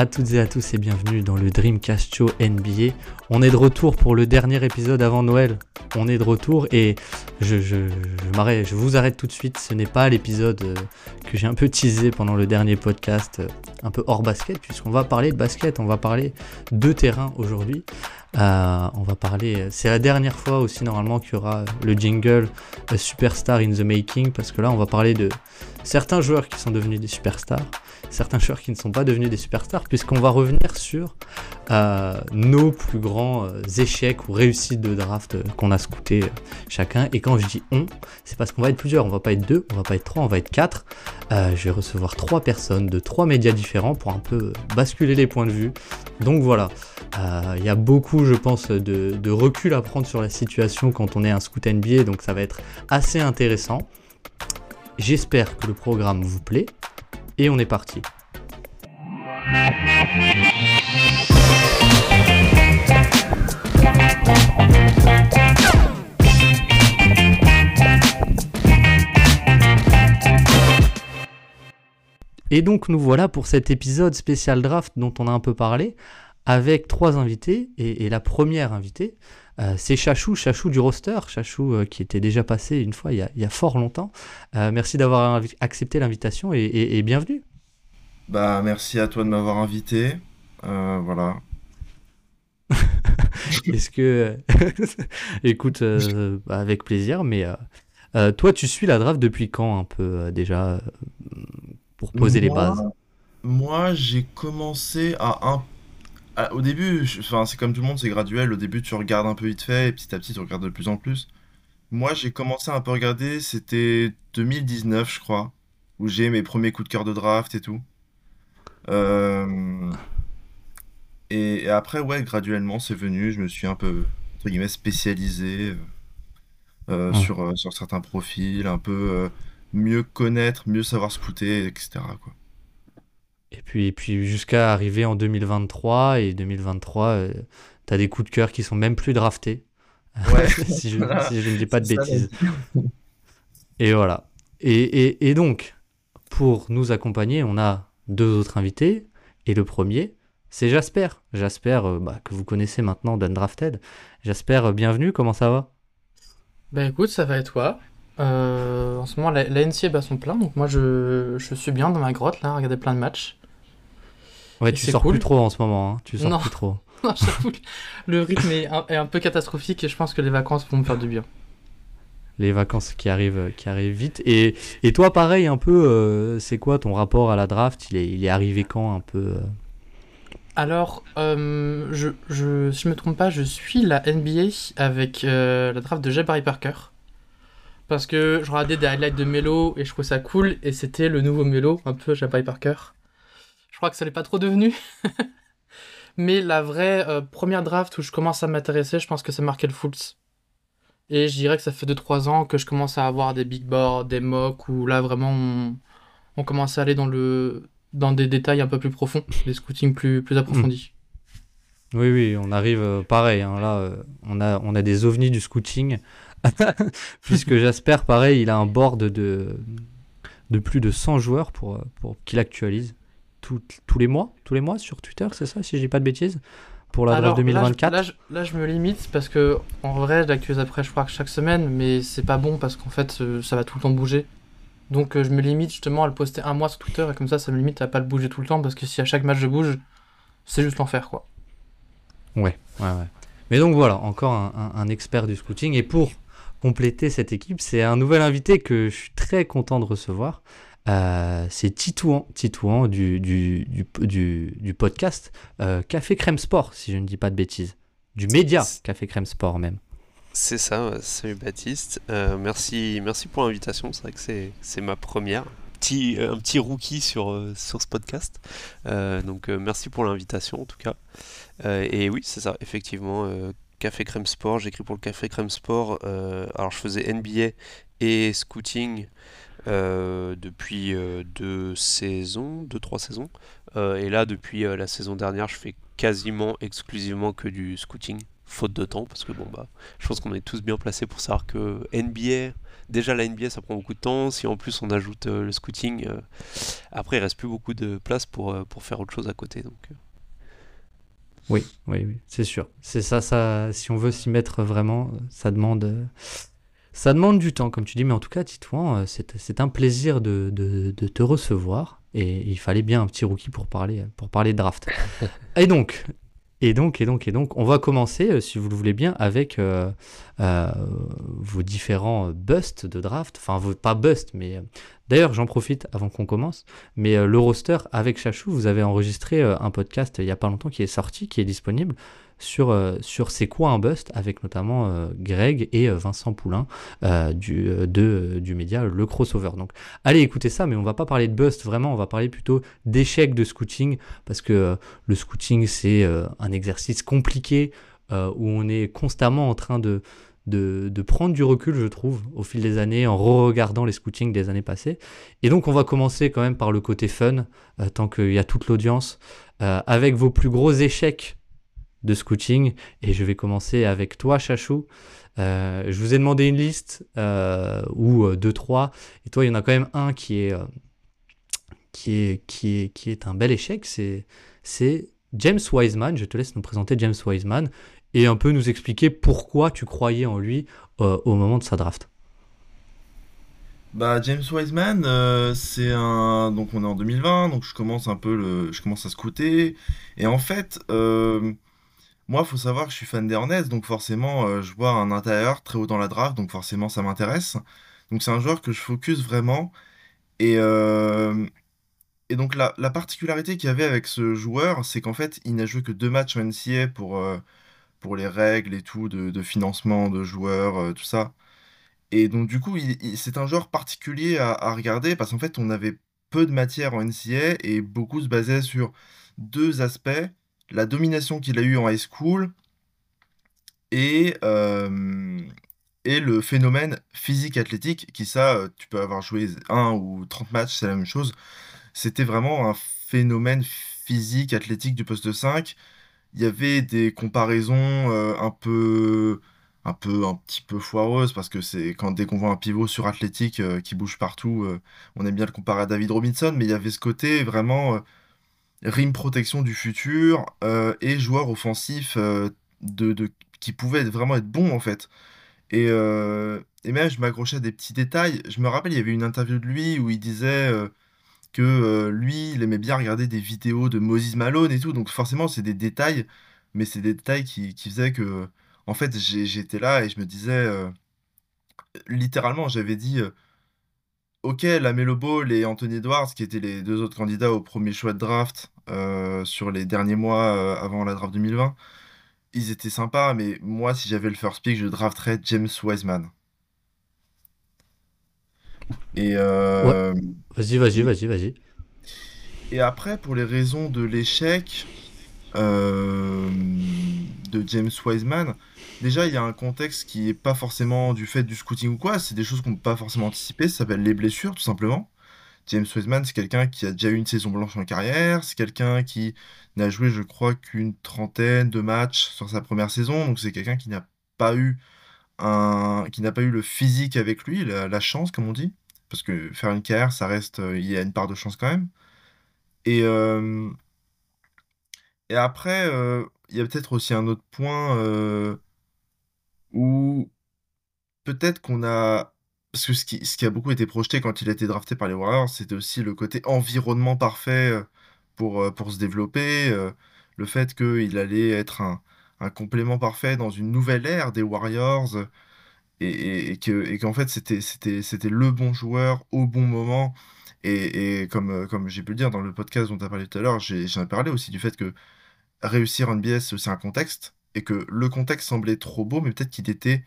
À toutes et à tous et bienvenue dans le Dreamcast Show NBA. On est de retour pour le dernier épisode avant Noël. On est de retour et je, je vous arrête tout de suite. Ce n'est pas l'épisode euh, que j'ai un peu teasé pendant le dernier podcast, euh, un peu hors basket, puisqu'on va parler de basket, on va parler de terrain aujourd'hui. Euh, on va parler. C'est la dernière fois aussi normalement qu'il y aura le jingle Superstar in the Making parce que là on va parler de certains joueurs qui sont devenus des superstars, certains joueurs qui ne sont pas devenus des superstars, puisqu'on va revenir sur euh, nos plus grands euh, échecs ou réussites de draft qu'on a scouté chacun. Et quand je dis on, c'est parce qu'on va être plusieurs. On va pas être deux, on va pas être trois, on va être quatre. je vais recevoir trois personnes de trois médias différents pour un peu basculer les points de vue. Donc voilà. Euh, il y a beaucoup, je pense, de, recul à prendre sur la situation quand on est un scout NBA, donc ça va être assez intéressant. J'espère que le programme vous plaît, et on est parti. Et donc nous voilà pour cet épisode spécial draft dont on a un peu parlé avec trois invités. Et, la première invitée, euh, c'est Chachou, Chachou du roster, Chachou euh, qui était déjà passé une fois il y a, fort longtemps. Euh, merci d'avoir accepté l'invitation et, bienvenue. Bah merci à toi de m'avoir invité. voilà. Est-ce que... Écoute, avec plaisir, mais toi tu suis la draft depuis quand un peu déjà pour poser les bases? Moi j'ai commencé à un ah, au début, enfin, c'est comme tout le monde, c'est graduel. Au début, tu regardes un peu vite fait, et petit à petit, tu regardes de plus en plus. Moi, j'ai commencé à un peu regarder, c'était 2019, je crois, où j'ai mes premiers coups de cœur de draft et tout. Euh, et, après, ouais, graduellement, c'est venu. Je me suis un peu, entre guillemets, spécialisé euh, sur, euh, sur certains profils, un peu mieux connaître, mieux savoir scouter, etc. Quoi. Et puis, puis jusqu'à arriver en 2023, et 2023, tu as des coups de cœur qui sont même plus draftés. Ouais. si, je, ne dis pas de bêtises. et voilà. Et, et, donc, pour nous accompagner, on a deux autres invités. Et le premier, c'est Jasper. Jasper, euh, bah, que vous connaissez maintenant d'Undrafted. Jasper, euh, bienvenue, comment ça va? Bah écoute, ça va et toi? Euh, En ce moment, la, la NCA bat son plein, donc moi je, je, suis bien dans ma grotte là, à regarder plein de matchs. Ouais, tu sors plus trop en ce moment. Hein. Tu sors plus trop. le rythme est un, peu catastrophique et je pense que les vacances vont me faire du bien. Les vacances qui arrivent, qui arrivent vite. Et, et toi, pareil, un peu, euh, c'est quoi ton rapport à la draft? Il est, il est arrivé quand un peu euh? Alors, euh, je, je, si je me trompe pas, je suis la NBA avec la draft de Jabari Parker. Parce que je regardais des highlights de Melo et je trouvais ça cool. Et c'était le nouveau Melo, un peu Jabari Parker. Je crois que ça n'est pas trop devenu. Mais la vraie euh, première draft où je commence à m'intéresser, je pense que c'est Markel Fultz. Et je dirais que ça fait 2-3 ans que je commence à avoir des big boards, des mocks, où là vraiment on, commence à aller dans, le, dans des détails un peu plus profonds, des scootings plus, plus approfondis. Hmm. Oui, oui, on arrive euh, pareil. Hein, là, euh, on, a, on a des ovnis du scouting. Puisque j'espère, pareil, il a un board de, de plus de 100 joueurs pour, pour qu'il actualise tous les mois, tous les mois sur Twitter, c'est ça, si je dis pas de bêtises, pour la draft 2024. Là je, là, je, me limite parce que en vrai, l'actualise après, je crois que chaque semaine, mais c'est pas bon parce qu'en fait, euh, ça va tout le temps bouger. Donc euh, je me limite justement à le poster un mois sur Twitter et comme ça, ça me limite à pas le bouger tout le temps parce que si à chaque match je bouge, c'est juste l'enfer quoi. Ouais, ouais, ouais. Mais donc voilà, encore un, un expert du scouting. Et pour compléter cette équipe, c'est un nouvel invité que je suis très content de recevoir. Euh, c'est Titouan, Titouan du, du, du, du, podcast euh, Café Crème Sport, si je ne dis pas de bêtises. Du média Café Crème Sport même. C'est ça, salut Baptiste. Euh, merci, merci pour l'invitation, c'est vrai que c'est ma première. Petit, un petit rookie sur, sur ce podcast. donc merci pour l'invitation en tout cas. et oui, c'est ça, effectivement. Café Crème Sport, j'écris pour le Café Crème Sport. alors je faisais NBA et scouting euh, depuis euh, deux saisons, deux trois saisons. Euh, et là, depuis la saison dernière, je fais quasiment exclusivement que du scouting, faute de temps, parce que bon bah, je pense qu'on est tous bien placés pour savoir que NBA déjà la NBA ça prend beaucoup de temps, si en plus on ajoute le scouting, après il reste plus beaucoup de place pour, pour faire autre chose à côté. Donc, Oui, oui, oui, c'est sûr. C'est ça, ça, si on veut s'y mettre vraiment, ça demande, ça demande du temps, comme tu dis, mais en tout cas, Titouan, c'est un plaisir de, de, de, te recevoir. Et il fallait bien un petit rookie pour parler, pour parler de draft. et donc, et donc, et donc, et donc, on va commencer, euh, si vous le voulez bien, avec euh, euh, vos différents busts de draft. Enfin, vos, pas busts, mais d'ailleurs, j'en profite avant qu'on commence. Mais le roster avec Chachou, vous avez enregistré un podcast il n'y a pas longtemps qui est sorti, qui est disponible sur, euh, sur c'est quoi un bust, avec notamment euh, Greg et euh, Vincent Poulain du, de, du média Le Crossover. Donc allez écouter ça, mais on va pas parler de bust vraiment, on va parler plutôt d'échec de scouting, parce que le scouting c'est un exercice compliqué où on est constamment en train de, de, de, prendre du recul, je trouve, au fil des années, en re-regardant les scootings des années passées. Et donc, on va commencer quand même par le côté fun, tant qu'il y a toute l'audience, avec vos plus gros échecs de scouting. Et je vais commencer avec toi, Chachou. Euh, je vous ai demandé une liste, euh, ou euh, deux, trois. Et toi, il y en a quand même un qui est, qui est, qui est, qui est un bel échec. C'est, c'est James Wiseman. Je te laisse nous présenter James Wiseman et un peu nous expliquer pourquoi tu croyais en lui au moment de sa draft. Bah James Wiseman, c'est un donc on est en 2020, donc je commence un peu le, je commence à scouter et en fait moi, faut savoir que je suis fan des donc forcément, euh, je vois un intérieur très haut dans la draft, donc forcément, ça m'intéresse. Donc c'est un joueur que je focus vraiment. Et, euh, et donc la, particularité qu'il y avait avec ce joueur, c'est qu'en fait, il n'a joué que deux matchs en NCA pour, euh, pour les règles et tout, de, financement de joueurs, tout ça. Et donc du coup, c'est un joueur particulier à, à regarder parce qu'en fait, on avait peu de matière en NCA et beaucoup se basait sur deux aspects la domination qu'il a eue en high school et, euh, et le phénomène physique-athlétique, qui ça, euh, tu peux avoir joué 1 ou 30 matchs, c'est la même chose. C'était vraiment un phénomène physique-athlétique du poste 5. Il y avait des comparaisons euh, un peu un peu un petit peu foireuses parce que c'est quand dès qu'on voit un pivot sur athlétique qui bouge partout, on aime bien le comparer à David Robinson, mais il y avait ce côté vraiment rim protection du futur euh, et joueur offensif euh, de, de, qui pouvait vraiment être bon en fait. Et, euh, et même je m'accrochais à des petits détails. Je me rappelle, il y avait une interview de lui où il disait que lui, il aimait bien regarder des vidéos de Moses Malone et tout. Donc forcément, c'est des détails, mais c'est des détails qui, qui faisaient que, en fait, j'étais là et je me disais, littéralement, j'avais dit Ok, la Melo Ball et Anthony Edwards, qui étaient les deux autres candidats au premier choix de draft euh, sur les derniers mois euh, avant la draft 2020, ils étaient sympas, mais moi, si j'avais le first pick, je drafterais James Wiseman. Et, euh, Vas-y, vas-y, vas-y, vas-y. et après, pour les raisons de l'échec de James Wiseman, Déjà, il y a un contexte qui est pas forcément du fait du scouting ou quoi, c'est des choses qu'on peut pas forcément anticiper, ça s'appelle les blessures, tout simplement. James Wiseman, c'est quelqu'un qui a déjà eu une saison blanche en carrière, c'est quelqu'un qui n'a joué, je crois, qu'une trentaine de matchs sur sa première saison, donc c'est quelqu'un qui n'a pas eu un, qui n'a pas eu le physique avec lui, la, chance, comme on dit, parce que faire une carrière, ça reste, euh, il y a une part de chance quand même. Et, euh, et après, euh, il y a peut-être aussi un autre point ou peut-être qu'on a parce que ce qui ce qui a beaucoup été projeté quand il a été drafté par les Warriors, c'était aussi le côté environnement parfait, euh, pour, euh, pour se développer, euh, le fait qu'il allait être un un complément parfait dans une nouvelle ère des Warriors, et et et qu'en fait c'était c'était c'était le bon joueur au bon moment. Et et comme, comme j'ai pu le dire dans le podcast dont tu as parlé tout à l'heure, j'ai parlé aussi du fait que réussir en NBA, c'est aussi un contexte et que le contexte semblait trop beau, mais peut-être qu'il était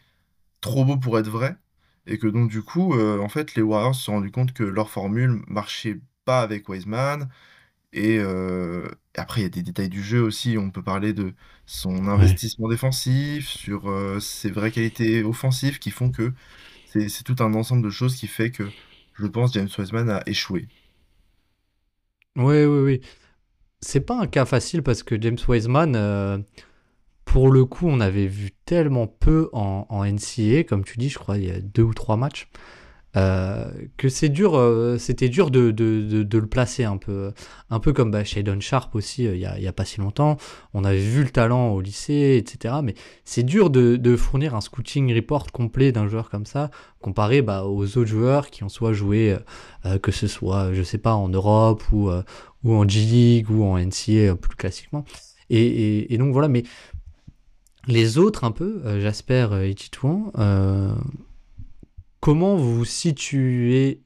trop beau pour être vrai, et que donc du coup, euh, en fait, les Warriors se sont rendus compte que leur formule marchait pas avec Wiseman, et, euh, après il y a des détails du jeu aussi, on peut parler de son investissement défensif, sur euh, ses vraies qualités offensives qui font que c'est tout un ensemble de choses qui fait que je pense James Wiseman a échoué. Oui, oui, oui. C'est pas un cas facile parce que James Wiseman, pour le coup, on avait vu tellement peu en, en comme tu dis, je crois, il y a deux ou trois matchs. Euh, que c'est dur, euh, c'était dur de, de, de, le placer un peu, un peu comme bah, Shadon Sharp aussi, euh, il n'y a, a, pas si longtemps. On avait vu le talent au lycée, etc. Mais c'est dur de, fournir un scouting report complet d'un joueur comme ça, comparé bah, aux autres joueurs qui ont soit joué, que ce soit, je sais pas, en Europe ou, ou en G-League ou en NCA plus classiquement. Et, et, donc voilà, mais les autres un peu, Jasper et Titouan, comment vous vous situiez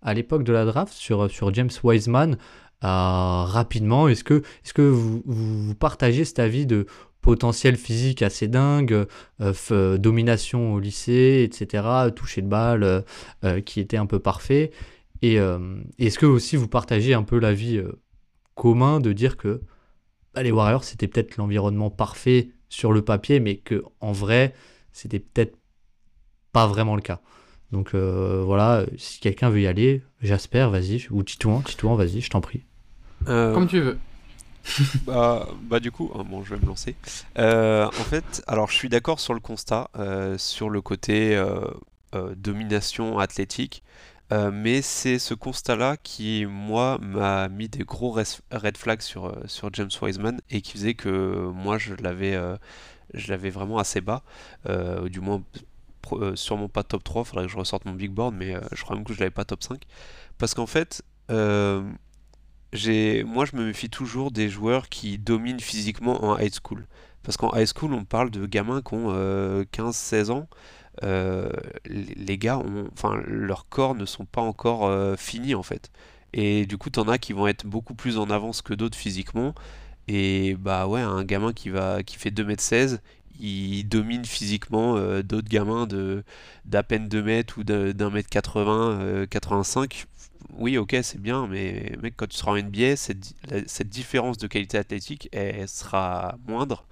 à l'époque de la draft sur, James Wiseman euh, rapidement? Est-ce que, vous, partagez cet avis de potentiel physique assez dingue, euh, domination au lycée, etc., toucher de balle euh, qui était un peu parfait? Et est-ce que aussi vous partagez un peu l'avis commun de dire que bah, les Warriors, c'était peut-être l'environnement parfait sur le papier, mais que en vrai, c'était peut-être pas vraiment le cas donc euh, voilà, si quelqu'un veut y aller, Jasper, vas-y, ou Titouan, Titouan, vas-y, je t'en prie. Euh, Comme tu veux. bah, bah, du coup, hein, bon, je vais me lancer. Euh, en fait, alors je suis d'accord sur le constat, sur le côté domination athlétique, mais c'est ce constat-là qui, moi, m'a mis des gros red flags sur, sur James Wiseman et qui faisait que moi, je l'avais je l'avais vraiment assez bas, du moins euh, sûrement pas top 3, faudrait que je ressorte mon big board, mais euh, je crois même que je l'avais pas top 5. Parce qu'en fait, euh, j'ai, moi je me méfie toujours des joueurs qui dominent physiquement en high school. Parce qu'en high school, on parle de gamins qui ont 15-16 ans. Les gars, ont, enfin, leurs corps ne sont pas encore finis en fait. Et du coup, t'en as qui vont être beaucoup plus en avance que d'autres physiquement. Et bah ouais, un gamin qui va qui fait 2m16, il domine physiquement euh, d'autres gamins de d'à peine 2 mètres ou d'un mètre 80, 85. Euh, oui, ok, c'est bien, mais mec, quand tu seras en NBA, cette, cette différence de qualité athlétique, elle, sera moindre.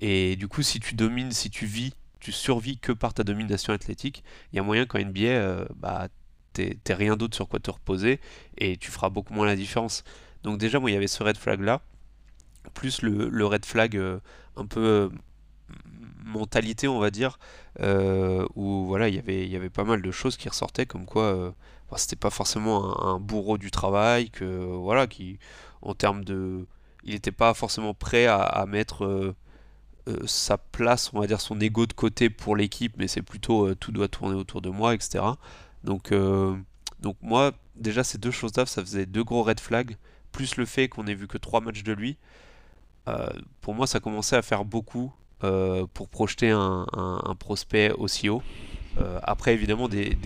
Et du coup, si tu domines, si tu vis, tu survis que par ta domination athlétique, il y a moyen qu'en NBA, euh, bah, t'aies rien d'autre sur quoi te reposer et tu feras beaucoup moins la différence. Donc déjà, moi, il y avait ce red flag là, plus le, le red flag un peu mentalité, on va dire, euh, où voilà, y il y avait pas mal de choses qui ressortaient, comme quoi euh, c'était pas forcément un, bourreau du travail, que voilà, qui en termes de. Il n'était pas forcément prêt à, mettre euh, sa place, on va dire son ego de côté pour l'équipe, mais c'est plutôt tout doit tourner autour de moi, etc. Donc, donc moi, déjà ces deux choses-là, ça faisait deux gros red flags, plus le fait qu'on ait vu que trois matchs de lui. pour moi, ça commençait à faire beaucoup euh, pour projeter un, prospect aussi haut. Euh, après, évidemment, des,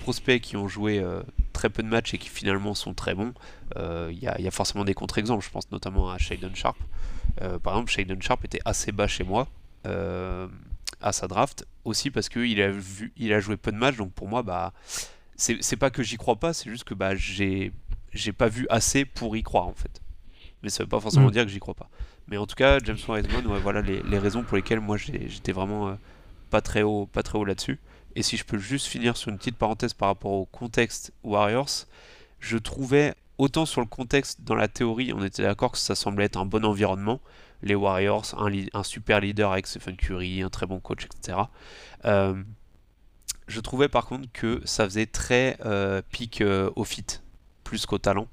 prospects qui ont joué euh, très peu de matchs et qui finalement sont très bons, il y, a forcément des contre-exemples. Je pense notamment à Shaden Sharp. Par exemple, Shaden Sharp était assez bas chez moi à sa draft, aussi parce qu'il a, il a joué peu de matchs, donc pour moi, bah, c'est pas que j'y crois pas, c'est juste que bah, j'ai pas vu assez pour y croire en fait. Mais ça veut pas forcément mm. dire que j'y crois pas. Mais en tout cas, James Wiseman, voilà les, raisons pour lesquelles moi j'étais vraiment euh, pas très haut, pas très haut là-dessus. Et si je peux juste finir sur une petite parenthèse par rapport au contexte Warriors, je trouvais autant sur le contexte, dans la théorie, on était d'accord que ça semblait être un bon environnement. Les Warriors, un, super leader avec Stephen Curry, un très bon coach, etc. Euh, je trouvais par contre que ça faisait très euh, pic au fit, plus qu'au talent.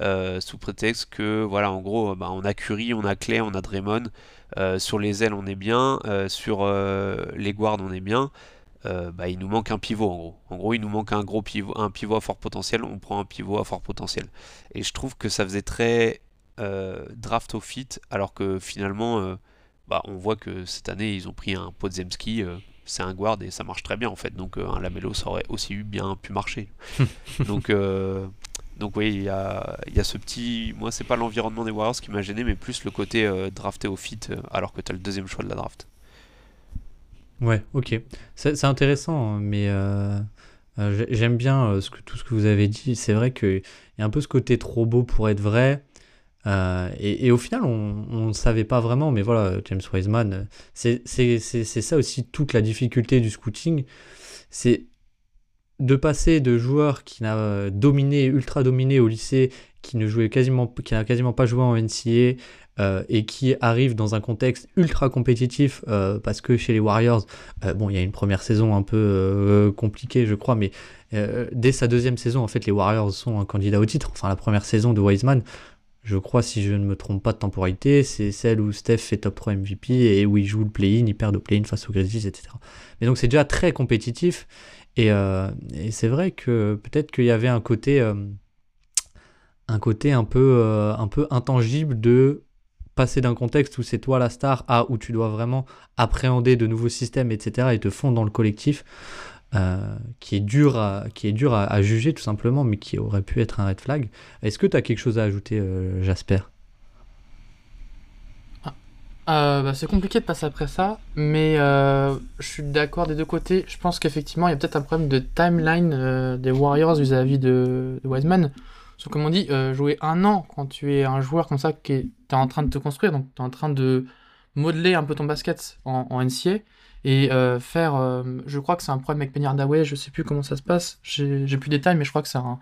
Euh, sous prétexte que, voilà, en gros, bah, on a Curry, on a Clay, on a Draymond. Euh, sur les ailes, on est bien. Euh, sur les guards, on est bien. Bah, il nous manque un pivot en gros. En gros, il nous manque un gros pivot, un pivot à fort potentiel. On prend un pivot à fort potentiel. Et je trouve que ça faisait très draft au fit, alors que finalement, bah, on voit que cette année, ils ont pris un Podzemski c'est un guard et ça marche très bien en fait. Donc un Lamelo ça aurait aussi eu bien pu marcher. donc donc oui, il y a, ce petit... Moi, c'est pas l'environnement des Warriors qui m'a gêné, mais plus le côté euh, drafté au fit, euh, alors que tu as le deuxième choix de la draft. Ouais, ok. C'est intéressant, hein, mais euh, j'aime bien que, tout ce que vous avez dit. C'est vrai qu'il y a un peu ce côté trop beau pour être vrai. Et, au final, on ne savait pas vraiment, mais voilà, James Wiseman, c'est ça aussi toute la difficulté du scouting. C'est de passer de joueurs qui n'a dominé, ultra dominé au lycée, qui ne jouait quasiment, qui n'a quasiment pas joué en NCA, euh, et qui arrive dans un contexte ultra compétitif euh, parce que chez les Warriors, euh, bon, il y a une première saison un peu compliquée, je crois, mais dès sa deuxième saison, en fait, les Warriors sont un candidat au titre. Enfin, la première saison de Wiseman, je crois, si je ne me trompe pas de temporalité, c'est celle où Steph fait top 3 MVP et où il joue le play-in, il perd au play-in face aux Grizzlies, etc. Mais donc, c'est déjà très compétitif. Et, c'est vrai que peut-être qu'il y avait un côté, un côté un peu, un peu intangible de passer d'un contexte où c'est toi la star à où tu dois vraiment appréhender de nouveaux systèmes, etc., et te fondre dans le collectif, euh, qui est dur, à, qui est dur à, juger tout simplement, mais qui aurait pu être un red flag. Est-ce que tu as quelque chose à ajouter, euh, Jasper? Ah, euh, bah, C'est compliqué de passer après ça, mais je suis d'accord des deux côtés. Je pense qu'effectivement, il y a peut-être un problème de timeline des Warriors vis-à-vis de, de Wiseman. Comme on dit, jouer un an quand tu es un joueur comme ça qui est en train de te construire, donc tu es en train de modeler un peu ton basket en, NCA et euh, faire. Euh, je crois que c'est un problème avec Penny Hardaway, je sais plus comment ça se passe, j'ai plus de détails, mais je crois que c'est un.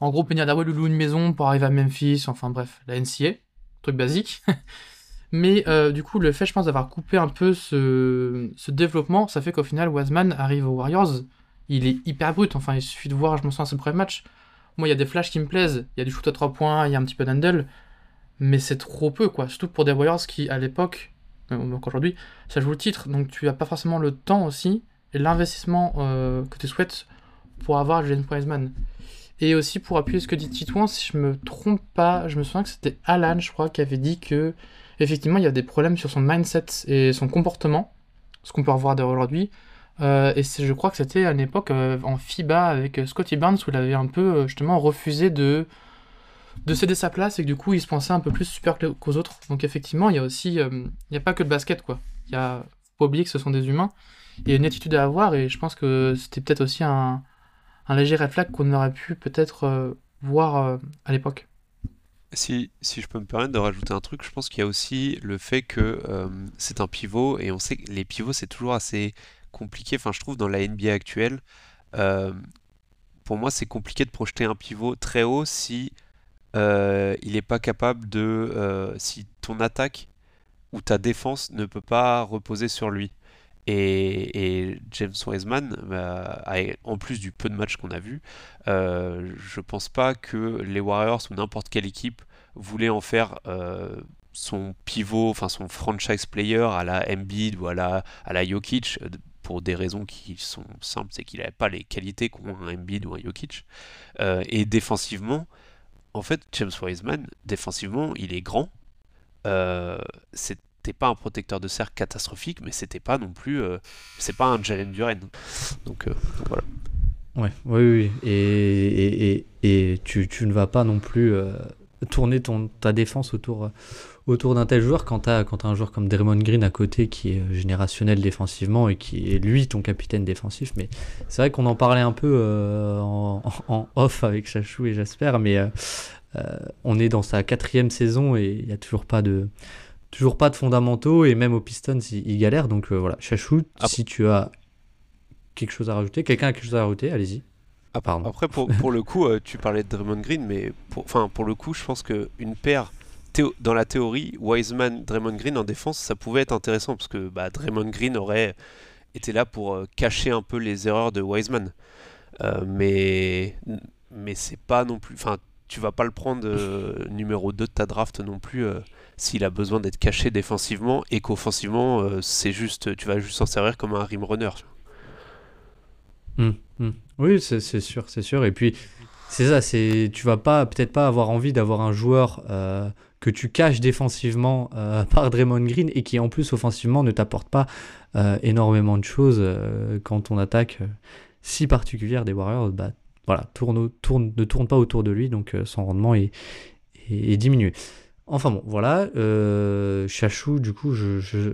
En gros, Penny Hardaway lui loue une maison pour arriver à Memphis, enfin bref, la NCA, truc basique. mais euh, du coup, le fait, je pense, d'avoir coupé un peu ce, ce développement, ça fait qu'au final, Wasman arrive aux Warriors, il est hyper brut, enfin il suffit de voir, je me sens à ce premier match. Moi, il y a des flashs qui me plaisent, il y a du shoot à 3 points, il y a un petit peu d'handle, mais c'est trop peu, quoi. Surtout pour des Warriors qui, à l'époque, donc aujourd'hui, ça joue le titre, donc tu n'as pas forcément le temps aussi et l'investissement euh, que tu souhaites pour avoir James Wiseman. Et aussi pour appuyer ce que dit Titouan, si je me trompe pas, je me souviens que c'était Alan, je crois, qui avait dit que effectivement il y a des problèmes sur son mindset et son comportement, ce qu'on peut revoir aujourd'hui. Euh, et je crois que c'était à une époque euh, en FIBA avec Scotty Barnes où il avait un peu justement refusé de de céder sa place et que du coup il se pensait un peu plus super qu'aux autres. Donc effectivement, il y a aussi, euh, n'y a pas que le basket quoi. Il y a, faut oublier que ce sont des humains. Il y a une attitude à avoir et je pense que c'était peut-être aussi un, un léger red qu'on aurait pu peut-être euh, voir euh, à l'époque. Si, si, je peux me permettre de rajouter un truc, je pense qu'il y a aussi le fait que c'est un pivot et on sait que les pivots c'est toujours assez compliqué. Enfin, je trouve dans la NBA actuelle, pour moi c'est compliqué de projeter un pivot très haut si euh, il n'est pas capable de... Euh, si ton attaque ou ta défense ne peut pas reposer sur lui. Et, James Wiseman, en plus du peu de matchs qu'on a vu, euh, je pense pas que les Warriors ou n'importe quelle équipe voulait en faire son pivot, enfin son franchise player à la Embiid ou à la, à la Jokic pour des raisons qui sont simples, c'est qu'il n'avait pas les qualités qu'ont un Embiid ou un Jokic. et défensivement, en fait, James Wiseman, défensivement, il est grand. Euh, c'était pas un protecteur de cercle catastrophique, mais c'était pas non plus. Euh, c'est pas un Jalen Duren. Donc, euh, voilà. Ouais, oui, oui. Et, et, et, tu, tu, ne vas pas non plus euh, tourner ton, ta défense autour, autour d'un tel joueur quand tu as, as, un joueur comme Draymond Green à côté qui est générationnel défensivement et qui est lui ton capitaine défensif. Mais c'est vrai qu'on en parlait un peu euh, en, en, off avec Chachou et Jasper, mais euh, euh, on est dans sa quatrième saison et il n'y a toujours pas de toujours pas de fondamentaux et même aux Pistons il, galère donc voilà Chachou ah si tu as quelque chose à rajouter quelqu'un a quelque chose à rajouter allez-y ah. Après, pour, pour le coup, tu parlais de Draymond Green, mais pour, pour le coup, je pense qu'une paire dans la théorie, Wiseman, Draymond Green en défense, ça pouvait être intéressant parce que bah, Draymond Green aurait été là pour euh, cacher un peu les erreurs de Wiseman. Euh, mais mais c'est pas non plus. Enfin, tu vas pas le prendre euh, numéro 2 de ta draft non plus s'il a besoin d'être caché défensivement et qu'offensivement, juste, tu vas juste s'en servir comme un rim runner. Hum, hum. Oui, c'est sûr, c'est sûr. Et puis, c'est ça, tu vas pas peut-être pas avoir envie d'avoir un joueur que tu caches défensivement euh, par Draymond Green et qui en plus offensivement ne t'apporte pas euh, énormément de choses euh, quand on attaque si particulière des Warriors, bah, voilà, tourne, tourne, ne tourne pas autour de lui, donc son rendement est, est, diminué. Enfin bon, voilà, Chachou, du coup,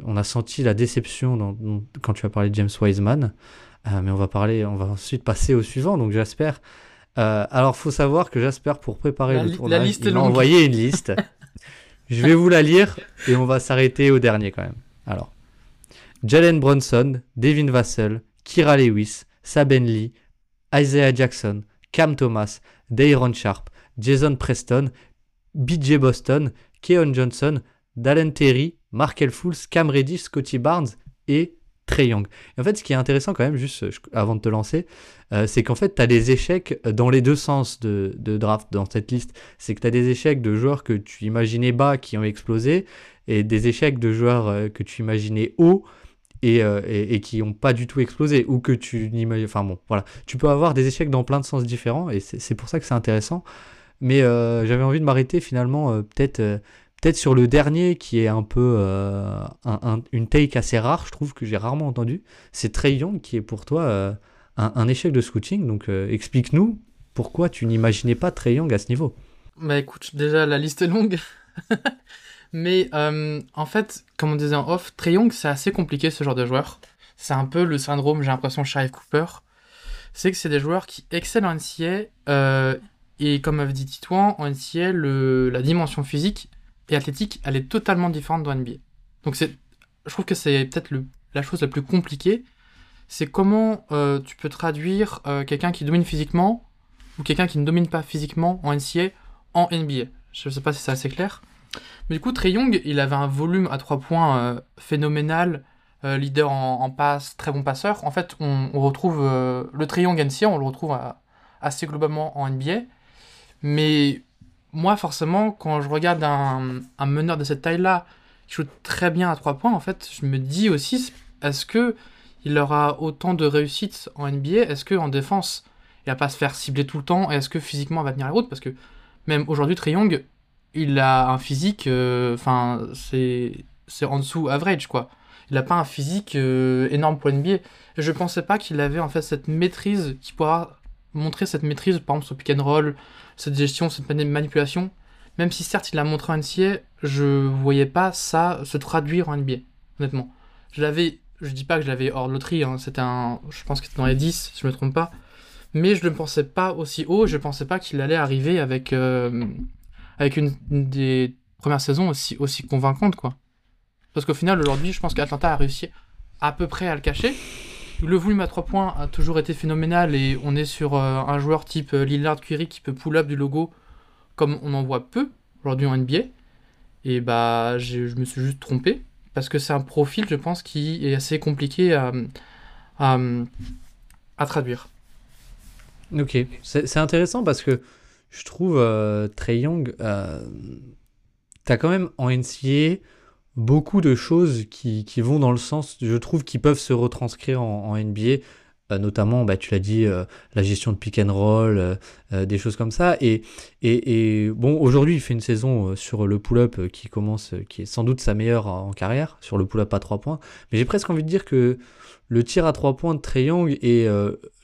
on a senti la déception quand tu as parlé de James Wiseman, mais on va parler, on va ensuite passer au suivant, donc j'espère. Alors, faut savoir que Jasper, pour préparer le tournage, il m'a envoyé une liste. Je vais vous la lire et on va s'arrêter au dernier quand même. Alors, Jalen Bronson, Devin Vassell, Kira Lewis, Saben Lee, Isaiah Jackson, Cam Thomas, Dayron Sharp, Jason Preston, BJ Boston, Keon Johnson, Dallin Terry, Markel Fools, Cam Reddish, Scotty Barnes et Young. en fait, ce qui est intéressant quand même, juste avant de te lancer, euh, c'est qu'en fait, tu as des échecs dans les deux sens de, draft dans cette liste. C'est que tu as des échecs de joueurs que tu imaginais bas qui ont explosé et des échecs de joueurs euh, que tu imaginais haut euh, et, qui n'ont pas du tout explosé ou que tu n'imagines. Enfin bon, voilà. Tu peux avoir des échecs dans plein de sens différents et c'est pour ça que c'est intéressant. Mais j'avais envie de m'arrêter finalement peut-être Peut-être sur le dernier qui est un peu euh, une take assez rare, je trouve que j'ai rarement entendu. C'est Trey Young qui est pour toi euh, un, échec de scouting. Donc euh, explique-nous pourquoi tu n'imaginais pas Trey Young à ce niveau. Bah écoute, déjà la liste est longue. Mais en fait, comme on disait en off, Trey Young c'est assez compliqué ce genre de joueur. C'est un peu le syndrome, j'ai l'impression, Sheriff Cooper. C'est que c'est des joueurs qui excellent en NCA. et comme avait dit Titouan, en NCA, la dimension physique et athlétique, elle est totalement différente dans NBA. Donc c'est, je trouve que c'est peut-être la chose la plus compliquée, c'est comment euh, tu peux traduire euh, quelqu'un qui domine physiquement ou quelqu'un qui ne domine pas physiquement en NCA en NBA. Je ne sais pas si c'est assez clair. Mais du coup, Trey Young, il avait un volume à 3 points euh, phénoménal, leader en, passe, très bon passeur. En fait, on, retrouve le Trey Young NCA, on le retrouve assez globalement en NBA. Mais moi, forcément, quand je regarde un, meneur de cette taille-là qui joue très bien à 3 points, en fait, je me dis aussi, est-ce que il aura autant de réussite en NBA Est-ce qu'en défense, il va pas se faire cibler tout le temps? Est-ce que physiquement, il va tenir la route? Parce que même aujourd'hui, Triong, il a un physique, euh, enfin, c'est en dessous average, quoi. Il n'a pas un physique euh, énorme pour NBA. Je pensais pas qu'il avait en fait cette maîtrise, qui pourra montrer cette maîtrise, par exemple, sur pick and roll, cette gestion, cette manipulation, même si certes il l'a montré en NCA, je voyais pas ça se traduire en NBA, honnêtement. Je l'avais, je dis pas que je l'avais hors de loterie, hein, c'était un, je pense que c'était dans les 10, si je me trompe pas, mais je ne pensais pas aussi haut, je pensais pas qu'il allait arriver avec, euh, avec une, des premières saisons aussi, aussi convaincante, quoi. Parce qu'au final, aujourd'hui, je pense qu'Atlanta a réussi à peu près à le cacher, le volume à 3 points a toujours été phénoménal et on est sur euh, un joueur type euh, Lillard Curry qui peut pull up du logo comme on en voit peu aujourd'hui en NBA. Et bah je me suis juste trompé parce que c'est un profil je pense qui est assez compliqué à, à, traduire. Ok, c'est intéressant parce que je trouve euh, Trey Young, euh, t'as quand même en NCA beaucoup de choses qui, vont dans le sens, je trouve, qui peuvent se retranscrire en, NBA. Euh, notamment, bah, tu l'as dit, euh, la gestion de pick and roll, euh, des choses comme ça. Et, et, bon, aujourd'hui, il fait une saison sur le pull-up qui commence, qui est sans doute sa meilleure en carrière, sur le pull-up à 3 points. Mais j'ai presque envie de dire que le tir à 3 points de Young et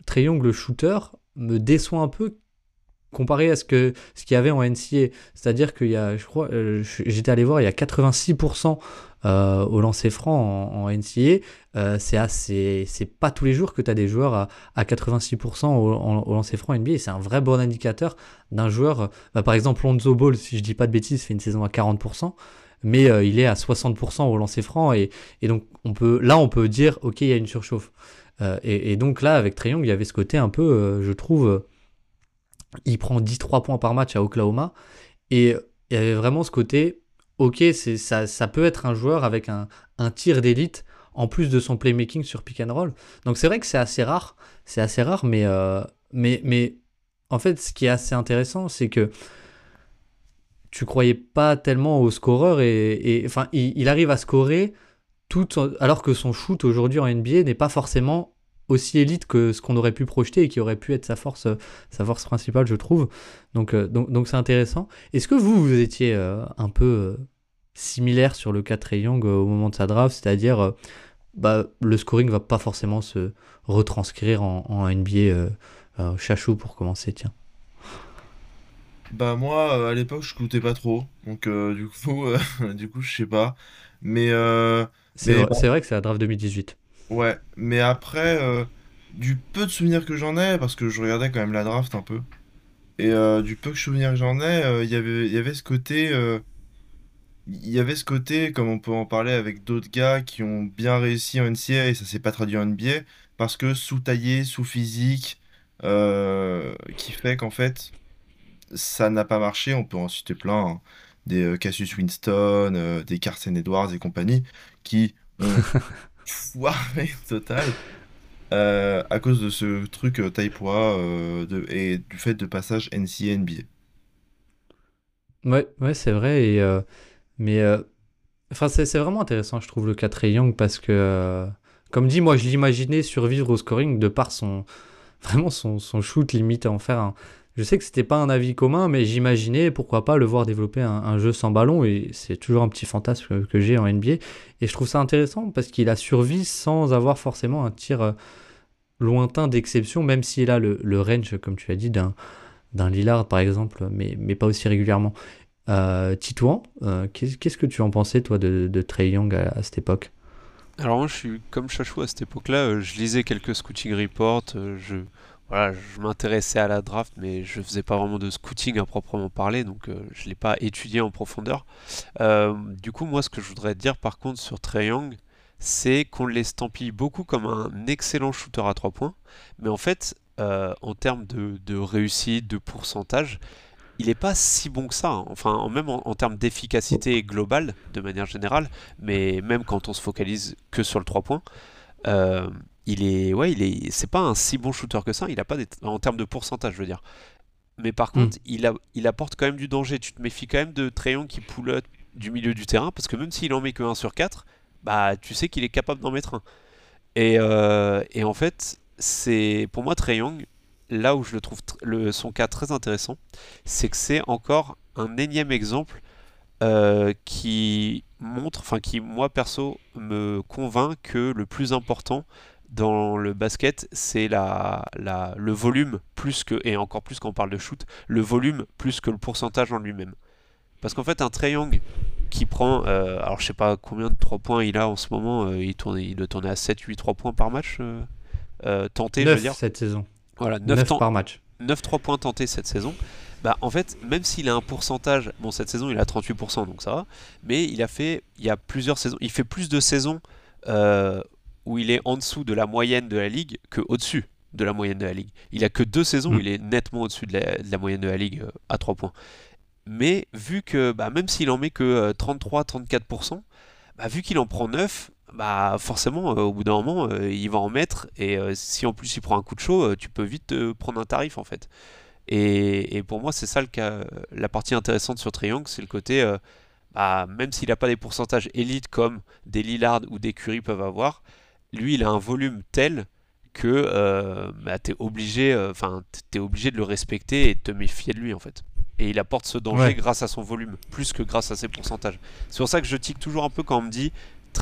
Trey Young, le shooter, me déçoit un peu comparé à ce que ce qu'il y avait en NCA. C'est-à-dire qu'il euh, j'étais allé voir, il y a 86% euh, au lancer franc en, NCA. Euh, c'est c'est pas tous les jours que tu as des joueurs à, à 86% au, lancer franc NBA. C'est un vrai bon indicateur d'un joueur. Bah, par exemple, Lonzo Ball, si je dis pas de bêtises, fait une saison à 40%. Mais il est à 60% au lancer franc et, donc là on peut dire ok il y a une surchauffe. Et, et, donc là avec Trayon il y avait ce côté un peu, je trouve, il prend 10-3 points par match à Oklahoma. Et il y avait vraiment ce côté, ok, ça, ça peut être un joueur avec un, tir d'élite en plus de son playmaking sur pick and roll. Donc c'est vrai que c'est assez rare, c'est assez rare, mais, euh, mais, mais en fait, ce qui est assez intéressant, c'est que tu croyais pas tellement au scoreur et, enfin, il, arrive à scorer tout alors que son shoot aujourd'hui en NBA n'est pas forcément aussi élite que ce qu'on aurait pu projeter et qui aurait pu être sa force, sa force principale, je trouve. Donc, euh, donc, donc c'est intéressant. Est-ce que vous, vous étiez euh, un peu euh, similaire sur le cas Trey Young au moment de sa draft, c'est-à-dire bah, le scoring va pas forcément se retranscrire en, en NBA chachou pour commencer, tiens. Bah moi à l'époque je coûtais pas trop donc du coup du coup je sais pas mais c'est vrai que c'est la draft 2018 Ouais, mais après, euh, du peu de souvenirs que j'en ai, parce que je regardais quand même la draft un peu, et euh, du peu de souvenirs que j'en ai, euh, il y avait, y avait ce côté, il y avait ce côté, comme on peut en parler avec d'autres gars qui ont bien réussi en NCA et ça s'est pas traduit en NBA, parce que sous-taillé, sous-physique, qui fait qu'en fait, ça n'a pas marché. On peut en citer plein, hein. des Cassius Winston, des Carson Edwards et compagnie, qui ont foiré total. à cause de ce truc taille poids et du fait de passage NCA NBA. Ouais, ouais, c'est vrai. Et, mais enfin, c'est vraiment intéressant, je trouve, le 4 Young parce que, comme dit, moi, je l'imaginais survivre au scoring de par son vraiment son, son shoot limite à en faire un. Je sais que c'était pas un avis commun, mais j'imaginais pourquoi pas le voir développer un, jeu sans ballon et c'est toujours un petit fantasme que, j'ai en NBA et je trouve ça intéressant parce qu'il a survécu sans avoir forcément un tir euh, lointain d'exception, même s'il a le, le, range, comme tu as dit, d'un d'un Lillard par exemple, mais, pas aussi régulièrement. Euh, Titouan, euh, qu'est-ce que tu en pensais toi de, de Trey Young à cette époque? Alors moi je suis comme Chachou à cette époque-là, euh, je lisais quelques scouting reports, je, voilà, je m'intéressais à la draft mais je faisais pas vraiment de scouting à proprement parler donc euh, je l'ai pas étudié en profondeur. du coup moi ce que je voudrais dire par contre sur Trey Young c'est qu'on l'estampille beaucoup comme un excellent shooter à 3 points mais en fait en termes de, de réussite, de pourcentage, il n'est pas si bon que ça. Hein. Enfin, même en, termes d'efficacité globale, de manière générale, mais même quand on se focalise que sur le 3 points, euh, il est, ouais, il est, c'est pas un si bon shooter que ça. Il a pas des, en termes de pourcentage, je veux dire. Mais par hmm. contre, il, a, il apporte quand même du danger. Tu te méfies quand même de Trayon qui poulotte du milieu du terrain, parce que même s'il en met que 1 sur 4, bah, tu sais qu'il est capable d'en mettre un. Et, euh, et en fait, c'est pour moi Trey là où je le trouve le, son cas très intéressant, c'est que c'est encore un énième exemple euh, qui montre, enfin qui moi perso me convainc que le plus important dans le basket, c'est la, la, le volume plus que, et encore plus quand on parle de shoot, le volume plus que le pourcentage en lui-même. Parce qu'en fait, un triangle qui prend, euh, alors je sais pas combien de 3 points il a en ce moment, euh, il, tourne, il doit tourner à 7-8 3 points par match tenté, je veux dire. cette saison. Voilà, 9, par match. 9-3 points tentés cette saison. Bah, en fait, même s'il a un pourcentage, bon, cette saison il a 38%, donc ça va, mais il a fait, il y a plusieurs saisons, il fait plus de saisons euh, où il est en dessous de la moyenne de la ligue que au-dessus de la moyenne de la ligue. Il a que deux saisons où mm. il est nettement au-dessus de, la, moyenne de la ligue euh, à 3 points. Mais vu que, bah, même s'il en met que 33-34%, euh, bah, vu qu'il en prend 9, bah forcément, euh, au bout d'un moment, euh, il va en mettre. Et euh, si en plus il prend un coup de chaud, tu peux vite prendre un tarif en fait. Et, pour moi, c'est ça le cas, la partie intéressante sur Triangle, c'est le côté, bah, même s'il n'a pas des pourcentages élites comme des Lillard ou des Curry peuvent avoir, lui, il a un volume tel que bah, tu es obligé, enfin, es obligé de le respecter et de te méfier de lui en fait. Et il apporte ce danger grâce à son volume, plus que grâce à ses pourcentages. C'est pour ça que je tique toujours un peu quand on me dit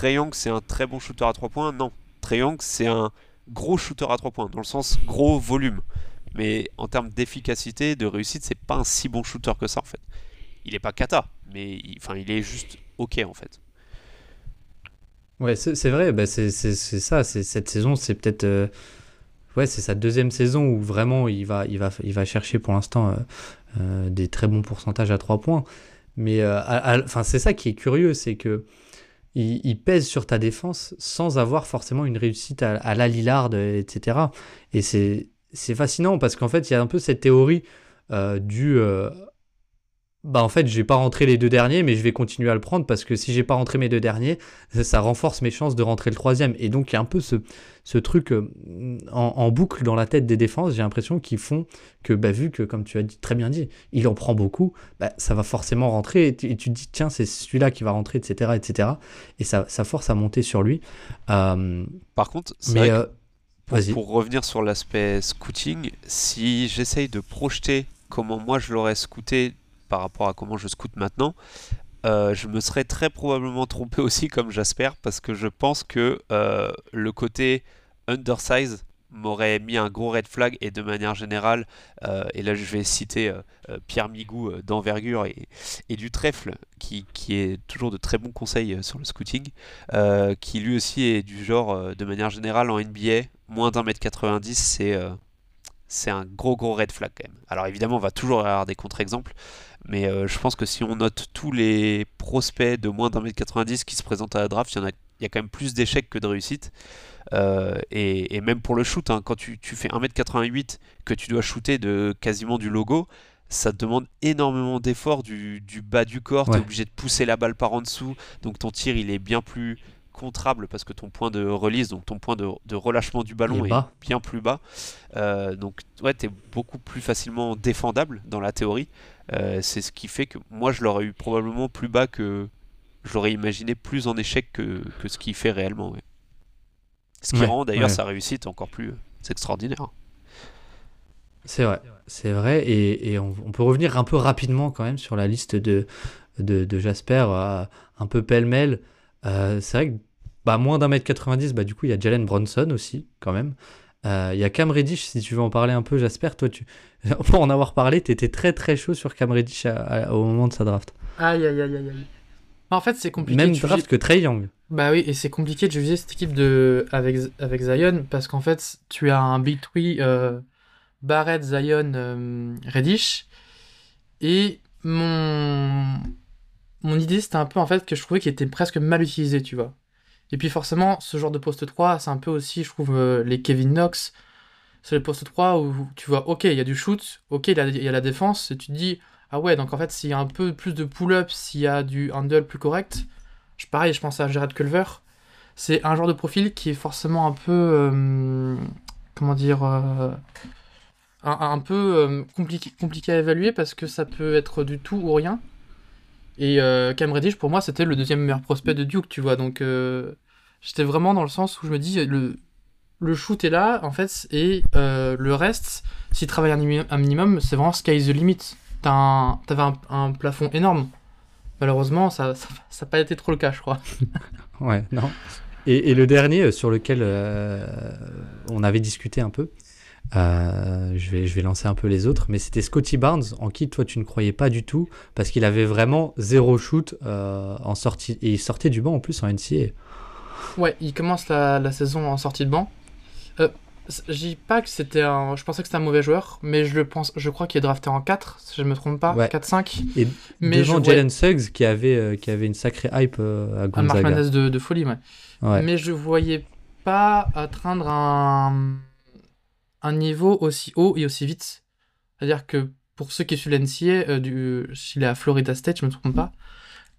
Young c'est un très bon shooter à 3 points. Non, Young c'est un gros shooter à 3 points, dans le sens gros volume. Mais en termes d'efficacité, de réussite, c'est pas un si bon shooter que ça en fait. Il est pas kata, mais il est juste ok en fait. Ouais, c'est vrai, bah c'est ça. Cette saison, c'est peut-être. Euh, ouais, c'est sa deuxième saison où vraiment il va, il va, il va chercher pour l'instant euh, euh, des très bons pourcentages à 3 points. Mais enfin, c'est ça qui est curieux, c'est que il, pèse sur ta défense sans avoir forcément une réussite à, la Lillard, etc. Et c'est fascinant parce qu'en fait, il y a un peu cette théorie du bah en fait, je vais pas rentrer les deux derniers, mais je vais continuer à le prendre parce que si j'ai pas rentré mes deux derniers, ça renforce mes chances de rentrer le troisième. Et donc, il y a un peu ce, ce truc euh, en, boucle dans la tête des défenses, j'ai l'impression qu'ils font que, bah, vu que, comme tu as dit, très bien dit, il en prend beaucoup, bah, ça va forcément rentrer. Et tu, te dis, tiens, c'est celui-là qui va rentrer, etc. etc. Et ça, ça force à monter sur lui. Euh, Par contre, mais, euh, pour, pour revenir sur l'aspect scouting, si j'essaye de projeter comment moi je l'aurais scouté par rapport à comment je scoute maintenant, euh, je me serais très probablement trompé aussi comme j'espère parce que je pense que euh, le côté undersize m'aurait mis un gros red flag et de manière générale, euh, et là je vais citer Pierre Migou d'envergure et, du trèfle qui, qui, est toujours de très bons conseils sur le scouting, qui lui aussi est du genre de manière générale en NBA, moins d'un mètre 90 c'est c'est un gros gros red flag quand même. Alors évidemment on va toujours avoir des contre-exemples, mais euh, je pense que si on note tous les prospects de moins d'un mètre 90 qui se présentent à la draft, il y en a il y a quand même plus d'échecs que de réussites. Euh, et, même pour le shoot, hein, quand tu, fais 1m88, que tu dois shooter de quasiment du logo, ça te demande énormément d'efforts du, bas du corps, tu es obligé de pousser la balle par en dessous, donc ton tir il est bien plus contrable parce que ton point de release, donc ton point de, relâchement du ballon est, bien plus bas. Euh, donc ouais, tu es beaucoup plus facilement défendable dans la théorie. Euh, c'est ce qui fait que moi je l'aurais eu probablement plus bas que je l'aurais imaginé plus en échec que, ce qu'il fait réellement. Ce qui rend d'ailleurs sa réussite encore plus extraordinaire. C'est vrai, c'est vrai. Et, on, peut revenir un peu rapidement quand même sur la liste de, de, Jasper, euh, un peu pêle-mêle. Euh, c'est vrai que bah, moins d'un mètre 90, bah, du coup, il y a Jalen Bronson aussi, quand même. Euh, il y a Cam Reddish, si tu veux en parler un peu, Jasper. Toi, tu... pour en avoir parlé, tu étais très très chaud sur Cam Reddish au moment de sa draft. Aïe, aïe, aïe, aïe. En fait, c'est compliqué. Même draft que Trey Young. Bah oui, et c'est compliqué de juger cette équipe de... avec, avec Zion parce qu'en fait, tu as un Big Three euh, Barrett, Zion, euh, Reddish. Et mon, mon idée, c'était un peu en fait que je trouvais qu'il était presque mal utilisé, tu vois. Et puis forcément, ce genre de poste 3, c'est un peu aussi, je trouve, euh, les Kevin Knox. C'est le poste 3 où tu vois, ok, il y a du shoot, ok, il y, a la défense, et tu te dis, ah ouais, donc en fait, s'il y a un peu plus de pull-up, s'il y a du handle plus correct, je, pareil, je pense à Gerard Culver, c'est un genre de profil qui est forcément un peu, euh, comment dire, un, peu euh, compliqué à évaluer parce que ça peut être du tout ou rien. Et euh, Cam Reddish, pour moi, c'était le deuxième meilleur prospect de Duke, tu vois. Donc, euh, j'étais vraiment dans le sens où je me dis, le, le shoot est là, en fait, et le reste, s'il travaille un, minimum, c'est vraiment sky the limit. T'avais un, un, plafond énorme. Malheureusement, ça n'a ça, pas été trop le cas, je crois. ouais, non. Et, et, le dernier sur lequel on avait discuté un peu, euh, je, vais, je vais lancer un peu les autres, mais c'était Scotty Barnes, en qui toi tu ne croyais pas du tout, parce qu'il avait vraiment zéro shoot euh, en sortie, et il sortait du banc en plus en NCA. Ouais, il commence la, saison en sortie de banc. Euh, je dis pas que c'était un. Je pensais que c'était un mauvais joueur, mais je le pense. Je crois qu'il est drafté en 4, si je ne me trompe pas. 4-5. Et mais devant Jalen Suggs qui avait, qui avait une sacrée hype à Gonzaga. Un de, de folie, ouais. ouais. Mais je voyais pas atteindre un un niveau aussi haut et aussi vite. C'est-à-dire que pour ceux qui suivent l'NCA, euh, du, s'il est à Florida State, je me trompe pas,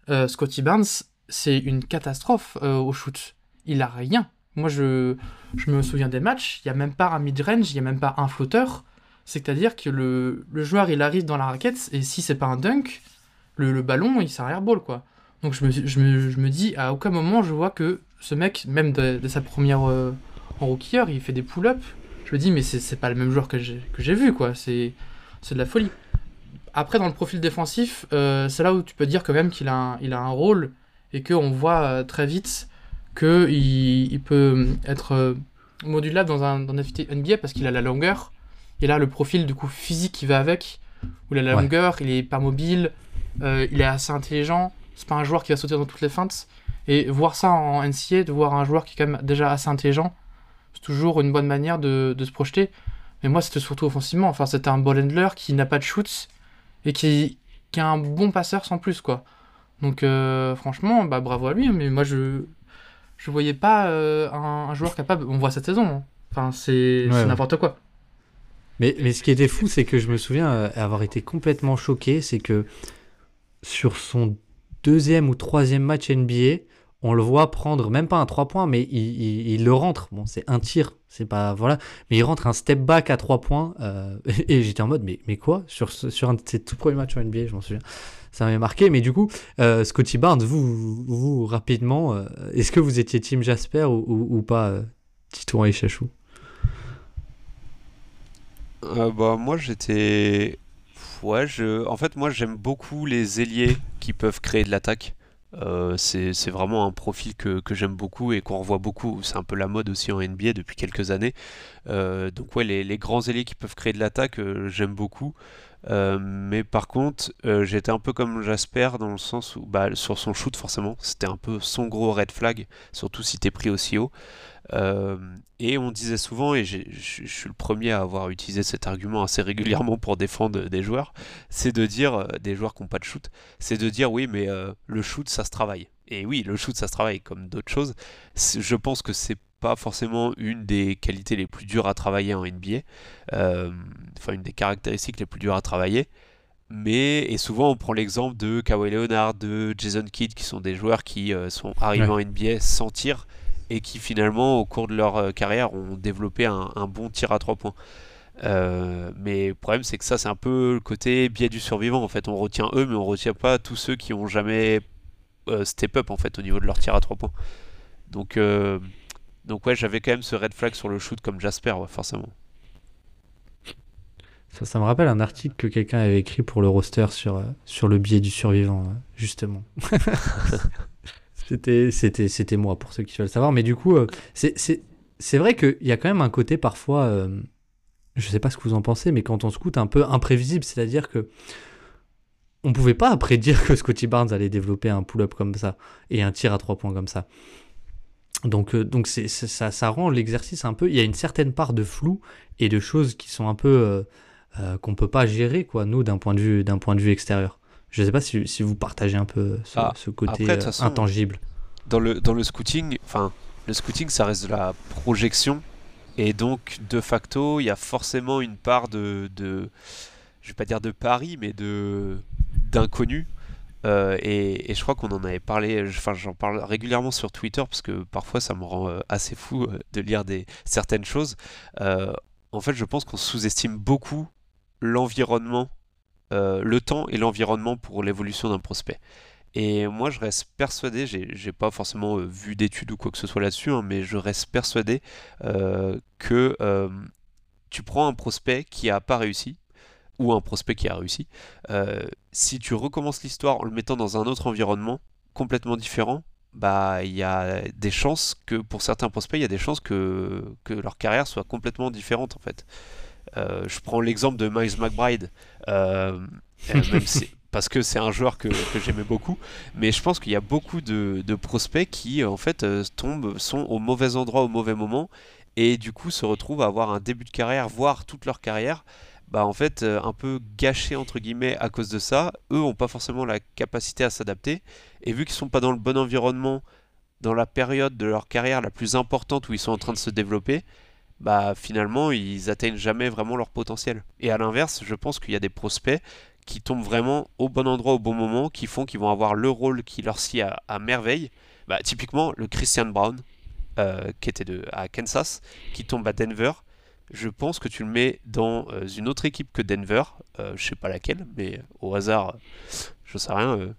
euh, Scotty Barnes, c'est une catastrophe euh, au shoot. Il a rien. Moi, je, je me souviens des matchs, il n'y a même pas un mid-range, il n'y a même pas un flotteur. C'est-à-dire que le, le, joueur, il arrive dans la raquette, et si c'est pas un dunk, le, le ballon, il s'arrière ball, quoi. Donc je me, je, me, je me, dis, à aucun moment, je vois que ce mec, même de, sa première en rookie il fait des pull-ups, je me dis, mais c'est pas le même joueur que j'ai vu, quoi. C'est de la folie. Après, dans le profil défensif, euh, c'est là où tu peux dire quand même qu'il a, un, il a un rôle et qu'on voit euh, très vite qu'il il peut être euh, modulable dans un, dans NBA parce qu'il a la longueur. Et là, le profil du coup physique qui va avec, où il a la longueur, il est pas mobile, il est assez intelligent. C'est pas un joueur qui va sauter dans toutes les feintes. Et voir ça en NCA, de voir un joueur qui est quand même déjà assez intelligent, c'est toujours une bonne manière de, se projeter. Mais moi, c'était surtout offensivement. Enfin, c'était un ball handler qui n'a pas de shoots et qui, qui a un bon passeur sans plus, quoi. Donc, euh, franchement, bah, bravo à lui. Hein. Mais moi, je je voyais pas euh, un, joueur capable. On voit cette saison. Hein. Enfin, c'est n'importe quoi. Mais, mais ce qui était fou, c'est que je me souviens euh, avoir été complètement choqué. C'est que sur son deuxième ou troisième match NBA, on le voit prendre même pas un 3 points, mais il, le rentre. Bon, c'est un tir, c'est pas voilà, mais il rentre un step back à 3 points. Euh, et j'étais en mode, mais, quoi? Sur, sur un de ses tout premiers matchs en NBA, je m'en souviens. Ça m'avait marqué, mais du coup, euh, Scotty Barnes, vous, vous rapidement, euh, est-ce que vous étiez Team Jasper ou, pas, Titouan et Chachou? Bah, Moi, j'étais. En fait, moi, j'aime beaucoup les ailiers qui peuvent créer de l'attaque. Euh, c'est vraiment un profil que, j'aime beaucoup et qu'on revoit beaucoup. C'est un peu la mode aussi en NBA depuis quelques années. Euh, donc ouais, les, grands ailiers qui peuvent créer de l'attaque, euh, j'aime beaucoup. mais par contre, j'étais un peu comme Jasper dans le sens où, bah, sur son shoot forcément, c'était un peu son gros red flag, surtout si t'es pris aussi haut. Euh, et on disait souvent, et je suis le premier à avoir utilisé cet argument assez régulièrement pour défendre des joueurs, c'est de dire, euh, des joueurs qui n'ont pas de shoot, c'est de dire oui, mais euh, le shoot, ça se travaille. et oui, le shoot, ça se travaille comme d'autres choses. Je pense que c'est pas forcément une des qualités les plus dures à travailler en NBA, euh, enfin une des caractéristiques les plus dures à travailler. Mais et souvent on prend l'exemple de Kawhi Leonard, de Jason Kidd, qui sont des joueurs qui euh, sont arrivés en NBA sans tir et qui finalement au cours de leur euh, carrière ont développé un, bon tir à trois points. mais le problème c'est que ça c'est un peu le côté biais du survivant en fait on retient eux mais on retient pas tous ceux qui ont jamais step up en fait au niveau de leur tir à trois points donc donc ouais, j'avais quand même ce red flag sur le shoot comme Jasper, forcément. Ça, ça, me rappelle un article que quelqu'un avait écrit pour le roster sur, euh, sur le biais du survivant, euh, justement. c'était, c'était, c'était moi, pour ceux qui veulent savoir. Mais du coup, euh, c'est, vrai qu'il y a quand même un côté parfois, je sais pas ce que vous en pensez, mais quand on scout un peu imprévisible, c'est-à-dire que on pouvait pas prédire que Scotty Barnes allait développer un pull-up comme ça et un tir à trois points comme ça. Donc, euh, donc ça rend l'exercice un peu. Il y a une certaine part de flou et de choses qui sont un peu euh, euh, qu'on peut pas gérer, quoi, nous, d'un point de vue, d'un point de vue extérieur. Je sais pas si, si vous partagez un peu ce, ah, côté intangible. Dans le, dans le scouting, enfin, le scouting, ça reste de la projection. Et donc, de facto, il y a forcément une part de, de je vais pas dire de pari, mais de d'inconnu euh, et, je crois qu'on en avait parlé, enfin j'en parle régulièrement sur Twitter parce que parfois ça me rend euh, assez fou euh, de lire des, certaines choses. en fait, je pense qu'on sous-estime beaucoup l'environnement, le temps et l'environnement pour l'évolution d'un prospect. Et moi, je reste persuadé, j'ai pas forcément vu d'études ou quoi que ce soit là-dessus, hein, mais je reste persuadé que tu prends un prospect qui a pas réussi, ou un prospect qui a réussi, euh, si tu recommences l'histoire en le mettant dans un autre environnement complètement différent, bah il y a des chances que pour certains prospects, il y a des chances que, que leur carrière soit complètement différente en fait. Euh, je prends l'exemple de Miles McBride, euh, parce que c'est un joueur que, j'aimais beaucoup, mais je pense qu'il y a beaucoup de, prospects qui en fait tombent, sont au mauvais endroit au mauvais moment, et du coup se retrouvent à avoir un début de carrière, voire toute leur carrière, bah en fait euh, un peu gâché à cause de ça. Eux ont pas forcément la capacité à s'adapter et vu qu'ils sont pas dans le bon environnement dans la période de leur carrière la plus importante où ils sont en train de se développer, bah finalement ils atteignent jamais vraiment leur potentiel. Et à l'inverse, je pense qu'il y a des prospects qui tombent vraiment au bon endroit au bon moment, qui font qu'ils vont avoir le rôle qui leur sied à, merveille. Bah, typiquement le Christian Brown, euh, qui était à Kansas, qui tombe à Denver je pense que tu le mets dans euh, une autre équipe que Denver, euh, je sais pas laquelle, mais au hasard, je sais rien, euh,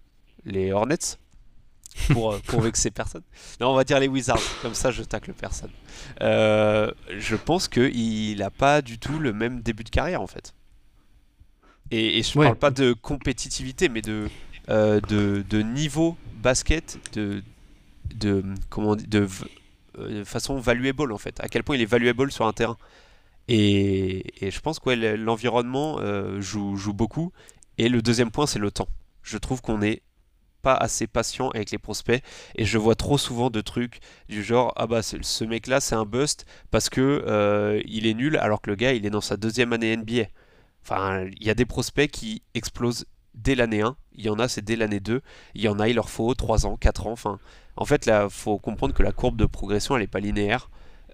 les Hornets, pour, pour vexer personne. Non, on va dire les Wizards, comme ça je tacle personne. je pense qu'il n'a pas du tout le même début de carrière en fait. Et, je ne parle pas de compétitivité, mais de, de, de, niveau basket, de, de, comment de, de façon valuable en fait. À quel point il est valuable sur un terrain. Et, je pense que l'environnement euh, joue, beaucoup. Et le deuxième point, c'est le temps. Je trouve qu'on n'est pas assez patient avec les prospects et je vois trop souvent de trucs du genre ah bah ce mec là c'est un bust parce que euh, il est nul alors que le gars il est dans sa deuxième année NBA. Enfin il y a des prospects qui explosent dès l'année 1, il y en a c'est dès l'année 2, il y en a il leur faut 3 ans, 4 ans, enfin en fait là faut comprendre que la courbe de progression elle n'est pas linéaire.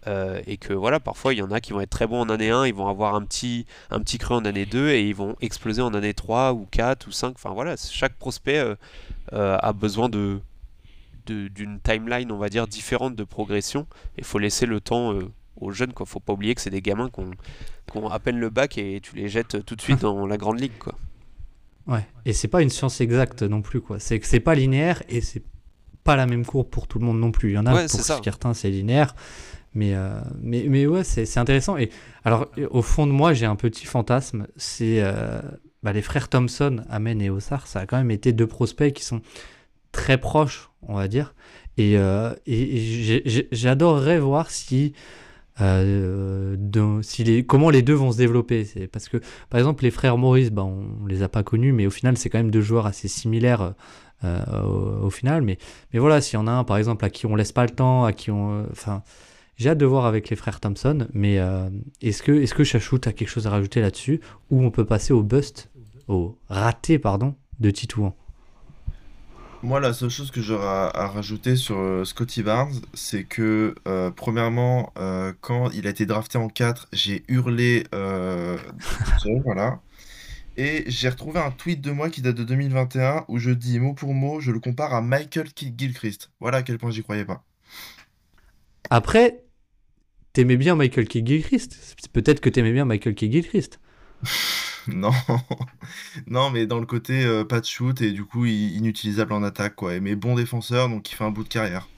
Euh, et que voilà, parfois il y en a qui vont être très bons en année 1, ils vont avoir un petit, un petit creux en année 2 et ils vont exploser en année 3 ou 4 ou 5. Enfin voilà, chaque prospect euh, euh, a besoin de d'une timeline, on va dire, différente de progression. Il faut laisser le temps aux jeunes. Quoi. Faut pas oublier que c'est des gamins qui ont, à peine le bac et tu les jettes tout de suite dans la grande ligue. Quoi. Ouais, et c'est pas une science exacte non plus. quoi. C'est que c'est pas linéaire et c'est pas la même courbe pour tout le monde non plus. Il y en a pour certains c'est linéaire, mais, euh, mais, mais ouais, c'est intéressant. Et alors, au fond de moi, j'ai un petit fantasme. C'est euh, bah, les frères Thompson, Amen et Ossar. Ça a quand même été deux prospects qui sont très proches, on va dire. Et, euh, et, j'adorerais voir si, les, comment les deux vont se développer. Parce que, par exemple, les frères Maurice, bah, on, les a pas connus, mais au final, c'est quand même deux joueurs assez similaires. au, final, mais, mais voilà, s'il y en a un par exemple à qui on laisse pas le temps, à qui on. Enfin, j'ai hâte de voir avec les frères Thompson, mais euh, est-ce que, est-ce que Chachou a quelque chose à rajouter là-dessus? Ou on peut passer au bust, au raté, pardon, de Titouan Moi, la seule chose que j'aurais à, rajouter sur euh, Scotty Barnes, c'est que, euh, premièrement, quand il a été drafté en 4, j'ai hurlé, voilà. Et j'ai retrouvé un tweet de moi qui date de 2021 où je dis mot pour mot, je le compare à Michael Gilchrist. Voilà à quel point j'y croyais pas. Après, t'aimais bien Michael Kidd-Gilchrist. Peut-être que t'aimais bien Michael Kidd-Gilchrist. non, non, mais dans le côté euh, pas de shoot et du coup inutilisable en attaque, quoi. Mais bon défenseur, donc il fait un bout de carrière.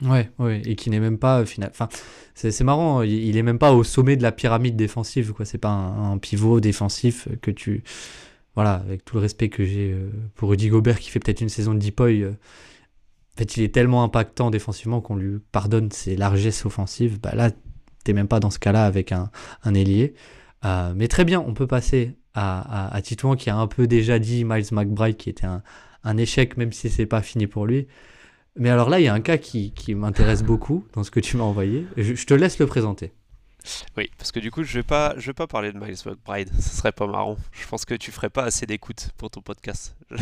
Ouais, ouais, et qui n'est même pas euh, final. Enfin, c'est marrant, il, est même pas au sommet de la pyramide défensive, quoi. C'est pas un, pivot défensif que tu. Voilà, avec tout le respect que j'ai euh, pour Rudy Gobert qui fait peut-être une saison de Deepoy. En fait, il est tellement impactant défensivement qu'on lui pardonne ses largesses offensives. Bah là, t'es même pas dans ce cas-là avec un, un ailier. Euh, mais très bien, on peut passer à, à, Titouan qui a un peu déjà dit Miles McBride qui était un, un échec, même si c'est pas fini pour lui. Mais alors là, il y a un cas qui, qui m'intéresse beaucoup dans ce que tu m'as envoyé. Je, je, te laisse le présenter. Oui, parce que du coup, je vais pas, je vais pas parler de Miles McBride. Ce serait pas marrant. Je pense que tu ferais pas assez d'écoute pour ton podcast.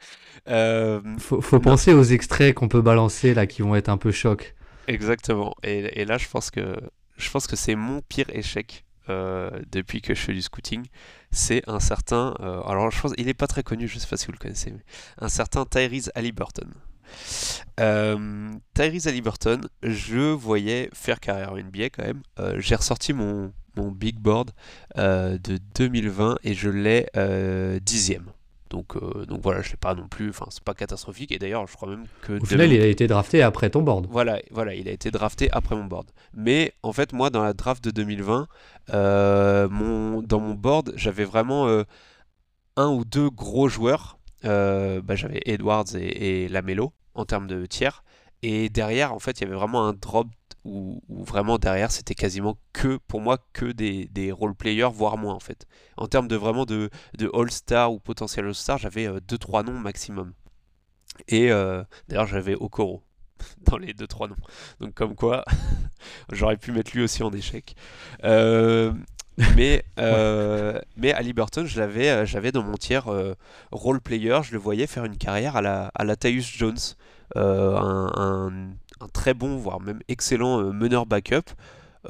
euh, faut, faut penser aux extraits qu'on peut balancer là, qui vont être un peu chocs. Exactement. Et, et là, je pense que, je pense que c'est mon pire échec euh, depuis que je fais du scouting, c'est un certain. Euh, alors, je pense il n'est pas très connu, je ne sais pas si vous le connaissez, mais un certain Tyrese Halliburton. Euh, Tyrese Halliburton, je voyais faire carrière en NBA quand même. Euh, j'ai ressorti mon, mon big board de 2020 et je l'ai dixième. Donc, euh, donc voilà, je sais pas non plus, enfin c'est pas catastrophique. Et d'ailleurs, je crois même que. Au final, il a été drafté après ton board. Voilà, voilà, il a été drafté après mon board. Mais en fait, moi, dans la draft de 2020, euh, mon, dans mon board, j'avais vraiment euh, un ou deux gros joueurs. Bah, j'avais Edwards et, et Lamelo en termes de tiers. Et derrière, en fait, il y avait vraiment un drop où, vraiment derrière c'était quasiment que pour moi que des, des role players voire moins en fait. En termes de vraiment de, de all star ou potentiel all star j'avais 2-3 euh, noms maximum. Et euh, d'ailleurs j'avais Okoro dans les 2-3 noms. Donc comme quoi j'aurais pu mettre lui aussi en échec. Euh, mais, mais Ali Burton, je l'avais, j'avais dans mon tiers role player, je le voyais faire une carrière à la, à la Jones, un, un, un très bon, voire même excellent euh, meneur backup.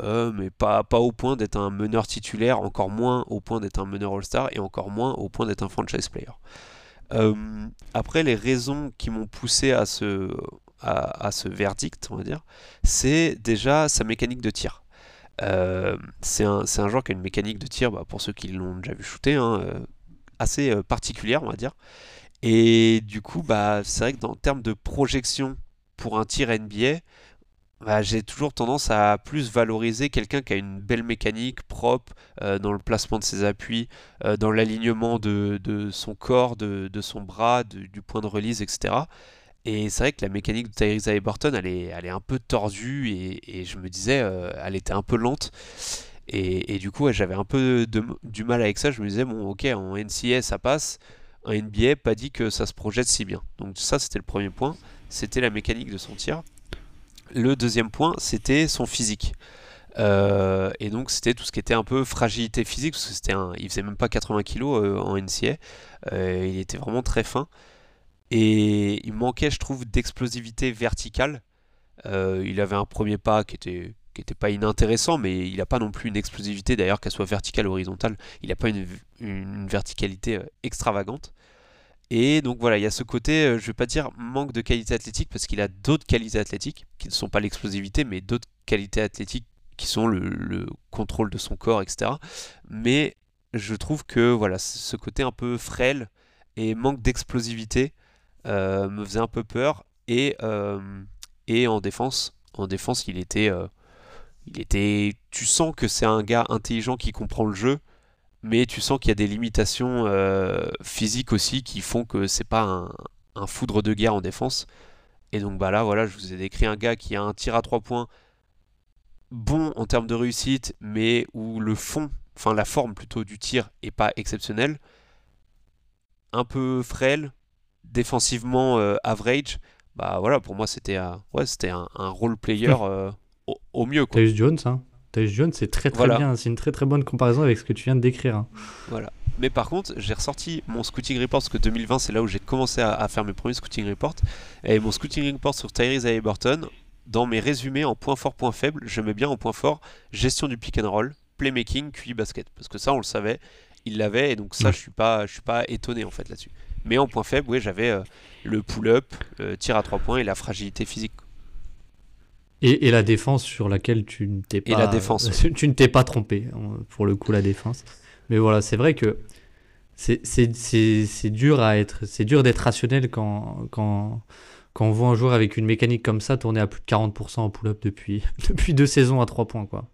Euh, mais pas, pas au point d'être un meneur titulaire, encore moins au point d'être un meneur All-Star et encore moins au point d'être un franchise player. Euh, après, les raisons qui m'ont poussé à ce, à, ce verdict, on va dire, c'est déjà sa mécanique de tir. c'est un, un, joueur qui a une mécanique de tir, bah, pour ceux qui l'ont déjà vu shooter, hein, assez particulière, on va dire. Et du coup, bah, c'est vrai que dans termes de projection pour un tir NBA, j'ai toujours tendance à plus valoriser quelqu'un qui a une belle mécanique propre euh, dans le placement de ses appuis, euh, dans l'alignement de, son corps, de, son bras, du point de release, etc. Et c'est vrai que la mécanique de Tyrese Haliburton, elle est, elle est un peu tordue et, je me disais, euh, elle était un peu lente. Et, du coup, j'avais un peu du mal avec ça. Je me disais, bon, ok, en NCA ça passe, en NBA, pas dit que ça se projette si bien. Donc ça, c'était le premier point c'était la mécanique de son tir. Le deuxième point, c'était son physique. Euh, et donc c'était tout ce qui était un peu fragilité physique, il faisait même pas 80 kg euh, en NCA, euh, il était vraiment très fin. Et il manquait, je trouve, d'explosivité verticale. il avait un premier pas qui était, qui pas inintéressant, mais il n'a pas non plus une explosivité, d'ailleurs, qu'elle soit verticale ou horizontale, il n'a pas une verticalité extravagante. Et donc voilà, il y a ce côté, euh, je vais pas dire manque de qualité athlétique, parce qu'il a d'autres qualités athlétiques, qui ne sont pas l'explosivité, mais d'autres qualités athlétiques qui sont le, contrôle de son corps, etc. Mais je trouve que voilà, ce côté un peu frêle et manque d'explosivité euh, me faisait un peu peur. Et, euh, et en défense, en défense, il était, il était. Tu sens que c'est un gars intelligent qui comprend le jeu, mais tu sens qu'il y a des limitations euh, physiques aussi qui font que c'est pas un, foudre de guerre en défense. Et donc bah là voilà, je vous ai décrit un gars qui a un tir à 3 points bon en termes de réussite, mais où le fond, enfin la forme plutôt du tir est pas exceptionnelle. Un peu frêle, défensivement euh, average. Bah voilà, pour moi c'était ouais, c'était un, role player euh, au, mieux. Quoi. Jones, hein? Tyus Jones, c'est très très Voilà. bien. C'est une très très bonne comparaison avec ce que tu viens de décrire. hein. Voilà. Mais par contre, j'ai ressorti mon scouting report parce que 2020, c'est là où j'ai commencé à, à faire mes premiers scouting reports. Et mon scouting report sur Tyrese Haliburton, dans mes résumés en point fort, point faible, je mets bien en point fort gestion du pick and roll, playmaking, QI basket. Parce que ça, on le savait, il l'avait, et donc ça, je suis pas, je suis pas étonné en fait là-dessus. Mais en point faible, oui, j'avais euh, le pull-up, euh, tir à 3 points et la fragilité physique. Et, et la défense sur laquelle tu ne t'es Et pas, la défense, tu ne t'es pas trompé hein, pour le coup la défense. Mais voilà, c'est vrai que c'est c'est- c'est- c'est dur à être, c'est dur d'être rationnel quand quand quand on voit un joueur avec une mécanique comme ça tourner à plus de 40% en pull-up depuis depuis deux saisons à 3 points quoi.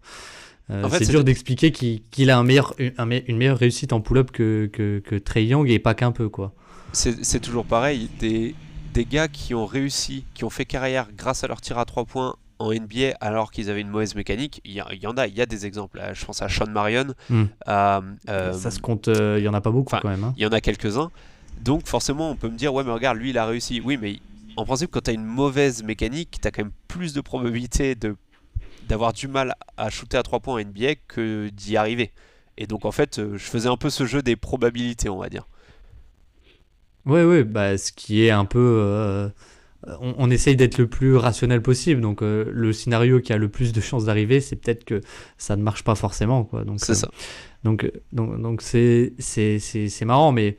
Euh, En fait, c'est dur d'expliquer qu'il qu'il a un meilleur, un me- une meilleure réussite en pull-up que, que, que Trey Young et pas qu'un peu quoi. C'est c'est toujours pareil, des, des gars qui ont réussi, qui ont fait carrière grâce à leur tir à 3 points en NBA alors qu'ils avaient une mauvaise mécanique, il y, en a, il y a des exemples. Euh, Je pense à Sean Marion, Hmm. à, euh, ça se compte, euh, il y en a pas beaucoup quand même. hein. il y en a quelques-uns. Donc forcément, on peut me dire, ouais, mais regarde, lui, il a réussi. Oui, mais en principe, quand tu as une mauvaise mécanique, tu as quand même plus de probabilité de d'avoir du mal à shooter à 3 points en NBA que d'y arriver. Et donc en fait, euh, je faisais un peu ce jeu des probabilités, on va dire. Ouais, ouais, bah, ce qui est un peu. Euh, on, on essaye d'être le plus rationnel possible. Donc, euh, le scénario qui a le plus de chances d'arriver, c'est peut-être que ça ne marche pas forcément. Quoi. Donc, C'est euh, ça. Donc, donc, donc c'est, c'est, c'est, c'est marrant, mais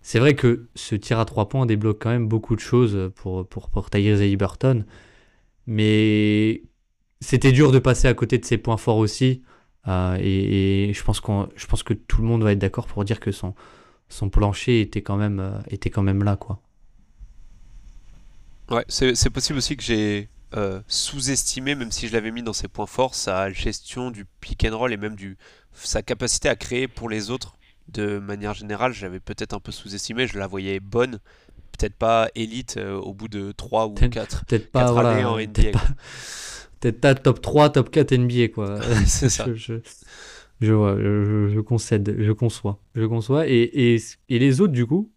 c'est vrai que ce tir à trois points débloque quand même beaucoup de choses pour, pour, pour Tyrese Haliburton. Mais c'était dur de passer à côté de ses points forts aussi. Euh, et, et je, pense qu'on, je pense que tout le monde va être d'accord pour dire que son, son plancher était quand même, euh, était quand même là. Quoi. Ouais, c'est possible aussi que j'ai euh, sous-estimé, même si je l'avais mis dans ses points forts, sa gestion du pick and roll et même du, sa capacité à créer pour les autres de manière générale. J'avais peut-être un peu sous-estimé, je la voyais bonne, peut-être pas élite euh, au bout de 3 ou Peut-être- 4. Peut-être pas, Quatre voilà, années en peut-être NBA, pas, peut-être pas top 3, top 4 NBA. Quoi. C'est ça. je, je, je vois, je concède, je conçois. Je conçois. Et, et, et les autres, du coup,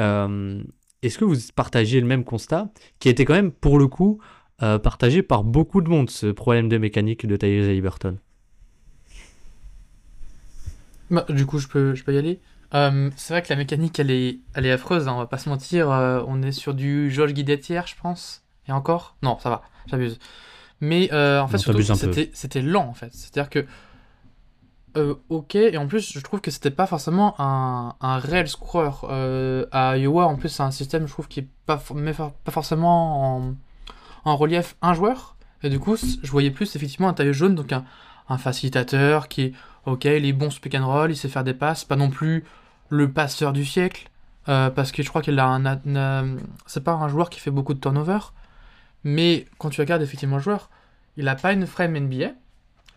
euh, est-ce que vous partagez le même constat qui était quand même, pour le coup, euh, partagé par beaucoup de monde, ce problème de mécanique de Tyrese Haliburton Bah, du coup, je peux, je peux y aller. Euh, c'est vrai que la mécanique, elle est, elle est affreuse, hein, on va pas se mentir. euh, on est sur du Georges Guidetière, je pense. Et encore? Non, ça va, j'abuse. Mais en fait, Non, surtout, c'était lent, en fait. C'est-à-dire que. Euh, ok, et en plus, je trouve que c'était pas forcément un, un réel scoreur. Euh, à Iowa, en plus, c'est un système, je trouve, qui est pas, for- pas forcément en, relief un joueur. Et du coup, je voyais plus effectivement un tailleur jaune, donc un, un facilitateur qui est Ok, il est bon sur pick and roll, il sait faire des passes, pas non plus le passeur du siècle, euh, parce que je crois qu'il a un- c'est pas un joueur qui fait beaucoup de turnover, mais quand tu regardes effectivement le joueur, il a pas une frame NBA,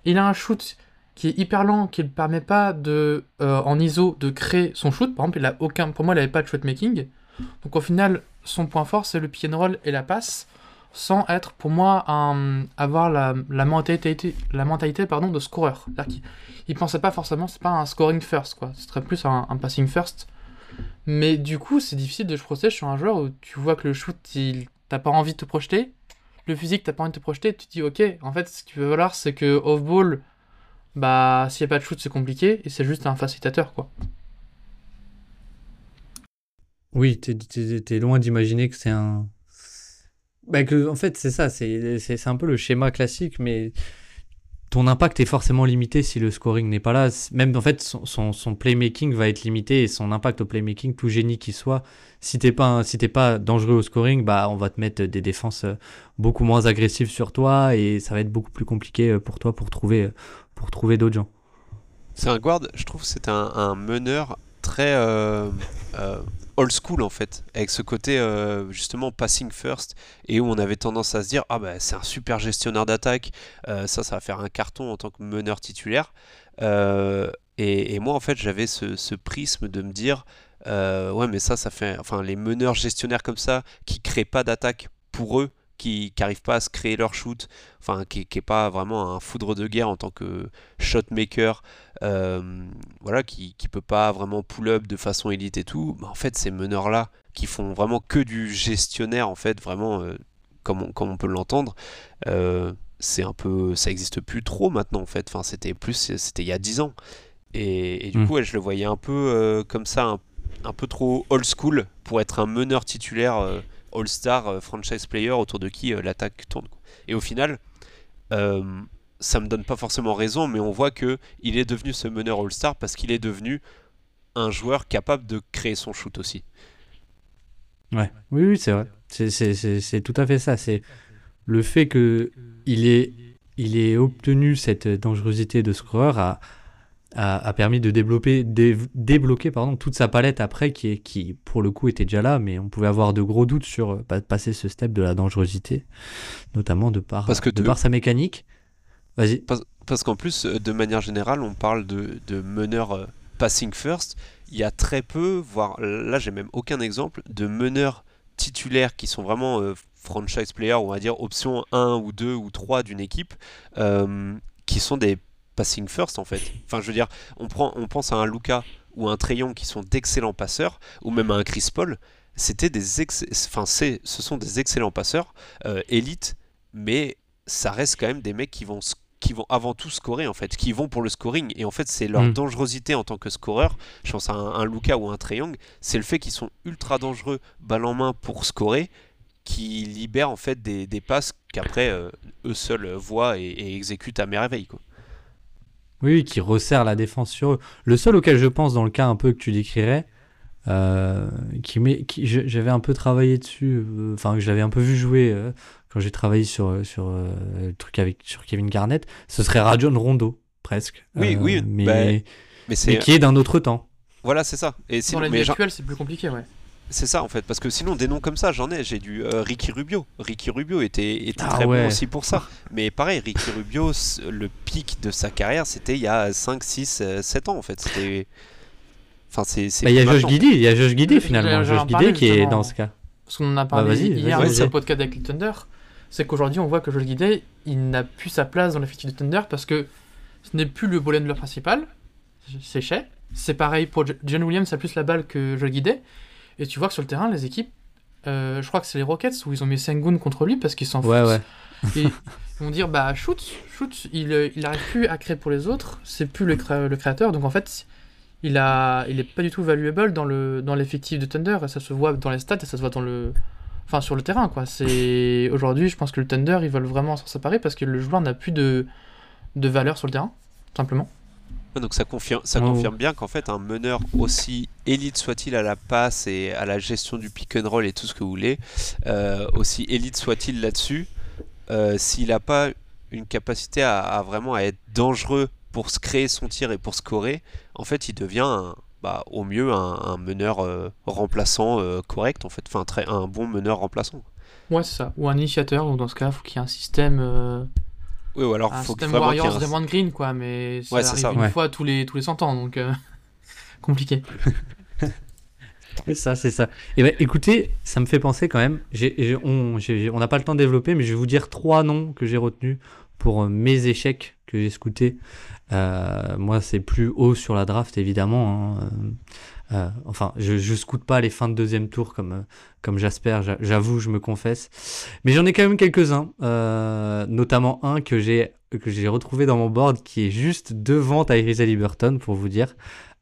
il a un shoot qui est hyper lent, qui ne permet pas de, euh, en ISO de créer son shoot. Par exemple, il a aucun, pour moi, il n'avait pas de shot making. Donc au final, son point fort, c'est le pick and roll et la passe, sans être pour moi un, avoir la, mentalité, la mentalité pardon, de scoreur. C'est-à-dire qu'il il pensait pas forcément, c'est pas un scoring first, quoi. Ce serait plus un, passing first. Mais du coup, c'est difficile de se projeter sur un joueur où tu vois que le shoot, t'as pas envie de te projeter. Le physique, t'as pas envie de te projeter. Tu te dis, ok, en fait, ce qu'il veut valoir, c'est que off-ball, bah, s'il n'y a pas de shoot, c'est compliqué. Et c'est juste un facilitateur, quoi. Oui, t'es, t'es loin d'imaginer que c'est un. Bah que, en fait, c'est ça, c'est, un peu le schéma classique, mais ton impact est forcément limité si le scoring n'est pas là. Même en fait, son, son, son playmaking va être limité et son impact au playmaking, tout génie qu'il soit, si t'es pas, si pas dangereux au scoring, bah on va te mettre des défenses euh, beaucoup moins agressives sur toi et ça va être beaucoup plus compliqué euh, pour toi pour trouver, euh, trouver d'autres gens. C'est un guard, je trouve c'est un, meneur très euh, euh, old school en fait, avec ce côté euh, justement passing first, et où on avait tendance à se dire ah bah c'est un super gestionnaire d'attaque, ça ça va faire un carton en tant que meneur titulaire. Et, moi en fait j'avais ce, ce prisme de me dire ouais mais ça ça fait, enfin les meneurs gestionnaires comme ça qui créent pas d'attaque pour eux, qui n'arrivent pas à se créer leur shoot, enfin qui, qui est pas vraiment un foudre de guerre en tant que shot maker euh, voilà, qui, qui peut pas vraiment pull-up de façon élite et tout, bah, en fait, ces meneurs-là, qui font vraiment que du gestionnaire, en fait, vraiment, euh, comme, on, comme on peut l'entendre, euh, c'est un peu, ça existe plus trop maintenant en fait. Enfin, c'était plus, c'était il y a 10 ans. Et, du Mm. coup, ouais, je le voyais un peu euh, comme ça, un, un peu trop old school pour être un meneur titulaire all-star euh, franchise player autour de qui euh, l'attaque tourne. Et au final, euh, ça me donne pas forcément raison, mais on voit que il est devenu ce meneur all-star parce qu'il est devenu un joueur capable de créer son shoot aussi. Ouais. Oui, oui, c'est vrai. C'est tout à fait ça. C'est le fait que il ait, il ait obtenu cette dangerosité de scoreur a, a, a permis de développer, dé- débloquer pardon, toute sa palette après qui, est, qui, pour le coup, était déjà là, mais on pouvait avoir de gros doutes sur euh, pa- passer ce step de la dangerosité, notamment de par, Parce que de par sa mécanique. Vas-y. Parce qu'en plus, euh, de manière générale, on parle de, de meneurs euh, passing first. Il y a très peu, voire là, j'ai même aucun exemple de meneurs titulaires qui sont vraiment euh, franchise players, on va dire option 1 ou 2 ou 3 d'une équipe, euh, qui sont des passing first en fait. Enfin, je veux dire, on, prend, on pense à un Luca ou un Trayon qui sont d'excellents passeurs, ou même à un Chris Paul. C'était des ex- enfin, ce sont des excellents passeurs, euh, élites, mais ça reste quand même des mecs qui vont, qui vont avant tout scorer en fait, qui vont pour le scoring. Et en fait, c'est leur Mm. dangerosité en tant que scoreur. Je pense à un, un Luca ou un Young, c'est le fait qu'ils sont ultra dangereux, balle en main pour scorer, qui libère en fait des, des passes qu'après euh, eux seuls voient et, et exécutent à merveille. Quoi. Oui, oui, qui resserre la défense sur eux. Le seul auquel je pense dans le cas un peu que tu décrirais, euh, qui, met, qui je- j'avais un peu travaillé dessus, euh, enfin que j'avais un peu vu jouer euh, quand j'ai travaillé sur sur euh, le truc avec sur Kevin Garnett, ce serait Rajon Rondo presque. Oui, Euh, oui, mais, bah, Mais qui est d'un autre temps. voilà, c'est ça. Et Dans sinon, la mais vie genre- actuelle, c'est plus compliqué, ouais. C'est ça en fait, parce que sinon des noms comme ça, j'en ai. J'ai du euh, Ricky Rubio. Ricky Rubio était, était Ah très ouais. bon aussi pour ça. Mais pareil, Ricky Rubio, le pic de sa carrière, c'était il y a 5, 6, 7 ans en fait. C'était. Enfin, c'est. Bah, Il y a Josh. Giddy, il y a Josh Je- finalement, Josh Giddy qui est dans ce cas. Parce qu'on en a parlé vas-y, hier dans le podcast avec le Thunder, c'est qu'aujourd'hui on voit que Joel Guidet, il n'a plus sa place dans l'effectif de Thunder parce que ce n'est plus le ball handler principal, c'est Shea. C'est pareil pour John Williams, a plus la balle que Joel Guidet. Et tu vois que sur le terrain, les équipes, euh, je crois que c'est les Rockets où ils ont mis Sengun contre lui parce qu'ils s'en foutent. ouais. Et ils vont dire bah shoot, shoot, il, euh, il arrive plus à créer pour les autres, c'est plus le, cré- le créateur, donc en fait il a, il est pas du tout valuable dans le dans l'effectif de Thunder, et ça se voit dans les stats et ça se voit dans le, enfin sur le terrain quoi. C'est aujourd'hui je pense que le Thunder ils veulent vraiment s'en séparer parce que le joueur n'a plus de de valeur sur le terrain, simplement. Ouais, Donc ça confirme, ça confirme bien qu'en fait un meneur aussi élite soit-il à la passe et à la gestion du pick and roll et tout ce que vous voulez, euh, aussi élite soit-il là-dessus, euh, s'il n'a pas une capacité à, à vraiment à être dangereux pour se créer son tir et pour scorer, en fait il devient un- bah, au mieux un, un meneur euh, remplaçant euh, correct en fait, enfin très, un bon meneur remplaçant. Ouais c'est ça. Ou un initiateur, donc dans ce cas faut qu'il y ait un système, euh, Oui, ou alors un faut que système Warriors un- Raymond Green quoi, mais ça Ouais, arrive ça. une Ouais. fois tous les tous les 100 ans donc euh, compliqué. C'est ça, c'est ça. Et ben, écoutez, ça me fait penser quand même. j'ai- j'ai- on j'ai- on n'a pas le temps de développer, mais je vais vous dire trois noms que j'ai retenus pour euh, mes échecs que j'ai scoutés. Euh, moi, c'est plus haut sur la draft, évidemment. hein. Euh, enfin, je, je scoute pas les fins de deuxième tour comme, euh, comme Jasper, j'a- j'avoue, je me confesse. Mais j'en ai quand même quelques-uns, euh, notamment un que j'ai que j'ai retrouvé dans mon board qui est juste devant Tyrese Liberton pour vous dire.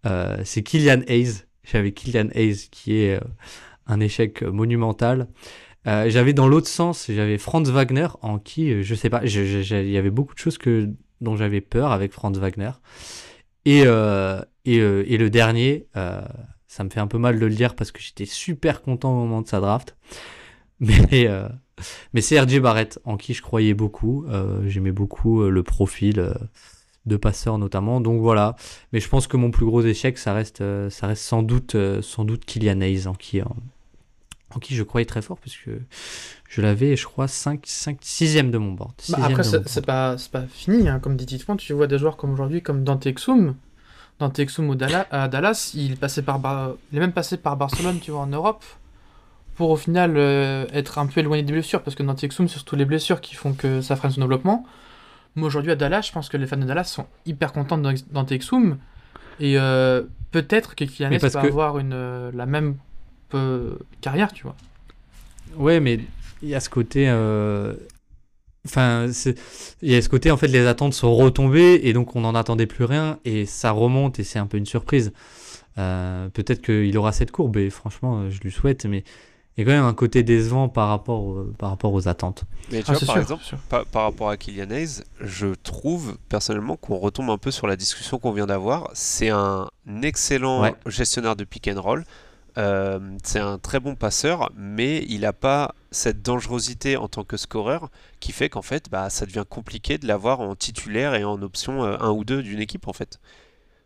Euh, c'est Killian Hayes. J'avais Killian Hayes qui est euh, un échec monumental. Euh, j'avais dans l'autre sens, j'avais Franz Wagner en qui, je sais pas, il y avait beaucoup de choses que, dont j'avais peur avec Franz Wagner. Et, euh, et, euh, et le dernier, euh, ça me fait un peu mal de le dire parce que j'étais super content au moment de sa draft. Mais, mais c'est RJ Barrett en qui je croyais beaucoup. J'aimais beaucoup le profil de passeur notamment. Donc voilà. Mais je pense que mon plus gros échec, ça reste, ça reste sans doute, sans doute Kylian Hayes en qui, en, en qui je croyais très fort puisque je l'avais, je crois, 5, 5, 6ème de mon board. Bah, après, c'est pas, pas fini, hein, comme dit Titouan. Tu vois des joueurs comme aujourd'hui, comme Dante Exum. Dante Exum à Dallas, il, passait par Bar- il est même passé par Barcelone, tu vois, en Europe, pour au final euh, être un peu éloigné des blessures, parce que Dante Exum, c'est surtout les blessures qui font que ça freine son développement. Mais aujourd'hui, à Dallas, je pense que les fans de Dallas sont hyper contents de Dante Exum. Et euh, peut-être que Kylian va que- avoir une, euh, la même euh, carrière, tu vois. Ouais, mais il y a ce côté. euh, Enfin, il y a ce côté, en fait, les attentes sont retombées et donc on n'en attendait plus rien et ça remonte et c'est un peu une surprise. Euh, peut-être qu'il aura cette courbe et franchement, je lui souhaite, mais il y a quand même un côté décevant par rapport, par rapport aux attentes. Mais tu ah, vois, par exemple, par, rapport à Kylian Hayes, je trouve personnellement qu'on retombe un peu sur la discussion qu'on vient d'avoir. C'est un excellent gestionnaire de pick and roll. Euh, c'est un très bon passeur, mais il n'a pas cette dangerosité en tant que scoreur qui fait qu'en fait, bah, ça devient compliqué de l'avoir en titulaire et en option 1 euh, ou 2 d'une équipe en fait.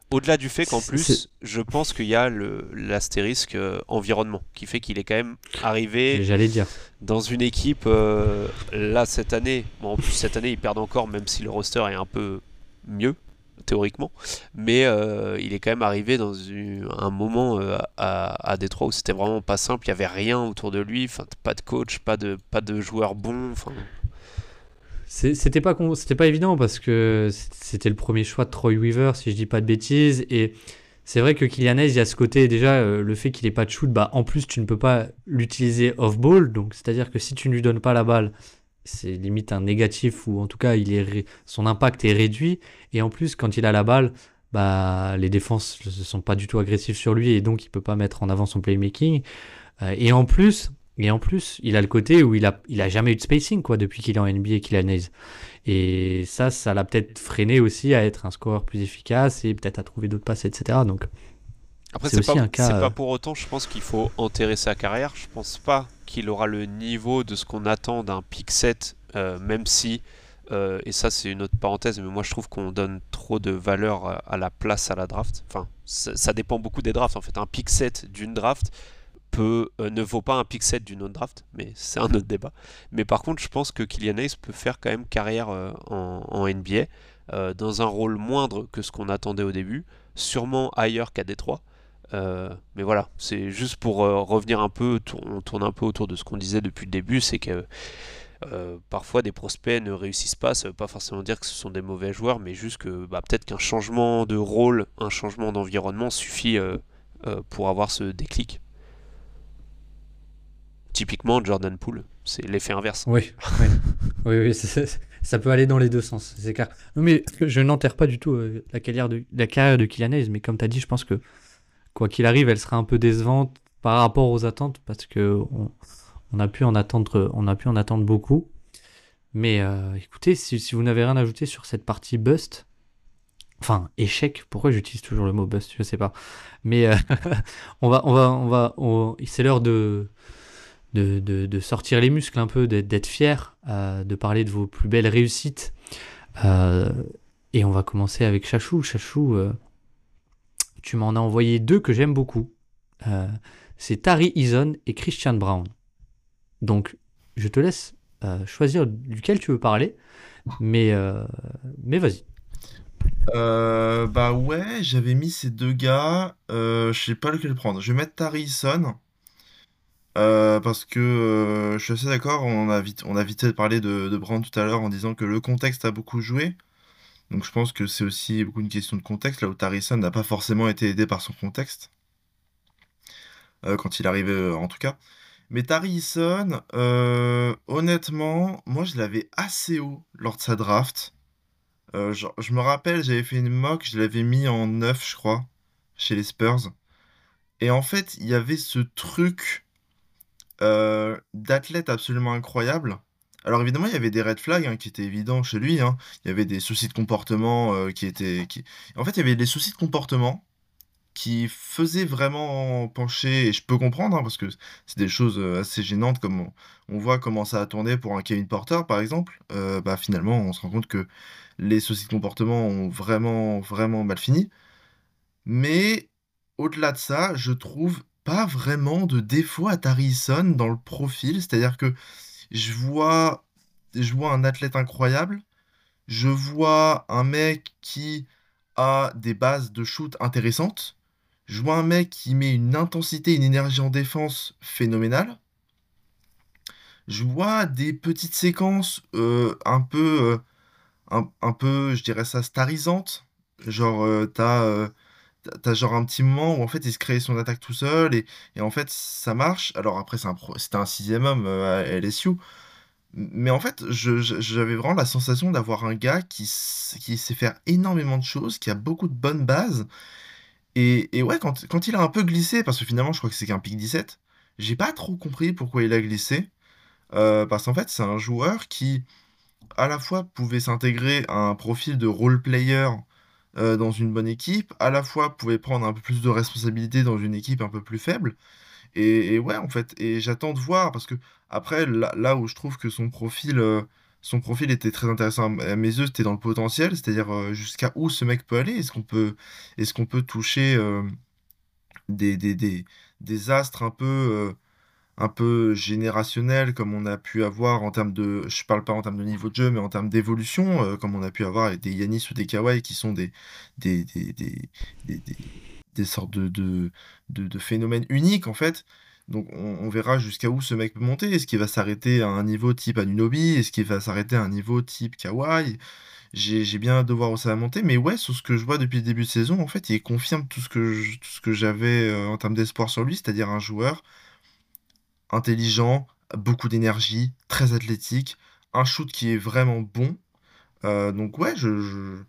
Au-delà du fait qu'en plus, je pense qu'il y a l'astérisque euh, environnement qui fait qu'il est quand même arrivé J'allais dire. dans une équipe là cette année. Bon, en plus, cette année, ils perdent encore, même si le roster est un peu mieux théoriquement, mais euh, il est quand même arrivé dans un moment euh, à, à Détroit où c'était vraiment pas simple, il y avait rien autour de lui, pas de coach, pas de pas de joueurs bons, enfin. C'était pas c'était pas évident parce que c'était le premier choix de Troy Weaver si je dis pas de bêtises et c'est vrai que Kylian il y a ce côté déjà euh, le fait qu'il ait pas de shoot, bah en plus tu ne peux pas l'utiliser off ball, donc c'est-à-dire que si tu ne lui donnes pas la balle, c'est limite un négatif ou en tout cas il est son impact est réduit. Et en plus quand il a la balle bah les défenses ne sont pas du tout agressives sur lui et donc il peut pas mettre en avant son playmaking. Euh, et en plus et en plus il a le côté où il a il a jamais eu de spacing quoi depuis qu'il est en NBA qu'il a Naze et ça ça l'a peut-être freiné aussi à être un scoreur plus efficace et peut-être à trouver d'autres passes etc donc après, c'est pas, pas, pour autant, je pense qu'il faut enterrer sa carrière. Je pense pas qu'il aura le niveau de ce qu'on attend d'un pick set, euh, même si, euh, et ça c'est une autre parenthèse, mais moi je trouve qu'on donne trop de valeur à la place à la draft. Enfin, ça, dépend beaucoup des drafts. En fait, un pick set d'une draft peut, euh, ne vaut pas un pick set d'une autre draft, mais c'est un autre débat. Mais par contre, je pense que Kylian Hayes peut faire quand même carrière en, en, NBA, dans un rôle moindre que ce qu'on attendait au début, sûrement ailleurs qu'à Détroit. Euh, mais voilà, c'est juste pour euh, revenir un peu, on tourne un peu autour de ce qu'on disait depuis le début, c'est que euh, parfois des prospects ne réussissent pas, ça veut pas forcément dire que ce sont des mauvais joueurs, mais juste que bah, peut-être qu'un changement de rôle, un changement d'environnement suffit pour avoir ce déclic. Typiquement Jordan Poole, c'est l'effet inverse. Oui, oui, ça peut aller dans les deux sens, clair. mais je n'enterre pas du tout la carrière de, la carrière de Kylian mais comme tu as dit, je pense que quoi qu'il arrive, elle sera un peu décevante par rapport aux attentes parce que on, a pu en attendre, on beaucoup. Mais euh, écoutez, si, vous n'avez rien à ajouter sur cette partie bust, enfin échec, pourquoi j'utilise toujours le mot bust, je sais pas. Mais euh, on va, on va, on va, c'est l'heure de de, sortir les muscles un peu, d'être fier, euh, de parler de vos plus belles réussites. et on va commencer avec Chachou. Chachou, tu m'en as envoyé deux que j'aime beaucoup. Euh, c'est Tari Eason et Christian Brown. Donc, je te laisse euh, choisir duquel tu veux parler, mais, euh, mais vas-y. bah ouais, j'avais mis ces deux gars. je sais pas lequel prendre. Je vais mettre Tari Eason. parce que je suis assez d'accord, on a vite, on a vite parlé de, de Brown tout à l'heure en disant que le contexte a beaucoup joué. Donc je pense que c'est aussi beaucoup une question de contexte, là où Tarison n'a pas forcément été aidé par son contexte. Euh, quand il arrivait euh, en tout cas. Mais Tarison, euh, honnêtement, moi je l'avais assez haut lors de sa draft. je me rappelle, j'avais fait une mock, je l'avais mis en 9, je crois, chez les Spurs. Et en fait, il y avait ce truc d'athlète absolument incroyable alors évidemment, il y avait des red flags hein, qui étaient évidents chez lui. Hein. Il y avait des soucis de comportement euh, qui étaient. Qui... En fait, il y avait des soucis de comportement qui faisaient vraiment pencher, et je peux comprendre, hein, parce que c'est des choses euh, assez gênantes, comme on, voit comment ça a tourné pour un Kevin Porter, par exemple. Euh, bah, finalement, on se rend compte que les soucis de comportement ont vraiment, vraiment mal fini. Mais au-delà de ça, je trouve pas vraiment de défaut à Tarison dans le profil, c'est-à-dire que je vois, un athlète incroyable. Je vois un mec qui a des bases de shoot intéressantes. Je vois un mec qui met une intensité, une énergie en défense phénoménale. Je vois des petites séquences euh, un peu, euh, un, peu, je dirais ça, starisantes. Genre, euh, t'as t'as genre un petit moment où en fait il se crée son attaque tout seul et, et en fait ça marche. Alors après c'est un c'était un sixième homme euh, à LSU, Mais en fait, j'avais vraiment la sensation d'avoir un gars qui, qui sait faire énormément de choses, qui a beaucoup de bonnes bases. Et, et ouais, quand, quand il a un peu glissé, parce que finalement, je crois que c'est qu'un pic 17, j'ai pas trop compris pourquoi il a glissé. Euh, parce qu'en fait, c'est un joueur qui, à la fois, pouvait s'intégrer à un profil de role player euh, dans une bonne équipe, à la fois pouvait prendre un peu plus de responsabilité dans une équipe un peu plus faible. Et, ouais, en fait, et j'attends de voir, parce que après, là, où je trouve que son profil, euh, son profil était très intéressant à mes yeux, c'était dans le potentiel, c'est-à-dire jusqu'à où ce mec peut aller, est-ce qu'on peut, est-ce qu'on peut toucher des, des, des, des astres un peu un peu générationnel comme on a pu avoir en termes de, je parle pas en termes de niveau de jeu, mais en termes d'évolution, euh, comme on a pu avoir avec des Yanis ou des Kawhi qui sont des, des, des, des, des, sortes de, de, de, phénomènes uniques en fait. Donc on, verra jusqu'à où ce mec peut monter. Est-ce qu'il va s'arrêter à un niveau type Anunobi Est-ce qu'il va s'arrêter à un niveau type Kawhi? J'ai bien hâte de voir où ça va monter, mais ouais, sur ce que je vois depuis le début de saison, en fait, il confirme tout ce que j'avais euh, en termes d'espoir sur lui, c'est-à-dire un joueur intelligent, beaucoup d'énergie, très athlétique, un shoot qui est vraiment bon. Euh, donc ouais, je,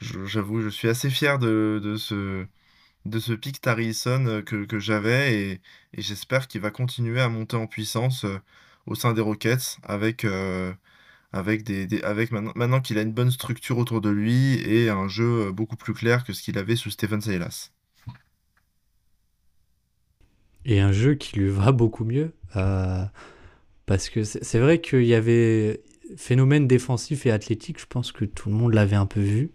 j'avoue, je, suis assez fier de, ce, de ce pic Tarison euh, que, j'avais et, j'espère qu'il va continuer à monter en puissance euh, au sein des Rockets avec, avec, avec maintenant, maintenant qu'il a une bonne structure autour de lui et un jeu beaucoup plus clair que ce qu'il avait sous Stephen Silas. Et un jeu qui lui va beaucoup mieux. Euh, parce que c'est vrai qu'il y avait phénomène défensif et athlétique, je pense que tout le monde l'avait un peu vu.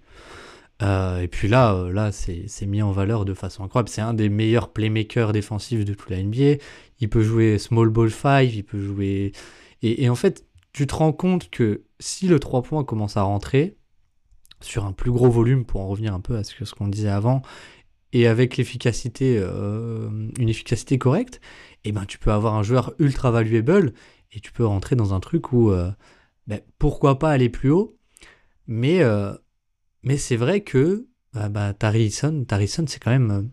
Euh, et puis là, euh, là c'est mis en valeur de façon incroyable. C'est un des meilleurs playmakers défensifs de toute la NBA. Il peut jouer small ball 5, il peut jouer. Et, en fait, tu te rends compte que si le 3 points commence à rentrer sur un plus gros volume, pour en revenir un peu à ce qu'on ce qu'on disait avant, et avec l'efficacité, euh, une efficacité correcte, eh ben tu peux avoir un joueur ultra valuable et tu peux rentrer dans un truc où euh, ben, pourquoi pas aller plus haut, mais, euh, mais c'est vrai que bah, bah, Tarison, c'est quand même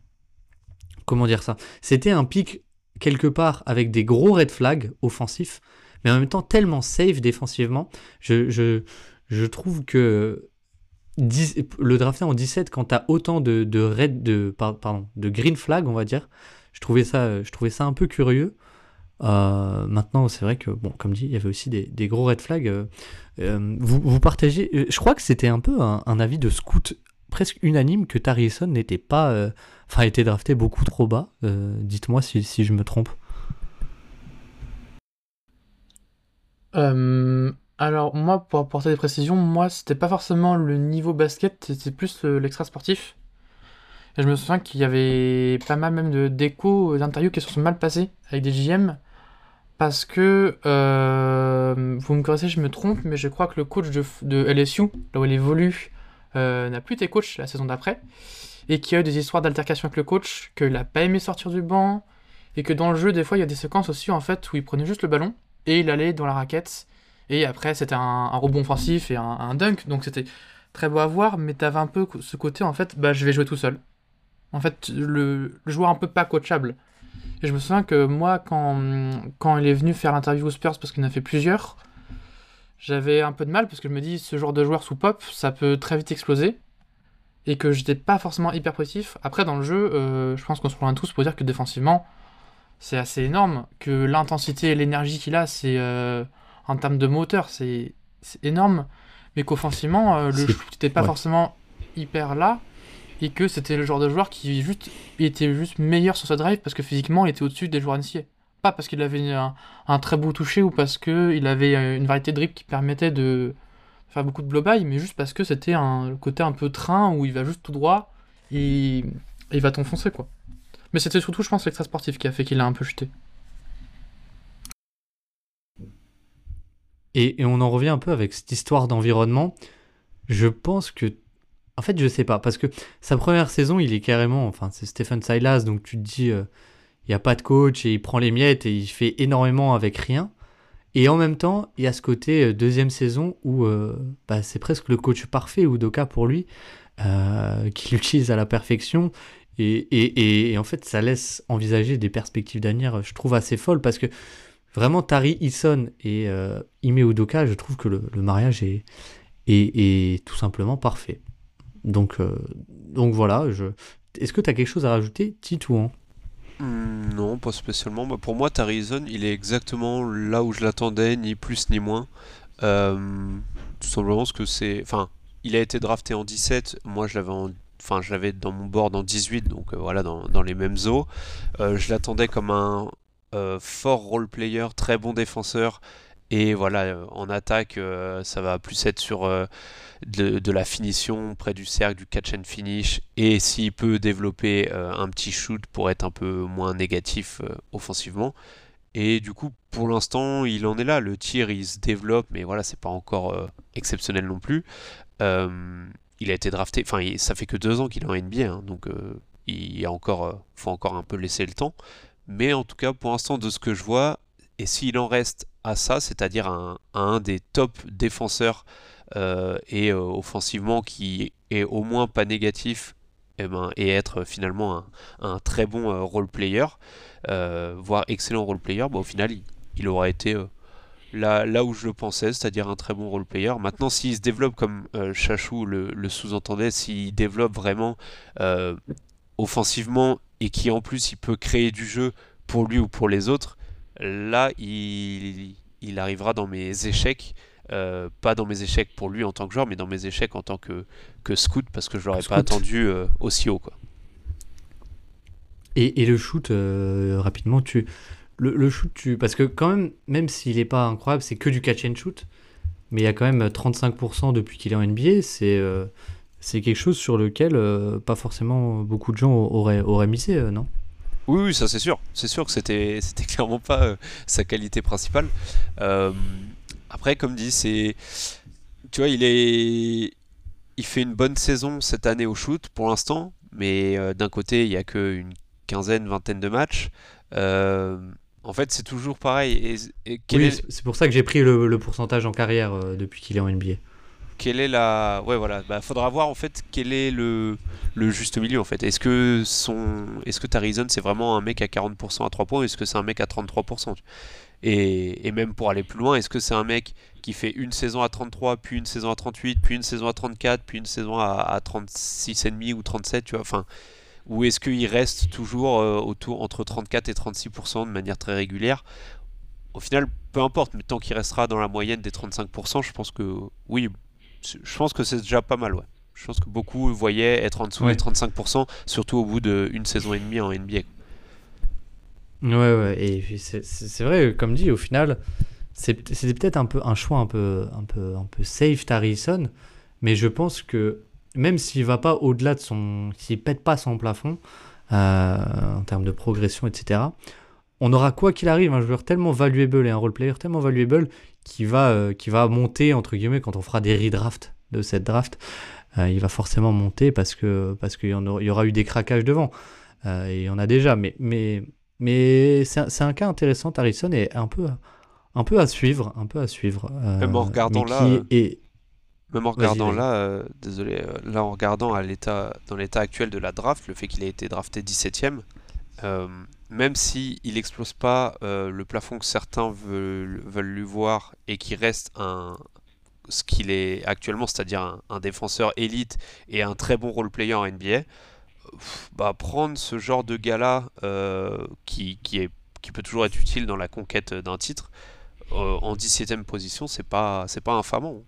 comment dire ça, c'était un pic quelque part avec des gros red flags offensifs, mais en même temps tellement safe défensivement. Je, je trouve que le drafté en 17 quand t'as autant de, red de pardon de green flag on va dire je trouvais ça je trouvais ça un peu curieux. Euh, maintenant c'est vrai que bon comme dit il y avait aussi des, des gros red flags. Euh, euh, vous, vous, partagez je crois que c'était un peu un, avis de scout presque unanime que Tarison n'était pas enfin été drafté beaucoup trop bas. Dites-moi si, si, je me trompe Alors moi, pour apporter des précisions, moi c'était pas forcément le niveau basket, c'était plus l'extra sportif. Et je me souviens qu'il y avait pas mal même de déco, d'interviews qui se sont mal passées avec des JM. Parce que, euh, vous me corrigez, je me trompe, mais je crois que le coach de, LSU, là où il évolue, euh, n'a plus été coach la saison d'après. Et qu'il y a eu des histoires d'altercation avec le coach, qu'il a pas aimé sortir du banc. Et que dans le jeu, des fois, il y a des séquences aussi en fait où il prenait juste le ballon et il allait dans la raquette et après, c'était un, rebond offensif et un, dunk. Donc c'était très beau à voir, mais t'avais un peu ce côté, en fait, bah, je vais jouer tout seul. En fait, le, joueur un peu pas coachable. Et je me souviens que moi, quand, quand il est venu faire l'interview aux Spurs, parce qu'il en a fait plusieurs, j'avais un peu de mal, parce que je me dis, ce genre de joueur sous pop, ça peut très vite exploser. Et que j'étais pas forcément hyper positif. Après, dans le jeu, euh, je pense qu'on se rejoint tous pour dire que défensivement, c'est assez énorme. Que l'intensité et l'énergie qu'il a, c'est. Euh, en termes de moteur, c'est énorme, mais qu'offensivement, euh, le shoot n'était pas forcément hyper là, et que c'était le genre de joueur qui juste, était juste meilleur sur sa drive parce que physiquement, il était au-dessus des joueurs NCA. Pas parce qu'il avait un, très beau toucher ou parce qu'il avait euh, une variété de dribble qui permettait de faire beaucoup de blow-by, mais juste parce que c'était un côté un peu train où il va juste tout droit et, il va t'enfoncer, quoi. Mais c'était surtout, je pense, l'extra sportif qui a fait qu'il a un peu chuté. Et, on en revient un peu avec cette histoire d'environnement. Je pense que. En fait, je sais pas, parce que sa première saison, il est carrément. Enfin, c'est Stephen Silas, donc tu te dis, euh, il n'y a pas de coach et il prend les miettes et il fait énormément avec rien. Et en même temps, il y a ce côté euh, deuxième saison où euh, bah, c'est presque le coach parfait, ou Doka pour lui, qui l'utilise à la perfection. Et, et, et, en fait, ça laisse envisager des perspectives d'avenir, je trouve, assez folles parce que vraiment Tari Ison et euh, Ime Udoka, je trouve que le, mariage est, tout simplement parfait. Donc, euh, voilà, je... est-ce que tu as quelque chose à rajouter, Titouan hmm, Non, pas spécialement. Pour moi, Tari Ison, il est exactement là où je l'attendais, ni plus ni moins. Euh, tout simplement parce que c'est... Enfin, il a été drafté en 17, moi je l'avais Enfin, je l'avais dans mon board en 18, donc voilà, dans, les mêmes eaux. je l'attendais comme un, fort role player, très bon défenseur. Et voilà, euh, en attaque, euh, ça va plus être sur de, la finition près du cercle, du catch and finish. Et s'il peut développer un petit shoot pour être un peu moins négatif offensivement. Et du coup, pour l'instant, il en est là. Le tir, il se développe, mais voilà, c'est pas encore exceptionnel non plus. il a été drafté, enfin, ça fait que deux ans qu'il est en NBA, hein, donc il a encore, faut encore un peu laisser le temps. Mais en tout cas, pour l'instant, de ce que je vois, et s'il en reste à ça, c'est-à-dire à, un des top défenseurs euh, et euh, offensivement qui est au moins pas négatif, et, eh ben, et être finalement un, très bon euh, role player, voire excellent role player, bah, au final, il, aura été là, là où je le pensais, c'est-à-dire un très bon role player. Maintenant, s'il se développe comme Chachou le sous-entendait, s'il développe vraiment offensivement et qui en plus il peut créer du jeu pour lui ou pour les autres, là il, il arrivera dans mes échecs. Euh, pas dans mes échecs pour lui en tant que joueur, mais dans mes échecs en tant que, que scout, parce que je l'aurais pas attendu euh, aussi haut. Quoi. Et, et le shoot, euh, rapidement, tu, le, le, shoot, tu, parce que quand même, même s'il n'est pas incroyable, c'est que du catch and shoot, mais il y a quand même 35% depuis qu'il est en NBA, c'est c'est quelque chose sur lequel euh, pas forcément beaucoup de gens auraient, auraient misé, euh, non? Oui, oui, ça c'est sûr. C'est sûr que c'était, c'était clairement pas euh, sa qualité principale. après, comme dit, c'est, tu vois, il est, il fait une bonne saison cette année au shoot pour l'instant, mais d'un côté, il y a qu'une quinzaine, vingtaine de matchs. en fait, c'est toujours pareil. Et, c'est pour ça que j'ai pris le, le pourcentage en carrière depuis qu'il est en NBA quelle est la ouais voilà. Bah, faudra voir en fait quel est le, le juste milieu en fait. Est-ce que son est-ce que Tarizon c'est vraiment un mec à 40% à 3 points est-ce que c'est un mec à 33% et, et même pour aller plus loin est-ce que c'est un mec qui fait une saison à 33 puis une saison à 38 puis une saison à 34 puis une saison à, à 36,5 ou 37 tu vois? Enfin ou est-ce qu'il reste toujours euh, autour entre 34 et 36% de manière très régulière? Au final, peu importe, mais tant qu'il restera dans la moyenne des 35%, je pense que oui, je pense que c'est déjà pas mal, ouais. Je pense que beaucoup voyaient être en dessous des 35%, surtout au bout d'une saison et demie en NBA. Ouais, ouais, et c'est vrai, comme dit, au final, c'était peut-être un peu un choix un peu, un peu, un peu safe, Tarison, mais je pense que même s'il va pas au-delà de son. s'il pète pas son plafond, euh, en termes de progression, etc., on aura quoi qu'il arrive un joueur tellement valuable et un role player tellement valuable qui va, euh, qui va monter, entre guillemets, quand on fera des redrafts de cette draft. Euh, il va forcément monter parce que parce qu'il y, y, aura eu des craquages devant. Euh, et il y en a déjà. Mais, mais, mais c'est un, cas intéressant, Harrison, et un peu, un peu à suivre. Un peu à suivre même en regardant là. Même en regardant là, désolé, là en regardant à l'état, dans l'état actuel de la draft, le fait qu'il ait été drafté 17ème, même si il explose pas euh, le plafond que certains veulent, lui voir et qui reste un, ce qu'il est actuellement, c'est-à-dire un, défenseur élite et un très bon role player en NBA, bah, prendre ce genre de gars-là euh, qui, qui peut toujours être utile dans la conquête d'un titre euh, en 17ème position, c'est pas, c'est pas infamant.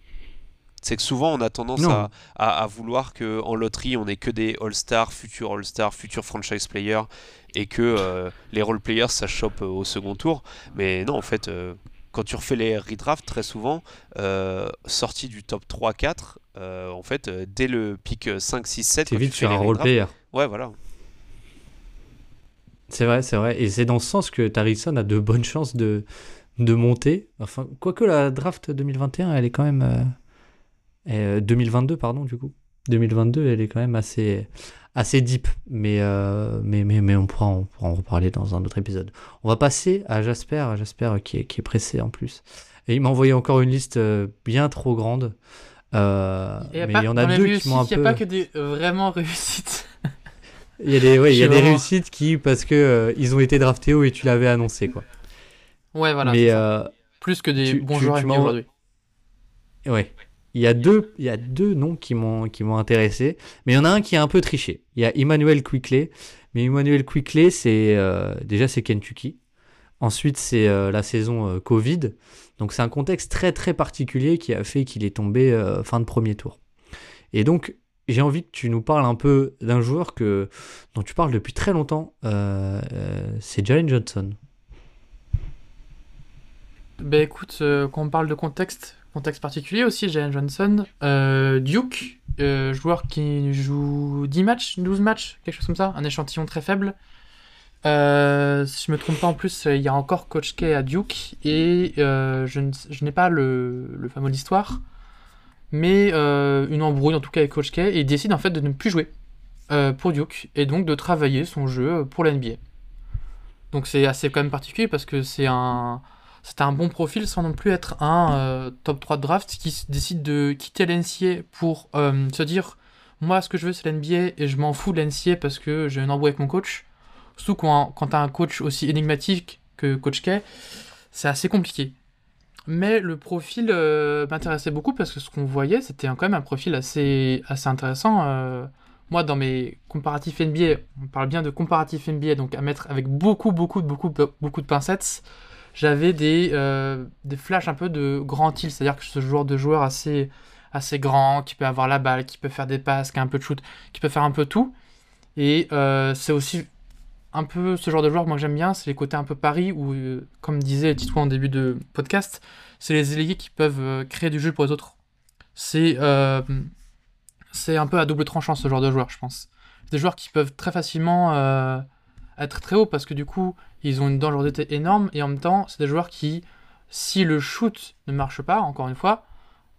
C'est que souvent on a tendance à, à, vouloir que en loterie on ait que des All-Stars, futurs All-Stars, futurs franchise players et que euh, les role players ça chope euh, au second tour. Mais non, en fait, euh, quand tu refais les redrafts, très souvent, sorti du top 3-4, en fait, dès le pick 5, 6, 7, tu vite sur un role player. Ouais, voilà. C'est vrai, c'est vrai. Et c'est dans ce sens que Tarison a de bonnes chances de, de monter. Enfin, quoique la draft 2021, elle est quand même. 2022, pardon, du coup. 2022, elle est quand même assez, assez deep, mais, euh, mais, mais, mais on, pourra, on pourra en reparler dans un autre épisode. On va passer à Jasper, Jasper qui est, qui est pressé en plus. Et il m'a envoyé encore une liste euh, bien trop grande. Euh, mais il y en a deux qui m'ont un peu... Il n'y a pas que des vraiment réussites. il y a des, ouais, il y a des réussites qui, parce que ils ont été draftés haut et tu l'avais annoncé, quoi. Ouais, voilà. mais euh, Plus que des tu- bons tu- joueurs aujourd'hui. ouais. Il y a deux, il y a deux noms qui m'ont qui m'ont intéressé, mais il y en a un qui a un peu triché. Il y a Emmanuel Quickley, mais Emmanuel Quickley, c'est euh, déjà c'est Kentucky. Ensuite, c'est euh, la saison euh, Covid. Donc c'est un contexte très très particulier qui a fait qu'il est tombé fin de premier tour. Et donc j'ai envie que tu nous parles un peu d'un joueur que dont tu parles depuis très longtemps. c'est Jalen Johnson. Ben écoute, quand on parle de contexte, contexte particulier aussi, Jalen Johnson, euh, Duke, euh, joueur qui joue 10 matchs, 12 matchs, quelque chose comme ça, un échantillon très faible. Euh, si je me trompe pas en plus, il y a encore Coach K à Duke et je, n'ai pas le, fameux d'histoire, mais une embrouille en tout cas avec Coach K et il décide en fait de ne plus jouer pour Duke et donc de travailler son jeu pour la NBA. Donc c'est assez quand même particulier parce que c'est un c'était un bon profil sans non plus être un euh, top 3 de draft qui décide de quitter l'NCA pour euh, se dire moi ce que je veux c'est l'NBA et je m'en fous de l'NCA parce que j'ai une embrouille avec mon coach. Surtout quand, quand t'as un coach aussi énigmatique que Coach K, c'est assez compliqué. Mais le profil euh, m'intéressait beaucoup parce que ce qu'on voyait c'était un- quand même un profil assez, assez intéressant. moi dans mes comparatifs NBA, on parle bien de comparatifs NBA donc à mettre avec beaucoup beaucoup beaucoup beaucoup de pincettes j'avais des, euh, des flashs un peu de grand tilt, c'est-à-dire que ce genre de joueur assez, assez grand, qui peut avoir la balle, qui peut faire des passes, qui a un peu de shoot, qui peut faire un peu tout. Et euh, c'est aussi un peu ce genre de joueur moi j'aime bien, c'est les côtés un peu pari, où, euh, comme disait Tito en début de podcast, c'est les ailiers qui peuvent euh, créer du jeu pour les autres. C'est c'est un peu à double tranchant ce genre de joueur, je pense. Des joueurs qui peuvent très facilement être très hauts parce que du coup, ils ont une dangerosité énorme et en même temps, c'est des joueurs qui, si le shoot ne marche pas, encore une fois,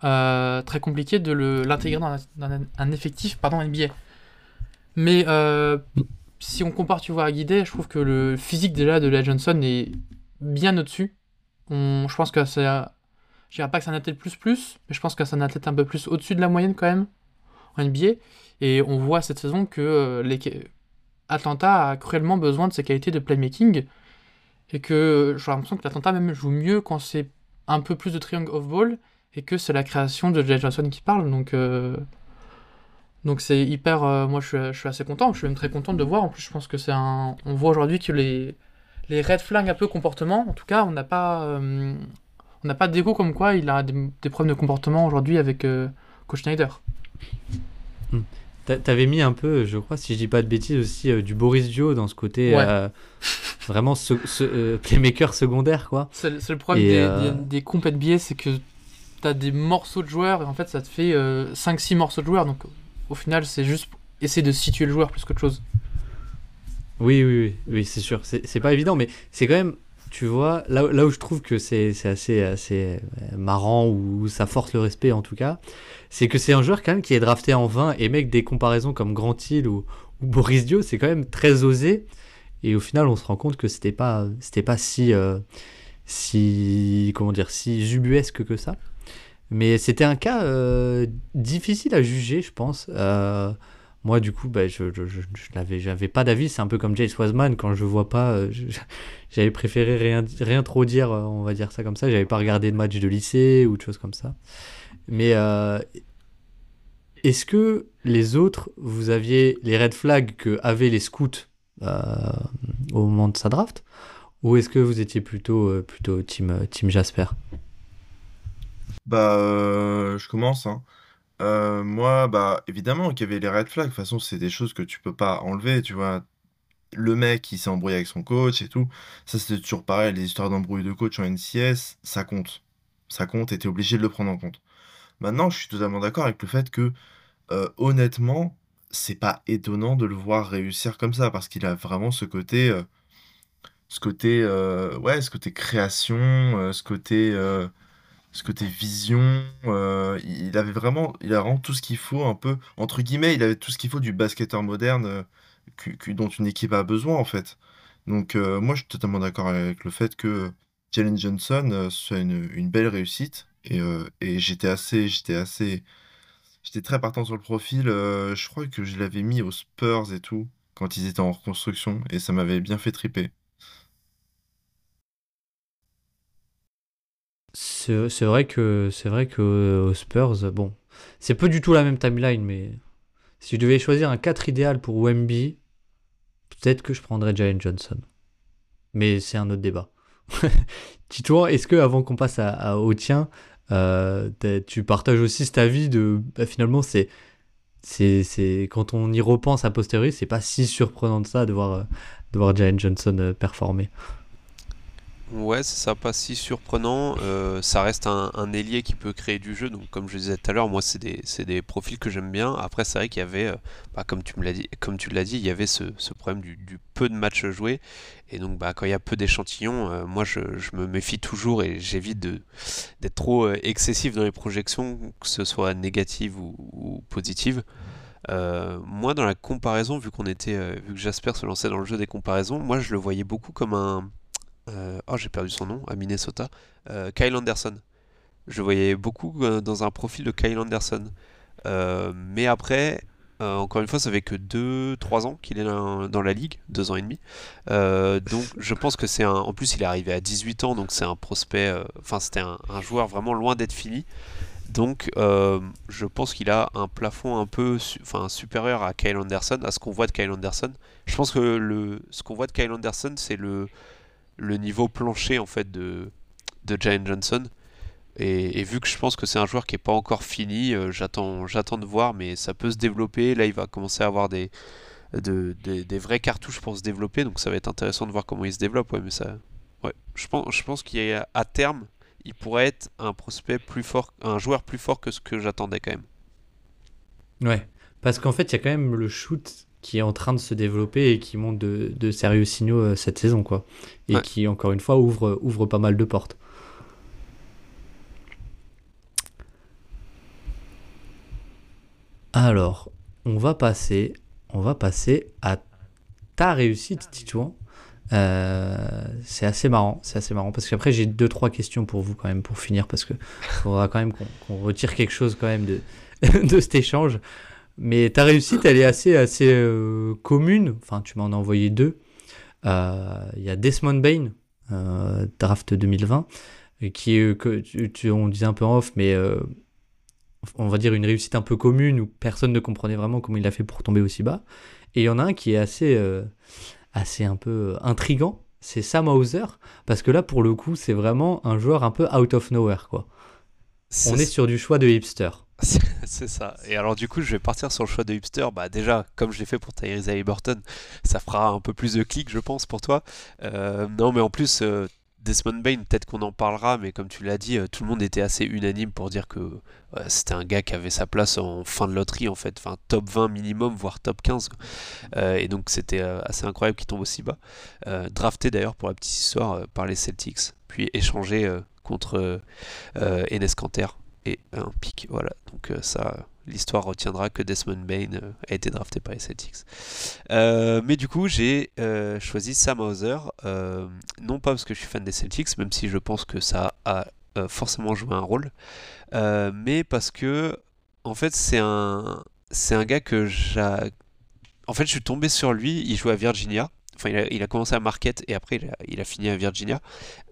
euh, très compliqué de l'intégrer dans, un- effectif pardon, NBA. Mais euh, si on compare, tu vois, à Guidé, je trouve que le physique déjà de la Johnson est bien au-dessus. Je pense que c'est. Je dirais pas que c'est un athlète plus plus, mais je pense que c'est un athlète un peu plus au-dessus de la moyenne quand même en NBA. Et on voit cette saison que euh, les, Atlanta a cruellement besoin de ses qualités de playmaking et que j'ai l'impression que l'Atlanta même joue mieux quand c'est un peu plus de triangle off ball et que c'est la création de Jay Johnson qui parle. Donc euh, donc c'est hyper euh, moi je suis, je suis assez content. Je suis même très content de voir. En plus je pense que c'est un on voit aujourd'hui que les les red flags un peu comportement en tout cas on n'a pas euh, on n'a pas comme quoi il a des, problèmes de comportement aujourd'hui avec euh, Coach Schneider. T'a- T'avais mis un peu, je crois, si je dis pas de bêtises, aussi euh, du Boris Dio dans ce côté Ouais. euh, vraiment ce, ce, euh, playmaker secondaire, quoi. C'est le problème Et, des, des, des compètes billets, c'est que t'as des morceaux de joueurs et en fait ça te fait 5-6 morceaux de joueurs. Donc au final, c'est juste essayer de situer le joueur plus qu'autre chose. Oui, oui, oui, oui c'est sûr. C'est pas évident, mais c'est quand même, tu vois, là, où je trouve que c'est assez, euh, marrant ou ça force le respect en tout cas, c'est que c'est un joueur quand même qui est drafté en 20 et mec, des comparaisons comme Grant Hill ou, Boris Dio, c'est quand même très osé. Et au final, on se rend compte que c'était pas, c'était pas si, euh, comment dire, si ubuesque que ça. Mais c'était un cas euh, difficile à juger, je pense. Moi, du coup, bah, je, je, je, je n'avais, j'avais pas d'avis. C'est un peu comme Jace Wiseman. Quand je vois pas, euh, j'avais préféré rien, rien trop dire, euh, on va dire ça comme ça. J'avais pas regardé de match de lycée ou de choses comme ça. Mais euh, est-ce que les autres, vous aviez les red flags que avaient les scouts au moment de sa draft? Ou est-ce que vous étiez plutôt, plutôt team, team Jasper? Bah, je commence, hein. Euh, moi, bah, évidemment qu'il y avait les red flags. De toute façon, c'est des choses que tu peux pas enlever, tu vois. Le mec, il s'est embrouillé avec son coach et tout. Ça, c'était toujours pareil. Les histoires d'embrouille de coach en NCS, ça compte. Ça compte et t'es obligé de le prendre en compte. Maintenant, je suis totalement d'accord avec le fait que, euh, honnêtement, c'est pas étonnant de le voir réussir comme ça parce qu'il a vraiment ce côté, euh, ce côté, euh, ouais, ce côté création, ce côté, ce côté vision. euh, il avait vraiment, il a vraiment tout ce qu'il faut, un peu, entre guillemets, il avait tout ce qu'il faut du basketteur moderne euh, dont une équipe a besoin, en fait. Donc, euh, moi, je suis totalement d'accord avec le fait que Jalen Johnson euh, soit une, belle réussite. Et, j'étais assez, j'étais assez, j'étais très partant sur le profil. je crois que je l'avais mis aux Spurs et tout, quand ils étaient en reconstruction, et ça m'avait bien fait triper. C'est vrai que c'est vrai que aux Spurs, bon, c'est pas du tout la même timeline, mais si je devais choisir un 4 idéal pour Wemby, peut-être que je prendrais Jalen Johnson. Mais c'est un autre débat. Tito, est-ce que avant qu'on passe à, au tien, euh, tu partages aussi cet avis de bah, finalement c'est c'est quand on y repense a posteriori, c'est pas si surprenant de ça de voir de voir Jalen Johnson euh, performer. Ouais, c'est ça, pas si surprenant. Euh, ça reste un, ailier qui peut créer du jeu. Donc, comme je disais tout à l'heure, moi, c'est des, des, profils que j'aime bien. Après, c'est vrai qu'il y avait, euh, bah, comme tu me l'as dit, comme tu l'as dit, il y avait ce, ce problème du, peu de matchs joués. Et donc, bah, quand il y a peu d'échantillons, euh, moi, je, me méfie toujours et j'évite d'être trop excessif dans les projections, que ce soit négative ou, positive. moi, dans la comparaison, vu qu'on était, vu que Jasper se lançait dans le jeu des comparaisons, moi, je le voyais beaucoup comme un oh, j'ai perdu son nom, à Minnesota. Euh, Kyle Anderson. Je voyais beaucoup euh, dans un profil de Kyle Anderson. mais après, encore une fois, ça fait que 2-3 ans qu'il est dans, la ligue, 2 ans et demi. donc je pense que c'est un. En plus, il est arrivé à 18 ans, donc c'est un prospect. Enfin, c'était un, joueur vraiment loin d'être fini. Donc je pense qu'il a un plafond un peu supérieur à Kyle Anderson, à ce qu'on voit de Kyle Anderson. Je pense que le, ce qu'on voit de Kyle Anderson, c'est le, le niveau plancher en fait de, de Johnson. Et, vu que je pense que c'est un joueur qui n'est pas encore fini, euh, j'attends, j'attends de voir, mais ça peut se développer. Là, il va commencer à avoir des, des vraies cartouches pour se développer, donc ça va être intéressant de voir comment il se développe. Ouais, mais ça, ouais, je pense, je pense qu'à terme, il pourrait être un prospect plus fort, un joueur plus fort que ce que j'attendais quand même. Ouais, parce qu'en fait, il y a quand même le shoot qui est en train de se développer et qui monte de, sérieux signaux euh, cette saison, quoi. Et qui, encore une fois, ouvre, ouvre pas mal de portes. Alors, on va passer, on va passer à ta réussite, Titouan. Euh, c'est assez marrant, c'est assez marrant parce qu'après j'ai deux trois questions pour vous quand même pour finir parce que faudra quand même qu'on retire quelque chose quand même de, de cet échange. Mais ta réussite, elle est assez, assez euh, commune. Enfin, tu m'en as envoyé deux. Euh, il y a Desmond Bain, euh, draft 2020, qui est, que tu, on disait un peu en off, mais on va dire une réussite un peu commune où personne ne comprenait vraiment comment il a fait pour tomber aussi bas. Et il y en a un qui est assez, assez un peu intrigant, c'est Sam Hauser, parce que là, pour le coup, c'est vraiment un joueur un peu out of nowhere, quoi. On est sur du choix de hipster. c'est ça. Et alors du coup, je vais partir sur le choix de hipster. Bah déjà, comme je l'ai fait pour Tyrese Haliburton, ça fera un peu plus de clics, je pense, pour toi. Euh, non, mais en plus, euh, Desmond Bain, peut-être qu'on en parlera, mais comme tu l'as dit, euh, tout le monde était assez unanime pour dire que c'était un gars qui avait sa place en fin de loterie, en fait, enfin top 20 minimum, voire top 15. et donc c'était assez incroyable qu'il tombe aussi bas. drafté d'ailleurs pour la petite histoire par les Celtics, puis échangé contre Enes Kanter un pic. Voilà, donc euh, ça, l'histoire retiendra que Desmond Bain euh, a été drafté par les Celtics. Euh, mais du coup, j'ai choisi Sam Hauser, non pas parce que je suis fan des Celtics, même si je pense que ça a forcément joué un rôle, mais parce que, en fait, c'est un, c'est un gars que j'ai. En fait, je suis tombé sur lui, il jouait à Virginia. Enfin, il a, commencé à Marquette et après, il a, il a fini à Virginia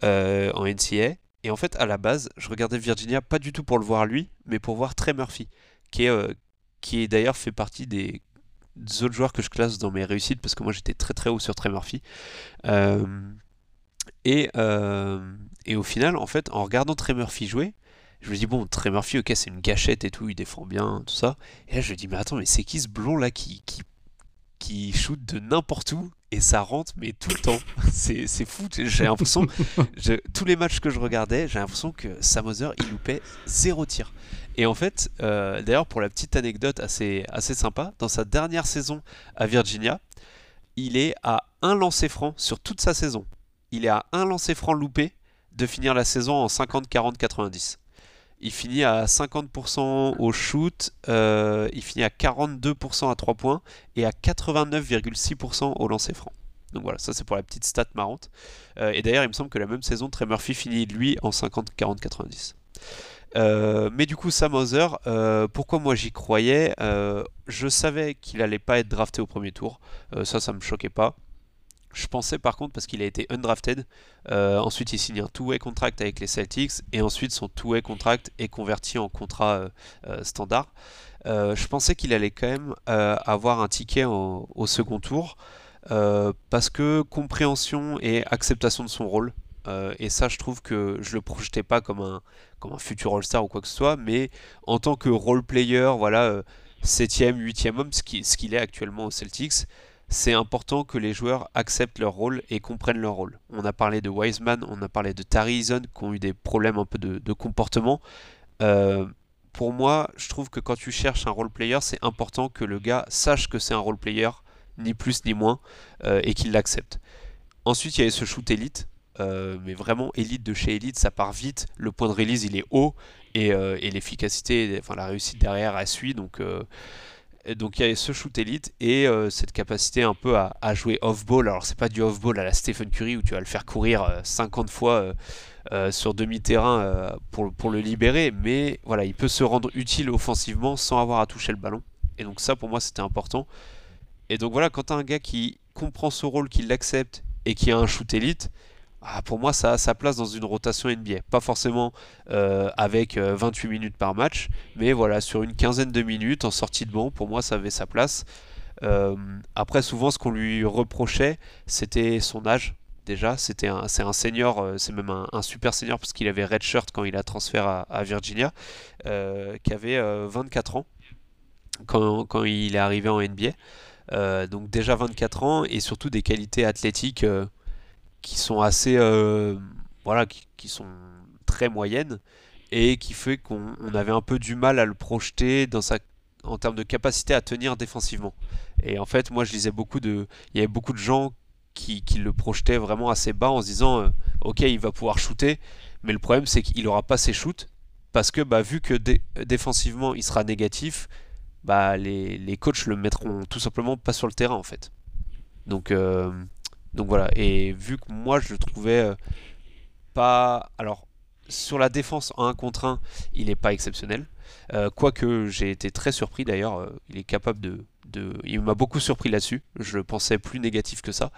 en NCA. Et en fait, à la base, je regardais Virginia pas du tout pour le voir lui, mais pour voir Trey Murphy, qui est, euh, qui est d'ailleurs fait partie des, autres joueurs que je classe dans mes réussites, parce que moi j'étais très très haut sur Trey Murphy. Euh, et, euh, et au final, en fait, en regardant Trey Murphy jouer, je me dis, bon, Trey Murphy, ok, c'est une gâchette et tout, il défend bien, tout ça. Et là, je me dis, mais attends, mais c'est qui ce blond là qui, qui shoot de n'importe où et ça rentre mais tout le temps. C'est, fou. J'ai l'impression, tous les matchs que je regardais, j'ai l'impression que Sam il loupait zéro tir. Et en fait, euh, d'ailleurs pour la petite anecdote assez, assez sympa, dans sa dernière saison à Virginia, il est à un lancer franc sur toute sa saison. Il est à un lancer franc loupé de finir la saison en 50, 40, 90. Il finit à 50% au shoot, euh, il finit à 42% à 3 points et à 89,6% au lancer franc. Donc voilà, ça c'est pour la petite stat marrante. Euh, et d'ailleurs, il me semble que la même saison, Trey Murphy finit lui en 50, 40, 90. mais du coup, Sam euh, pourquoi moi j'y croyais? Je savais qu'il allait pas être drafté au premier tour. ça, ça me choquait pas. Je pensais par contre, parce qu'il a été undrafted, euh, ensuite il signe un two-way contract avec les Celtics, et ensuite son two-way contract est converti en contrat euh, euh, standard. je pensais qu'il allait quand même avoir un ticket au second tour, parce que compréhension et acceptation de son rôle. et ça, je trouve que je le projetais pas comme un, comme un futur All-Star ou quoi que ce soit, mais en tant que role player, voilà, 7ème, 8ème homme, ce qu'il est actuellement aux Celtics, c'est important que les joueurs acceptent leur rôle et comprennent leur rôle. On a parlé de Wiseman, on a parlé de Tari qui ont eu des problèmes un peu de, comportement. Euh, pour moi, je trouve que quand tu cherches un role player, c'est important que le gars sache que c'est un role player, ni plus ni moins, euh, et qu'il l'accepte. Ensuite, il y avait ce shoot élite, euh, mais vraiment élite de chez élite, ça part vite, le point de release il est haut, et, et l'efficacité, enfin la réussite derrière, elle suit, donc donc il y a ce shoot élite et euh, cette capacité un peu à, jouer off-ball. Alors c'est pas du off-ball à la Stephen Curry où tu vas le faire courir 50 euh, fois euh, sur demi-terrain pour, le libérer, mais voilà, il peut se rendre utile offensivement sans avoir à toucher le ballon. Et donc ça pour moi c'était important. Et donc voilà, quand tu as un gars qui comprend ce rôle, qui l'accepte et qui a un shoot élite, ah, pour moi, ça a sa place dans une rotation NBA. Pas forcément euh, avec 28 euh, minutes par match, mais voilà, sur une quinzaine de minutes en sortie de banc, pour moi, ça avait sa place. Euh, après, souvent, ce qu'on lui reprochait, c'était son âge. Déjà, un, c'est un senior, c'est même un, super senior parce qu'il avait redshirt quand il a transféré à, Virginia, qui avait 24 ans quand, quand, il est arrivé en NBA. donc déjà 24 ans et surtout des qualités athlétiques qui sont assez euh, voilà qui, sont très moyennes et qui fait qu'on avait un peu du mal à le projeter dans sa en termes de capacité à tenir défensivement. Et en fait, moi je lisais beaucoup de il y avait beaucoup de gens qui, qui le projetaient vraiment assez bas en se disant euh, OK, il va pouvoir shooter, mais le problème c'est qu'il aura pas ses shoots parce que bah, vu que défensivement il sera négatif, bah les, les coachs le mettront tout simplement pas sur le terrain en fait. Donc euh, donc voilà, et vu que moi je le trouvais euh, pas. Alors, sur la défense en 1 contre 1, il n'est pas exceptionnel. Euh, quoique j'ai été très surpris d'ailleurs, euh, il est capable de. de... Il m'a beaucoup surpris là-dessus, je pensais plus négatif que ça.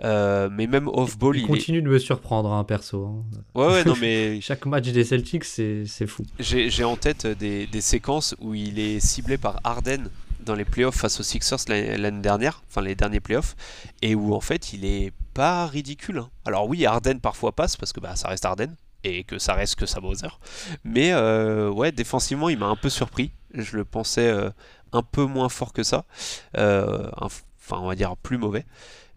mais même off-ball. Il, continue de me surprendre, hein, perso. Hein. Ouais, ouais, non, mais. Chaque match des Celtics, c'est fou. J'ai en tête des, des, séquences où il est ciblé par Arden dans les playoffs face aux Sixers l'année dernière, enfin les derniers playoffs, et où en fait il est pas ridicule. Hein. Alors oui, Arden parfois passe parce que bah, ça reste Arden et que ça reste que sa Bowser. Mais euh, ouais, défensivement, il m'a un peu surpris. Je le pensais euh, un peu moins fort que ça. Euh, enfin, on va dire plus mauvais.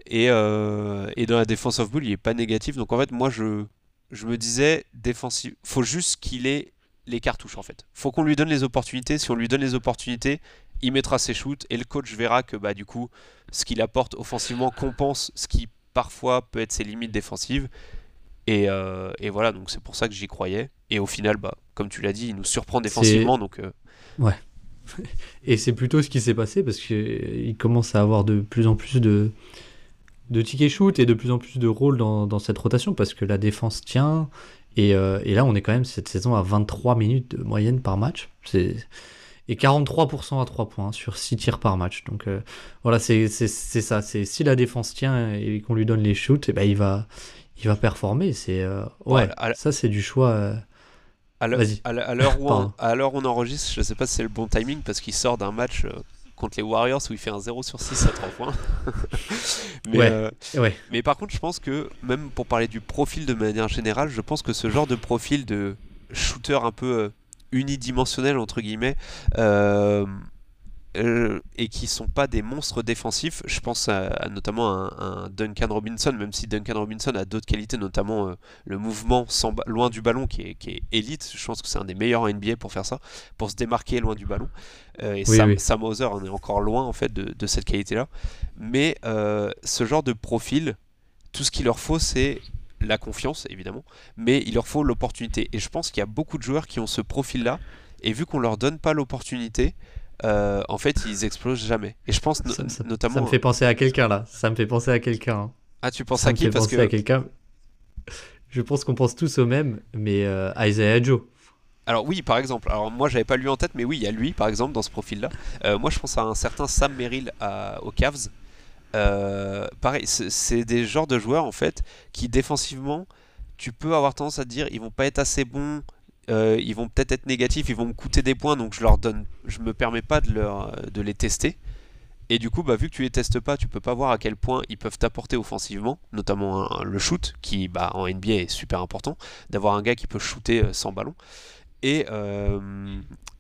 Et, et, dans la défense of bull, il est pas négatif. Donc en fait, moi, je, je me disais, défensif, faut juste qu'il ait les cartouches en fait. Faut qu'on lui donne les opportunités. Si on lui donne les opportunités, il mettra ses shoots et le coach verra que bah du coup ce qu'il apporte offensivement compense ce qui parfois peut être ses limites défensives. Et, euh, et voilà donc c'est pour ça que j'y croyais. Et au final bah comme tu l'as dit il nous surprend défensivement donc euh, ouais. Et c'est plutôt ce qui s'est passé parce qu'il commence à avoir de plus en plus de de tickets shoot et de plus en plus de rôles dans, dans cette rotation parce que la défense tient. Et, euh, et, là on est quand même cette saison à 23 minutes de moyenne par match. C'est et 43% à 3 points sur 6 tirs par match. Donc euh, voilà, c'est ça. C'est si la défense tient et qu'on lui donne les shoots, et eh ben il va il va performer. C'est euh, ouais, ça c'est du choix. Euh... À l'heure où, on, on enregistre, je sais pas si c'est le bon timing parce qu'il sort d'un match euh, contre les Warriors où il fait un 0 sur 6 à 3 points. mais, ouais, ouais. mais par contre, je pense que même pour parler du profil de manière générale, je pense que ce genre de profil de shooter un peu unidimensionnels entre guillemets euh, euh, et qui sont pas des monstres défensifs. Je pense à, notamment à, Duncan Robinson, même si Duncan Robinson a d'autres qualités, notamment euh, le mouvement sans loin du ballon qui est, qui est, élite. Je pense que c'est un des meilleurs en NBA pour faire ça, pour se démarquer loin du ballon. et Sam, Sam, Hauser en est encore loin en fait de, de cette qualité-là. Mais ce genre de profil, tout ce qu'il leur faut, c'est la confiance évidemment, mais il leur faut l'opportunité. Et je pense qu'il y a beaucoup de joueurs qui ont ce profil-là, et vu qu'on leur donne pas l'opportunité, euh, en fait, ils explosent jamais. Et je pense notamment. Ça me fait penser à quelqu'un là. Ça me fait penser à quelqu'un. Hein. Ah, tu penses à qui? Parce que. à quelqu'un. Je pense qu'on pense tous au même, mais euh, Isaiah Joe. Alors oui, par exemple. Alors moi, j'avais pas lui en tête, mais oui, il y a lui, par exemple, dans ce profil-là. Euh, moi, je pense à un certain Sam Merrill aux Cavs. Euh, pareil, c'est- des genres de joueurs en fait qui défensivement, tu peux avoir tendance à te dire ils vont pas être assez bons, euh, ils vont peut-être être négatifs, ils vont me coûter des points, donc je leur donne, je me permets pas de, leur, de les tester. Et du coup, bah, vu que tu les testes pas, tu peux pas voir à quel point ils peuvent t'apporter offensivement, notamment le shoot, qui bah, en NBA est super important, d'avoir un gars qui peut shooter euh, sans ballon. Et, euh,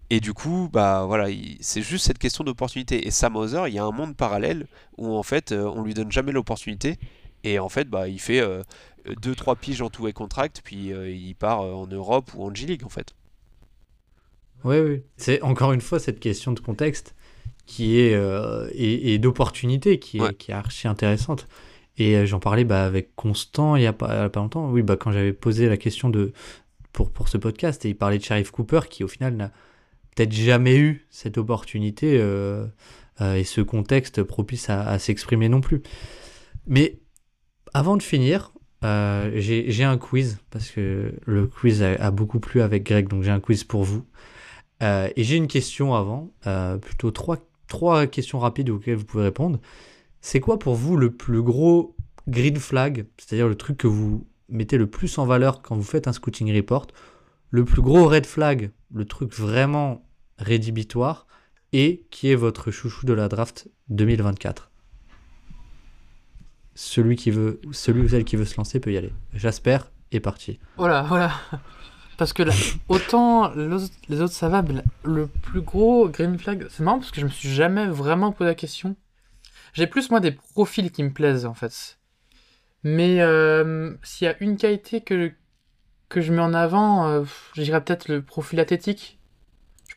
et du coup, bah voilà, il- c'est juste cette question d'opportunité. Et Sam Hauser, il y a un monde parallèle où en fait, euh, on lui donne jamais l'opportunité. Et en fait, bah, il fait 2-3 piges en tout et contract, puis euh, il part euh, en Europe ou en G-League en fait. Oui, oui. C'est encore une fois cette question de contexte qui est euh, et, et d'opportunité qui est, Ouais. qui est archi intéressante. Et euh, j'en parlais bah, avec Constant il y a pas, a longtemps. Oui, bah, quand j'avais posé la question de pour, pour ce podcast et il parlait de Sharif Cooper qui au final n'a peut-être jamais eu cette opportunité euh, euh, et ce contexte propice à, s'exprimer non plus. Mais avant de finir, euh, j'ai un quiz parce que le quiz a, a beaucoup plu avec Greg, donc j'ai un quiz pour vous. Et j'ai une question avant, plutôt trois, trois questions rapides auxquelles vous pouvez répondre. C'est quoi pour vous le plus gros green flag, c'est-à-dire le truc que vous mettez le plus en valeur quand vous faites un scouting report, le plus gros red flag, le truc vraiment rédhibitoire, et qui est votre chouchou de la draft 2024 Celui qui veut, celui ou celle qui veut se lancer peut y aller. Jasper est parti. Voilà, voilà. Parce que là, autant les autres, ça va, mais là, le plus gros green flag, c'est marrant parce que je me suis jamais vraiment posé la question. J'ai plus moi des profils qui me plaisent en fait. Mais euh, s'il y a une qualité que, que je mets en avant, euh, je dirais peut-être le profil athlétique.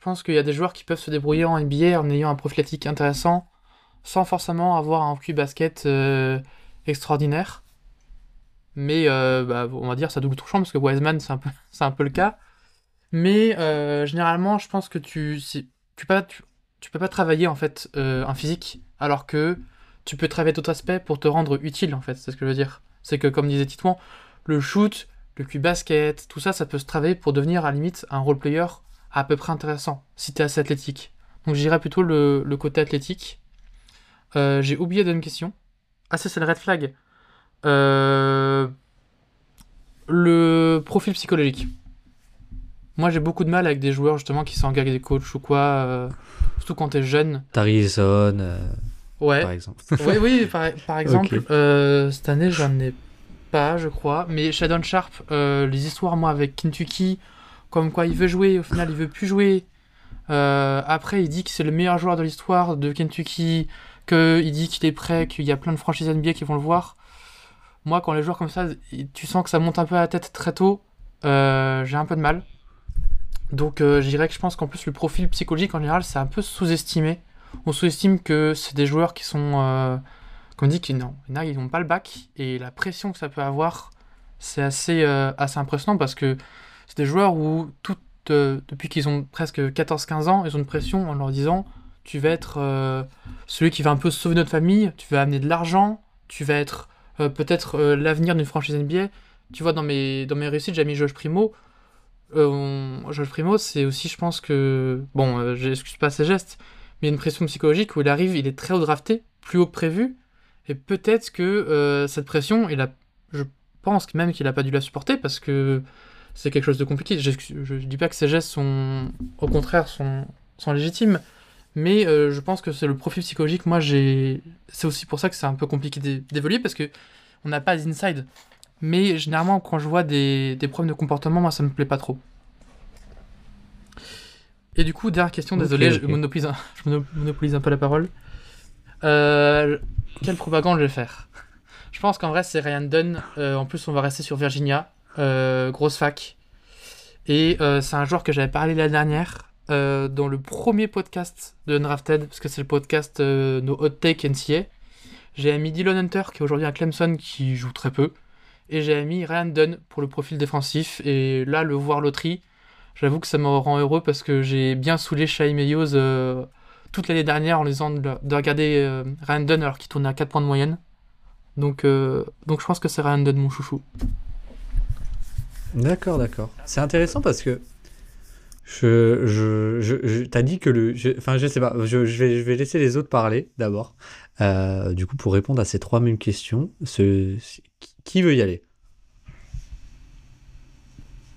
Pense qu'il y a des joueurs qui peuvent se débrouiller en NBA en ayant un profil athlétique intéressant, sans forcément avoir un QI basket euh, extraordinaire. Mais euh, bah, on va dire ça double touchant parce que Wiseman c'est un peu, c'est un peu le cas. Mais euh, généralement, je pense que tu, tu, peux, tu, peux pas travailler en fait un physique alors que tu peux travailler d'autres aspects pour te rendre utile en fait. C'est ce que je veux dire. C'est que comme disait Titouan, le shoot, le cul basket, tout ça, ça peut se travailler pour devenir à la limite un role player à peu près intéressant si t'es assez athlétique. Donc je dirais plutôt le, le côté athlétique. Euh, J'ai oublié d'une question. Ah, ça c'est le red flag. Euh, le profil psychologique. Moi, j'ai beaucoup de mal avec des joueurs justement qui s'engagent avec des coachs ou quoi, euh, surtout quand t'es jeune. Tarison, euh, Ouais. par exemple. oui, oui, par, par exemple, cette année, j'en ai pas, je crois. Mais Shadon Sharp, les histoires, moi, avec Kentucky, comme quoi il veut jouer, au final, il veut plus jouer. Euh, après, il dit que c'est le meilleur joueur de l'histoire de Kentucky, qu'il dit qu'il est prêt, qu'il y a plein de franchises NBA qui vont le voir. Moi, quand les joueurs comme ça, tu sens que ça monte un peu à la tête très tôt, euh, j'ai un peu de mal. Donc, euh, je dirais que je pense qu'en plus, le profil psychologique en général, c'est un peu sous-estimé. On sous-estime que c'est des joueurs qui sont. Qu'on dit qu'ils non, ils n'ont pas le bac, et la pression que ça peut avoir, c'est assez, assez impressionnant parce que c'est des joueurs où, tout, euh, depuis qu'ils ont presque 14-15 ans, ils ont une pression en leur disant tu vas être euh, celui qui va un peu sauver notre famille, tu vas amener de l'argent, tu vas être euh, peut-être l'avenir d'une franchise NBA. Tu vois, dans mes, dans mes réussites, j'ai mis Josh Primo. On- Primo, c'est aussi, je pense que. Bon, j'excuse pas ses gestes, mais il y a une pression psychologique où il arrive, il est très haut drafté, plus haut que prévu, et peut-être que cette pression, il a, je pense même qu'il n'a pas dû la supporter parce que c'est quelque chose de compliqué. Je, je dis pas que ses gestes sont, au contraire, sont, sont légitimes, mais euh, je pense que c'est le profil psychologique. Moi, j'ai, c'est aussi pour ça que c'est un peu compliqué d'é- d'évoluer parce que on n'a pas d'inside. Mais généralement, quand je vois des, des problèmes de comportement, moi, ça me plaît pas trop. Et du coup, dernière question, désolé, je, monopolise un, je mono- monopolise un peu la parole. Euh, quelle propagande je vais faire? Je pense qu'en vrai, c'est Ryan Dunn. Euh, en plus, on va rester sur Virginia. Euh, grosse fac. Et euh, c'est un joueur que j'avais parlé l'année dernière euh, dans le premier podcast de Undrafted, parce que c'est le podcast No Hot Take NCA. J'ai mis Dylan Hunter, qui est aujourd'hui à Clemson, qui joue très peu. Et j'ai mis Ryan Dunn pour le profil défensif. Et là, le voir loterie, j'avoue que ça me rend heureux parce que j'ai bien saoulé Shai Meyos euh, toute l'année dernière en les de, de regarder Ryan Dunn alors qu'il tournait à 4 points de moyenne. Donc, donc je pense que c'est Ryan Dunn, mon chouchou. D'accord, d'accord. C'est intéressant parce que Je, je, je, t'as dit que le, enfin je, sais pas, je, vais, je vais laisser les autres parler d'abord. Euh, du coup, pour répondre à ces trois mêmes questions, ce, qui veut y aller?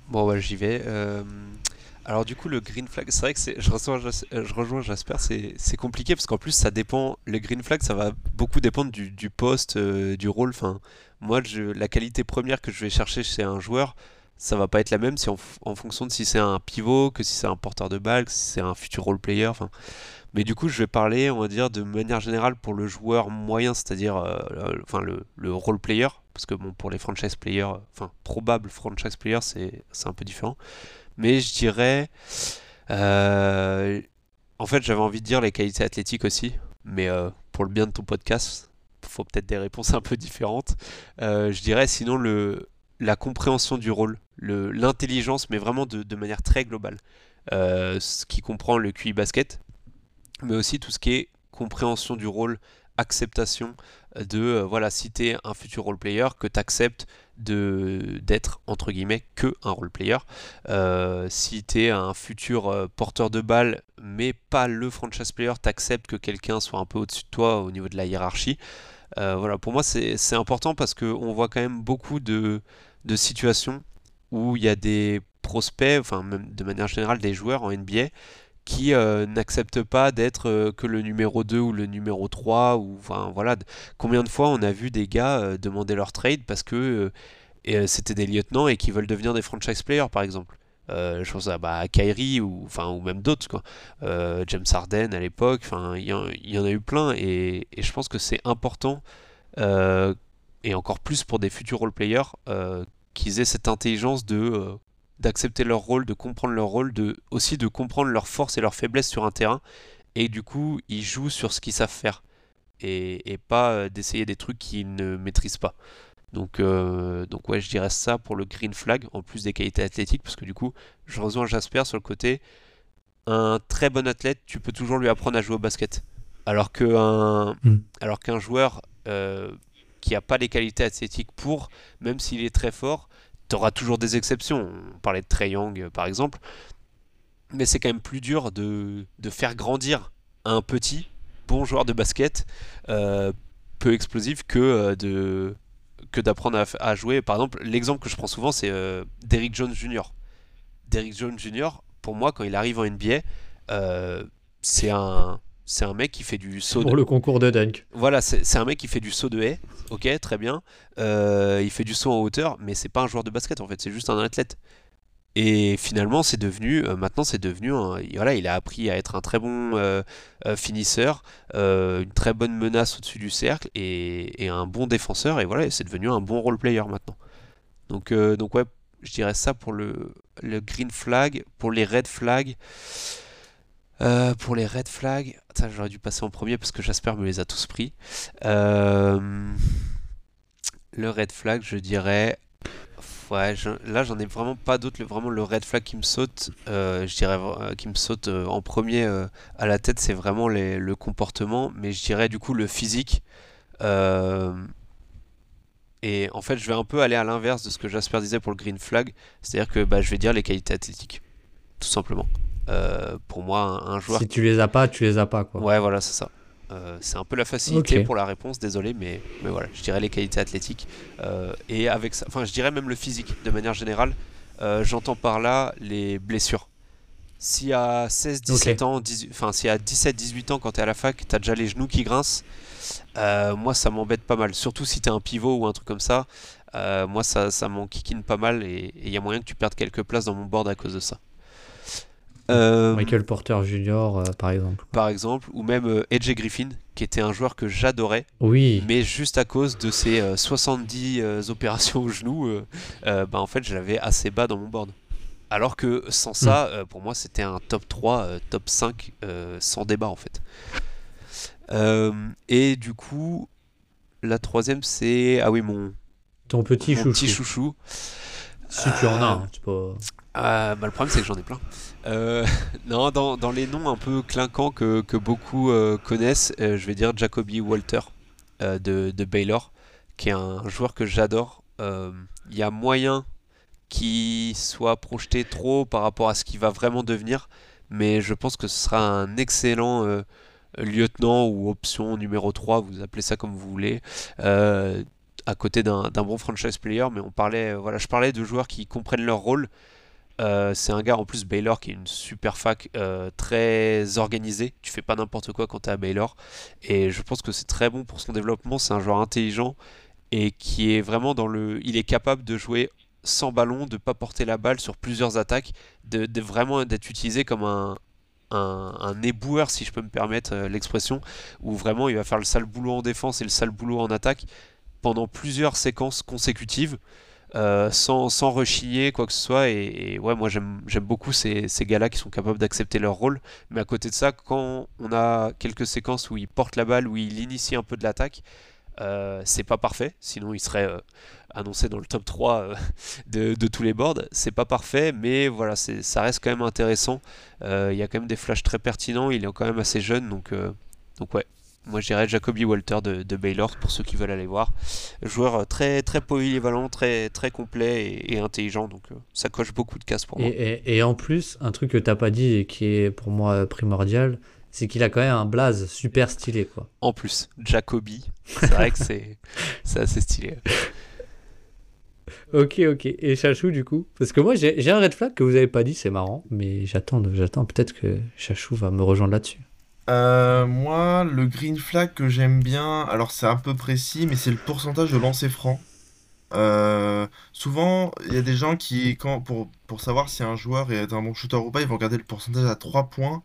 Bon, bah, j'y vais. Euh, alors du coup, le green flag, c'est vrai que je, rejoins, Jasper, c'est compliqué parce qu'en plus, ça dépend. Le green flag, ça va beaucoup dépendre du, poste, euh, du rôle. Enfin, moi, la qualité première que je vais chercher chez un joueur, ça va pas être la même si en, fonction de si c'est un pivot, que si c'est un porteur de balle, que si c'est un futur role player. Mais du coup, je vais parler, on va dire, de manière générale pour le joueur moyen, c'est-à-dire euh, le, le, role player, parce que bon, pour les franchise players, enfin, probable franchise players, c'est un peu différent. Mais je dirais. Euh, en fait, j'avais envie de dire les qualités athlétiques aussi, mais euh, pour le bien de ton podcast, faut peut-être des réponses un peu différentes. je dirais sinon le, la compréhension du rôle, l'intelligence, mais vraiment de, manière très globale. Euh, ce qui comprend le QI basket, mais aussi tout ce qui est compréhension du rôle, acceptation de, euh, voilà, si tu es un futur role player, que tu acceptes d'être, entre guillemets, que un role player. Euh, si tu es un futur porteur de balle, mais pas le franchise player, tu acceptes que quelqu'un soit un peu au-dessus de toi au niveau de la hiérarchie. voilà, pour moi, c'est important parce qu'on voit quand même beaucoup de de situations où il y a des prospects, enfin de manière générale des joueurs en NBA qui euh, n'acceptent pas d'être euh, que le numéro 2 ou le numéro 3 ou enfin voilà combien de fois on a vu des gars euh, demander leur trade parce que c'était des lieutenants et qui veulent devenir des franchise players par exemple je pense à, bah, Kyrie ou, enfin, ou même d'autres. James Harden à l'époque, enfin il y, en a eu plein et, et je pense que c'est important et encore plus pour des futurs role players, qu'ils aient cette intelligence de euh, d'accepter leur rôle, de comprendre leur rôle, de aussi de comprendre leurs forces et leurs faiblesses sur un terrain, et du coup ils jouent sur ce qu'ils savent faire, et, pas euh, d'essayer des trucs qu'ils ne maîtrisent pas. Donc, donc ouais, je dirais ça pour le green flag, en plus des qualités athlétiques, parce que du coup, je rejoins Jasper sur le côté, un très bon athlète, tu peux toujours lui apprendre à jouer au basket. Alors qu'un hmm. alors qu'un joueur qui n'a pas les qualités athlétiques pour, même s'il est très fort, tu auras toujours des exceptions. On parlait de Trey Young euh, par exemple, mais c'est quand même plus dur de, faire grandir un petit bon joueur de basket euh, peu explosif que euh, de d'apprendre à, jouer. Par exemple, l'exemple que je prends souvent, c'est Derrick Jones Jr. Derrick Jones Jr. Pour moi, quand il arrive en NBA, c'est un c'est un mec qui fait du saut pour le concours de dunk. Voilà, c'est un mec qui fait du saut de haie. Ok, très bien. Euh, il fait du saut en hauteur, mais c'est pas un joueur de basket en fait, c'est juste un athlète. Et finalement, c'est devenu, euh, maintenant, c'est devenu, un, voilà, il a appris à être un très bon euh, finisseur, une très bonne menace au-dessus du cercle et, un bon défenseur. Et voilà, c'est devenu un bon role player maintenant. Donc, donc ouais, je dirais ça pour le, le green flag, pour les red flags. Euh, pour les red flags, j'aurais dû passer en premier parce que Jasper me les a tous pris. Euh, le red flag, je dirais. Ouais, là j'en ai vraiment pas d'autres. Vraiment le red flag qui me saute, euh, je dirais qui me saute en premier à la tête, c'est vraiment le comportement, mais je dirais du coup le physique. et en fait, je vais un peu aller à l'inverse de ce que Jasper disait pour le green flag, c'est-à-dire que bah, je vais dire les qualités athlétiques, tout simplement. Euh, pour moi, un, joueur. Si tu les as pas, tu les as pas. Quoi. Ouais, voilà, c'est ça. Euh, c'est un peu la facilité pour la réponse, désolé, mais, mais voilà, je dirais les qualités athlétiques. Euh, et avec ça, enfin, je dirais même le physique, de manière générale. J'entends par là les blessures. Si à 16, 17 ans, enfin, si à 17, 18 ans, quand tu es à la fac, tu as déjà les genoux qui grincent, moi ça m'embête pas mal. Surtout si tu es un pivot ou un truc comme ça. moi ça, ça m'enquiquine pas mal et il y a moyen que tu perdes quelques places dans mon board à cause de ça. Euh, Michael Porter Jr. Euh, par exemple. Par exemple, ou même euh, Edge Griffin, qui était un joueur que j'adorais. Oui. Mais juste à cause de ses 70 opérations au genou, bah, en fait, je l'avais assez bas dans mon board. Alors que sans ça, hmm. pour moi, c'était un top 3, top 5, sans débat en fait. et du coup, la troisième, c'est. Ah oui, mon. Ton petit mon chouchou. Petit chouchou. Si tu en as, hein, pas... bah, le problème, c'est que j'en ai plein. Euh, non, dans, les noms un peu clinquants que, beaucoup euh, connaissent, euh, je vais dire Jacoby Walter de, Baylor, qui est un joueur que j'adore. Il y a moyen qui soit projeté trop par rapport à ce qu'il va vraiment devenir. Mais je pense que ce sera un excellent euh, lieutenant ou option numéro 3, vous appelez ça comme vous voulez. Euh, à côté d'un bon franchise player, mais on parlait, voilà, je parlais de joueurs qui comprennent leur rôle. Euh, c'est un gars en plus Baylor qui est une super fac très organisée. Tu fais pas n'importe quoi quand tu es à Baylor. Et je pense que c'est très bon pour son développement. C'est un joueur intelligent et qui est vraiment dans le. Il est capable de jouer sans ballon, de pas porter la balle sur plusieurs attaques, de, vraiment d'être utilisé comme un, un, éboueur, si je peux me permettre euh, l'expression, où vraiment il va faire le sale boulot en défense et le sale boulot en attaque pendant plusieurs séquences consécutives. Euh, sans, sans rechigner quoi que ce soit et, ouais moi j'aime beaucoup ces, ces gars là qui sont capables d'accepter leur rôle mais à côté de ça quand on a quelques séquences où il porte la balle où il initie un peu de l'attaque euh, c'est pas parfait, sinon il serait euh, annoncé dans le top 3 euh, de, tous les boards. C'est pas parfait, mais voilà, ça reste quand même intéressant. Il y a quand même des flashs très pertinents, il est quand même assez jeune, donc, donc ouais. Moi je dirais Jacoby Walter de, Baylor pour ceux qui veulent aller voir. Joueur très très polyvalent, très très complet et, intelligent, donc ça coche beaucoup de cases pour moi. Et, et, en plus, un truc que t'as pas dit et qui est pour moi primordial, c'est qu'il a quand même un blaze super stylé quoi. En plus, Jacoby, c'est vrai que c'est assez stylé. ok, ok. Et Chachou du coup? Parce que moi j'ai un red flag que vous avez pas dit, c'est marrant, mais j'attends, j'attends peut-être que Chachou va me rejoindre là-dessus. Euh, moi, le green flag que j'aime bien, alors c'est un peu précis, mais c'est le pourcentage de lancer franc. Euh, souvent, il y a des gens qui, pour, pour savoir si un joueur est un bon shooter ou pas, ils vont regarder le pourcentage à 3 points.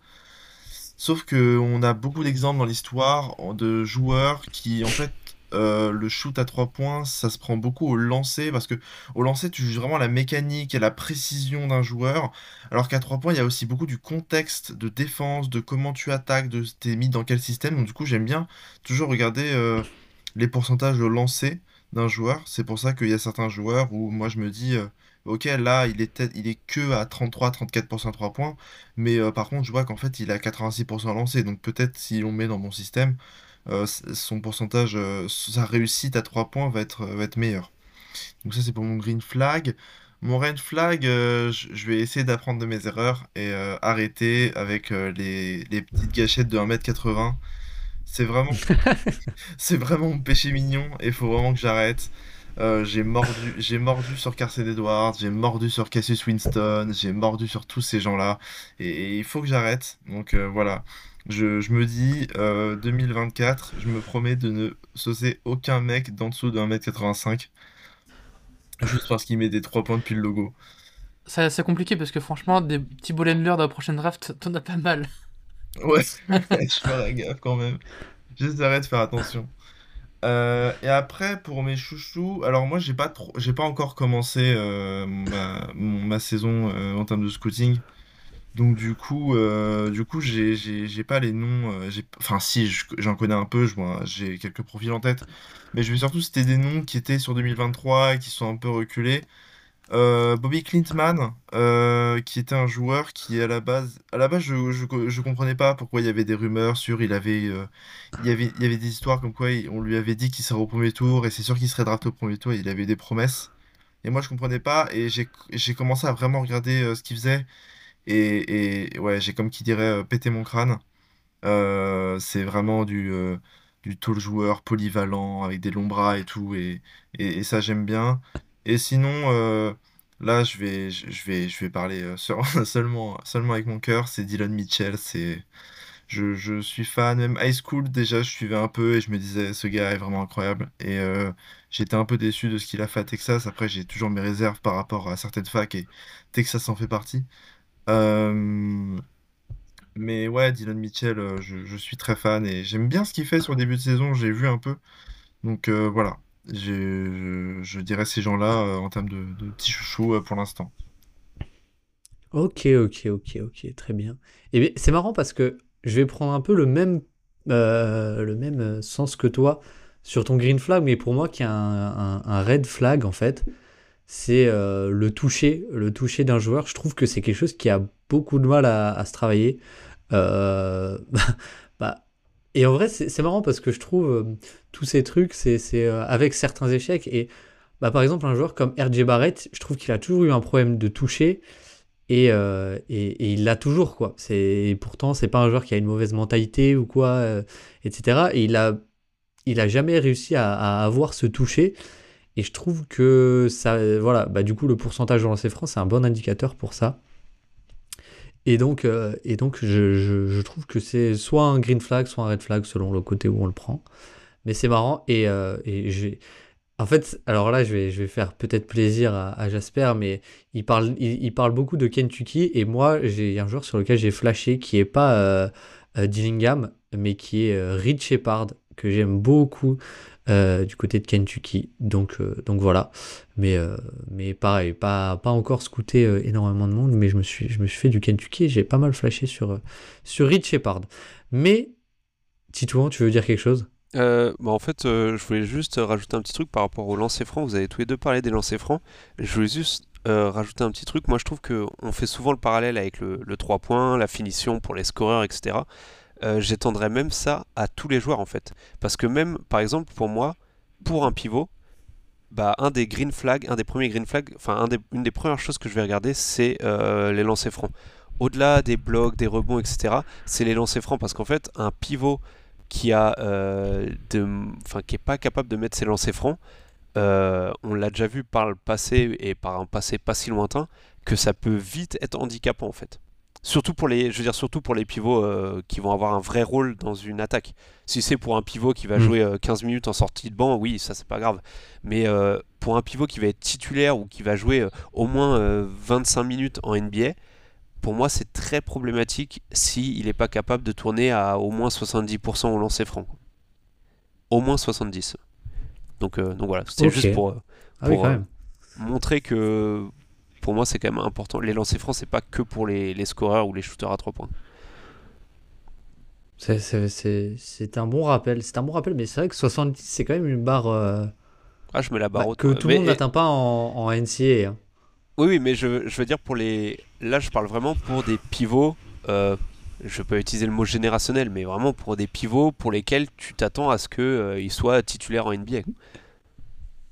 Sauf que on a beaucoup d'exemples dans l'histoire de joueurs qui, en fait, euh, le shoot à 3 points, ça se prend beaucoup au lancer parce que au lancer, tu juges vraiment la mécanique et la précision d'un joueur, alors qu'à 3 points, il y a aussi beaucoup du contexte de défense, de comment tu attaques, de t'es mis dans quel système. Donc du coup, j'aime bien toujours regarder euh, les pourcentages de lancer d'un joueur. C'est pour ça qu'il y a certains joueurs où moi je me dis euh, ok, là, il est, il est que à 33-34% à 3 points, mais par contre, je vois qu'en fait, il a 86% lancé. Donc peut-être si on met dans mon système, son pourcentage, euh, sa réussite à 3 points va être, va être meilleure. Donc ça, c'est pour mon green flag. Mon red flag, je vais essayer d'apprendre de mes erreurs et arrêter avec les, les, petites gâchettes de 1m80. C'est vraiment, c'est vraiment mon péché mignon et il faut vraiment que j'arrête. Euh, j'ai mordu, j'ai mordu sur Carson Edwards, j'ai mordu sur Cassius Winston, j'ai mordu sur tous ces gens-là, et, il faut que j'arrête. Donc euh, voilà, je, je, me dis 2024, euh, je me promets de ne saucer aucun mec d'en dessous de 1m85, juste parce qu'il met des 3 points depuis le logo. C'est compliqué parce que franchement, des petits Bolendler dans la prochaine draft, t'en as pas mal. Ouais, je ferai gaffe quand même. J'essaierai de faire attention. Euh, et après, pour mes chouchous, alors moi, j'ai pas trop, j'ai pas encore commencé euh, ma, saison euh, en termes de scouting. Donc du coup, du coup, j'ai, j'ai, pas les noms. enfin, si, j'en connais un peu. Je j'ai quelques profils en tête, mais je vais surtout citer des noms qui étaient sur 2023 et qui sont un peu reculés. Euh, Bobby Clintman, euh, qui était un joueur qui à la base, à la base je, je, comprenais pas pourquoi il y avait des rumeurs sur, il avait, euh, il y avait, il y avait des histoires comme quoi on lui avait dit qu'il serait au premier tour et c'est sûr qu'il serait drafté au premier tour. Et il avait des promesses et moi je comprenais pas et j'ai commencé à vraiment regarder ce qu'il faisait et, et, ouais j'ai comme qui dirait péter mon crâne. c'est vraiment du du tall joueur polyvalent avec des longs bras et tout et, et ça j'aime bien. Et sinon, euh, là, je vais, je vais, je vais parler euh, seulement, seulement avec mon cœur. C'est Dylan Mitchell. C'est, je, je suis fan. Même high school, déjà, je suivais un peu et je me disais, ce gars est vraiment incroyable. Et euh, j'étais un peu déçu de ce qu'il a fait à Texas. Après, j'ai toujours mes réserves par rapport à certaines facs et Texas en fait partie. Mais ouais, Dylan Mitchell, je, je suis très fan et j'aime bien ce qu'il fait sur le début de saison. J'ai vu un peu. Donc voilà. Je, je dirais ces gens-là euh, en termes de, petits chouchous euh, pour l'instant. Ok, ok, ok, ok, très bien. Et c'est marrant parce que je vais prendre un peu le même, euh, le même sens que toi sur ton green flag, mais pour moi qui a un, un, red flag en fait, c'est le toucher, le toucher d'un joueur. Je trouve que c'est quelque chose qui a beaucoup de mal à, se travailler. Euh, bah, et en vrai, c'est marrant parce que je trouve tous ces trucs, c'est avec certains échecs. Et bah, par exemple, un joueur comme RJ Barrett, je trouve qu'il a toujours eu un problème de toucher et, euh, et, et il l'a toujours, quoi. C'est, pourtant, c'est pas un joueur qui a une mauvaise mentalité ou quoi, euh, etc. Et il a, il a jamais réussi à avoir ce toucher. Et je trouve que ça, voilà, bah, du coup, le pourcentage de lancer franc, c'est un bon indicateur pour ça. Et donc, euh, et donc je, trouve que c'est soit un green flag, soit un red flag selon le côté où on le prend. Mais c'est marrant. Et, euh, et. En fait, alors là, je vais, je vais faire peut-être plaisir à, Jasper, mais il parle, il, parle beaucoup de Kentucky. Et moi, j'ai un joueur sur lequel j'ai flashé qui est pas euh, Dillingham, mais qui est Reed Shepard, que j'aime beaucoup euh, du côté de Kentucky. Donc, euh, donc voilà. Mais, euh, mais pareil, pas, pas encore scouté énormément de monde, mais je me suis, je me suis fait du Kentucky et j'ai pas mal flashé sur, sur Shepard. Mais, Titouan, tu veux dire quelque chose? Bah, en fait, je voulais juste rajouter un petit truc par rapport au lancer franc. Vous avez tous les deux parlé des lancers francs. Je voulais juste rajouter un petit truc. Moi, je trouve que on fait souvent le parallèle avec le, le 3 points, la finition pour les scoreurs, etc. Euh, J'étendrais même ça à tous les joueurs en fait. Parce que même, par exemple, pour moi, pour un pivot, bah, un des green flags, un des premiers green flags, enfin une des premières choses que je vais regarder, c'est euh, les lancers francs. Au-delà des blocs, des rebonds, etc., c'est les lancers francs parce qu'en fait, un pivot qui a, euh, pas capable de mettre ses lancers francs, euh, on l'a déjà vu par le passé et par un passé pas si lointain, que ça peut vite être handicapant en fait. Surtout pour les, je veux dire surtout pour les pivots euh, qui vont avoir un vrai rôle dans une attaque. Si c'est pour un pivot qui va Mm. jouer euh, 15 minutes en sortie de banc, oui, ça c'est pas grave. Mais euh, pour un pivot qui va être titulaire ou qui va jouer euh, au moins euh, 25 minutes en NBA, pour moi c'est très problématique s'il n'est pas capable de tourner à au moins 70% au lancer franc. Au moins 70. Donc, euh, donc voilà, c'était Ok. juste pour, euh, Ah oui, euh, montrer que pour moi c'est quand même important. Les lancers francs c'est pas que pour les, les scoreurs ou les shooters à 3 points. C'est- un bon rappel. C'est un bon rappel, mais c'est vrai que 70, c'est quand même une barre euh, Ah je mets la barre bah, haute, que tout le monde n'atteint pas en, en NCAA. hein. Oui, oui, mais je, je veux dire pour les. Là, je parle vraiment pour des pivots. euh, je peux utiliser le mot générationnel, mais vraiment pour des pivots pour lesquels tu t'attends à ce qu'ils soient titulaires en NBA.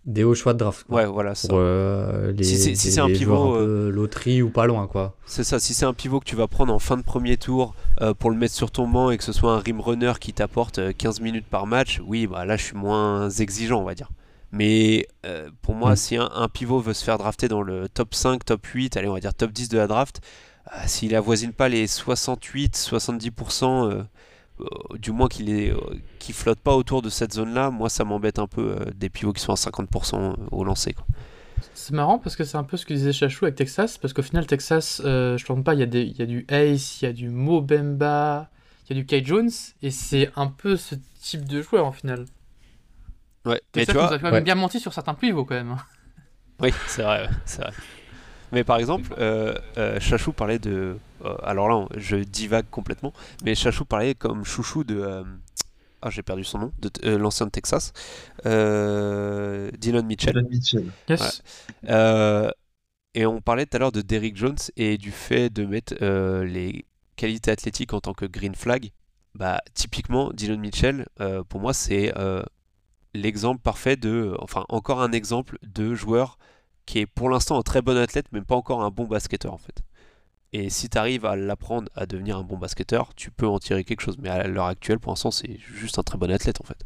Des hauts choix de draft. quoi. Ouais, voilà, c'est Pour ça. euh, les, Si c'est- si un pivot, un peu loterie ou pas loin, quoi. C'est ça. Si c'est un pivot que tu vas prendre en fin de premier tour euh, pour le mettre sur ton banc et que ce soit un rim runner qui t'apporte euh, 15 minutes par match, oui, bah là, je suis moins exigeant, on va dire. Mais euh, pour moi, Mm. si un, un pivot veut se faire drafter dans le top 5, top 8, allez, on va dire top 10 de la draft, euh, s'il avoisine pas les 68, 70%, euh, euh, du moins qu'il est, euh, flotte pas autour de cette zone-là, moi ça m'embête un peu euh, des pivots qui sont à 50% au lancer. Quoi. C'est marrant parce que c'est un peu ce que disait Chachou avec Texas, parce qu'au final, Texas, euh, je ne trompe pas, il y, y a du Ace, il y a du Mo Bemba, il y a du Kai Jones, et c'est un peu ce type de joueur en final. Ouais, mais tu vois, nous a quand même ouais. bien menti sur certains pivots quand même. hein. Oui, c'est vrai, ouais, c'est vrai. Mais par exemple, euh, euh, Chachou parlait de. euh, alors là, je divague complètement, mais Chachou parlait comme chouchou de. euh, ah, j'ai perdu son nom, de euh, l'ancien de Texas, euh, Dylan Mitchell. Dylan Mitchell. Yes. Euh, et on parlait tout à l'heure de Derrick Jones et du fait de mettre euh, les qualités athlétiques en tant que green flag. Bah, typiquement, Dylan Mitchell, euh, pour moi, c'est euh, l'exemple parfait de. Enfin, encore un exemple de joueur qui est pour l'instant un très bon athlète, mais pas encore un bon basketteur en fait. Et si tu arrives à l'apprendre à devenir un bon basketteur, tu peux en tirer quelque chose. Mais à l'heure actuelle, pour l'instant, c'est juste un très bon athlète en fait.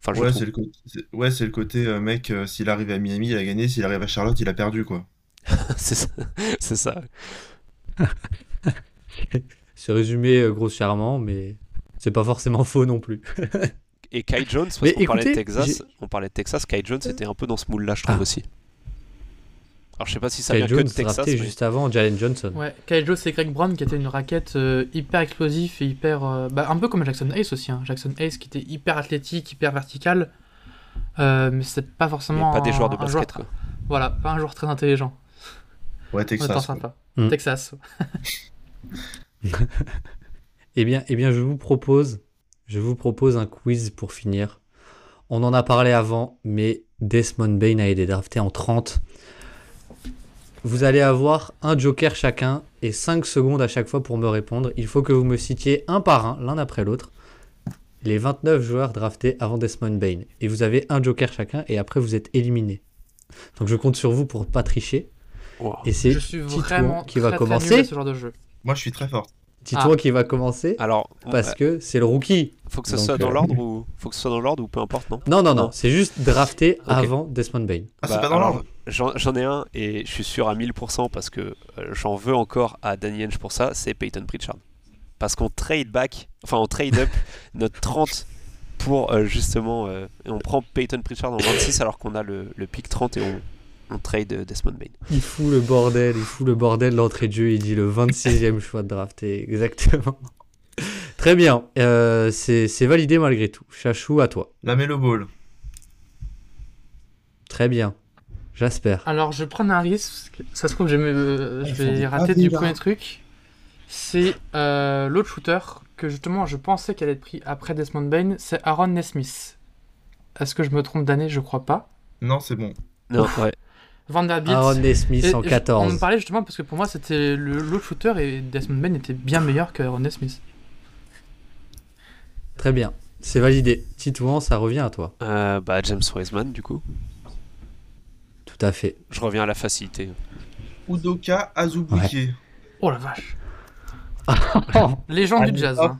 Enfin, je Ouais, c'est le côté, c'est- ouais, c'est le côté euh, mec, euh, s'il arrive à Miami, il a gagné, s'il arrive à Charlotte, il a perdu, quoi. c'est ça. c'est ça. C'est résumé euh, grossièrement, mais c'est pas forcément faux non plus. Et Kai Jones, parce Mais qu'on parlait de Texas, on parlait de Texas, Kai Jones était un peu dans ce moule-là, je trouve Ah. aussi. Alors je sais pas si ça Kai vient que Jones de Texas, mais- juste avant Jalen Johnson. Ouais, Kai Jones et Greg Brown qui était une raquette euh, hyper explosif et hyper. euh, bah, un peu comme Jackson Hayes aussi. hein. Jackson Hayes qui était hyper athlétique, hyper vertical. euh, mais c'est pas mais forcément. pas des joueurs de basket. joueur- quoi. Voilà, pas un joueur très intelligent. Ouais, Texas. sympa. Mm. Texas. Eh bien, eh bien, je vous propose, je vous propose un quiz pour finir. On en a parlé avant, mais Desmond Bain a été drafté en 30. Vous allez avoir un joker chacun et 5 secondes à chaque fois pour me répondre. Il faut que vous me citiez un par un, l'un après l'autre. les 29 joueurs draftés avant Desmond Bain. Et vous avez un joker chacun et après vous êtes éliminé. Donc je compte sur vous pour pas tricher. Wow. Et c'est Titouan qui va très, très nul commencer. à ce genre de jeu. Moi, je suis très fort. Titouan Ah. qui va commencer Alors, parce euh, que c'est le rookie. faut que ce donc, soit dans euh, l'ordre ou faut que ce soit dans l'ordre ou peu importe, non Non, non, non, c'est juste drafté avant Desmond Bain. Ah, c'est Bah, pas dans l'ordre J'en ai un et je suis sûr à 1000% parce que euh, j'en veux encore à Danny Henge pour ça, c'est Peyton Pritchard. Parce qu'on trade back, enfin on trade up notre 30 pour euh, justement, euh, et on prend Peyton Pritchard en 26 alors qu'on a le, le pick 30 et on, on trade Desmond Bain. Il fout le bordel, il fout le bordel l'entrée de jeu, il dit le 26e choix de drafté, exactement. Très bien, euh, c'est validé malgré tout. Chachou, à toi. La Melo Ball. Très bien. Jasper. Alors, je vais prendre un risque. parce que Ça se trouve, je vais, me- je Ils font vais rater du premier truc. C'est euh, l'autre shooter que justement je pensais qu'elle allait être pris après Desmond Bain. C'est Aaron Nesmith. Est-ce que je me trompe d'année? Je crois pas. Non, c'est bon. Non, ouais. Vanderbilt. Aaron Nesmith Et- en et je- On 14. me parlait justement parce que pour moi c'était le- l'autre shooter et Desmond Bain était bien meilleur que Aaron Nesmith. Très bien, c'est validé. Titouan, ça revient à toi? Euh, bah, James Wiseman du coup. Tout à fait. Je reviens à la facilité. Udoka Azubuike. Oh la vache. Légende du jazz. hein.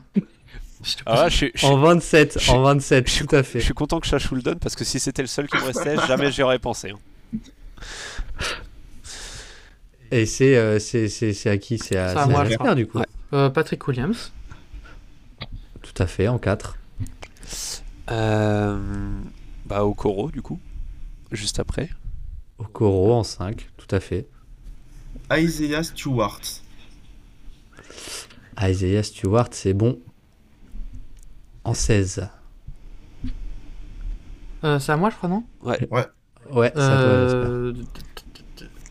Ah, je, suis- je suis- En 27, je- en 27, je suis- tout à fait. je suis content que Chachou le donne parce que si c'était le seul qui me restait, jamais j'y aurais pensé. hein. Et c'est euh, c'est c'est- c'est à qui? C'est à, à à moi, je Jasper du coup. Ouais. Euh, Patrick Williams. Tout à fait, en 4. Euh, bah, Okoro du coup, juste après. Okoro en 5, tout à fait. Isaiah Stewart. Isaiah Stewart, c'est bon. En 16. Euh, c'est à moi je crois non? Ouais, c'est toi, Jasper. Euh,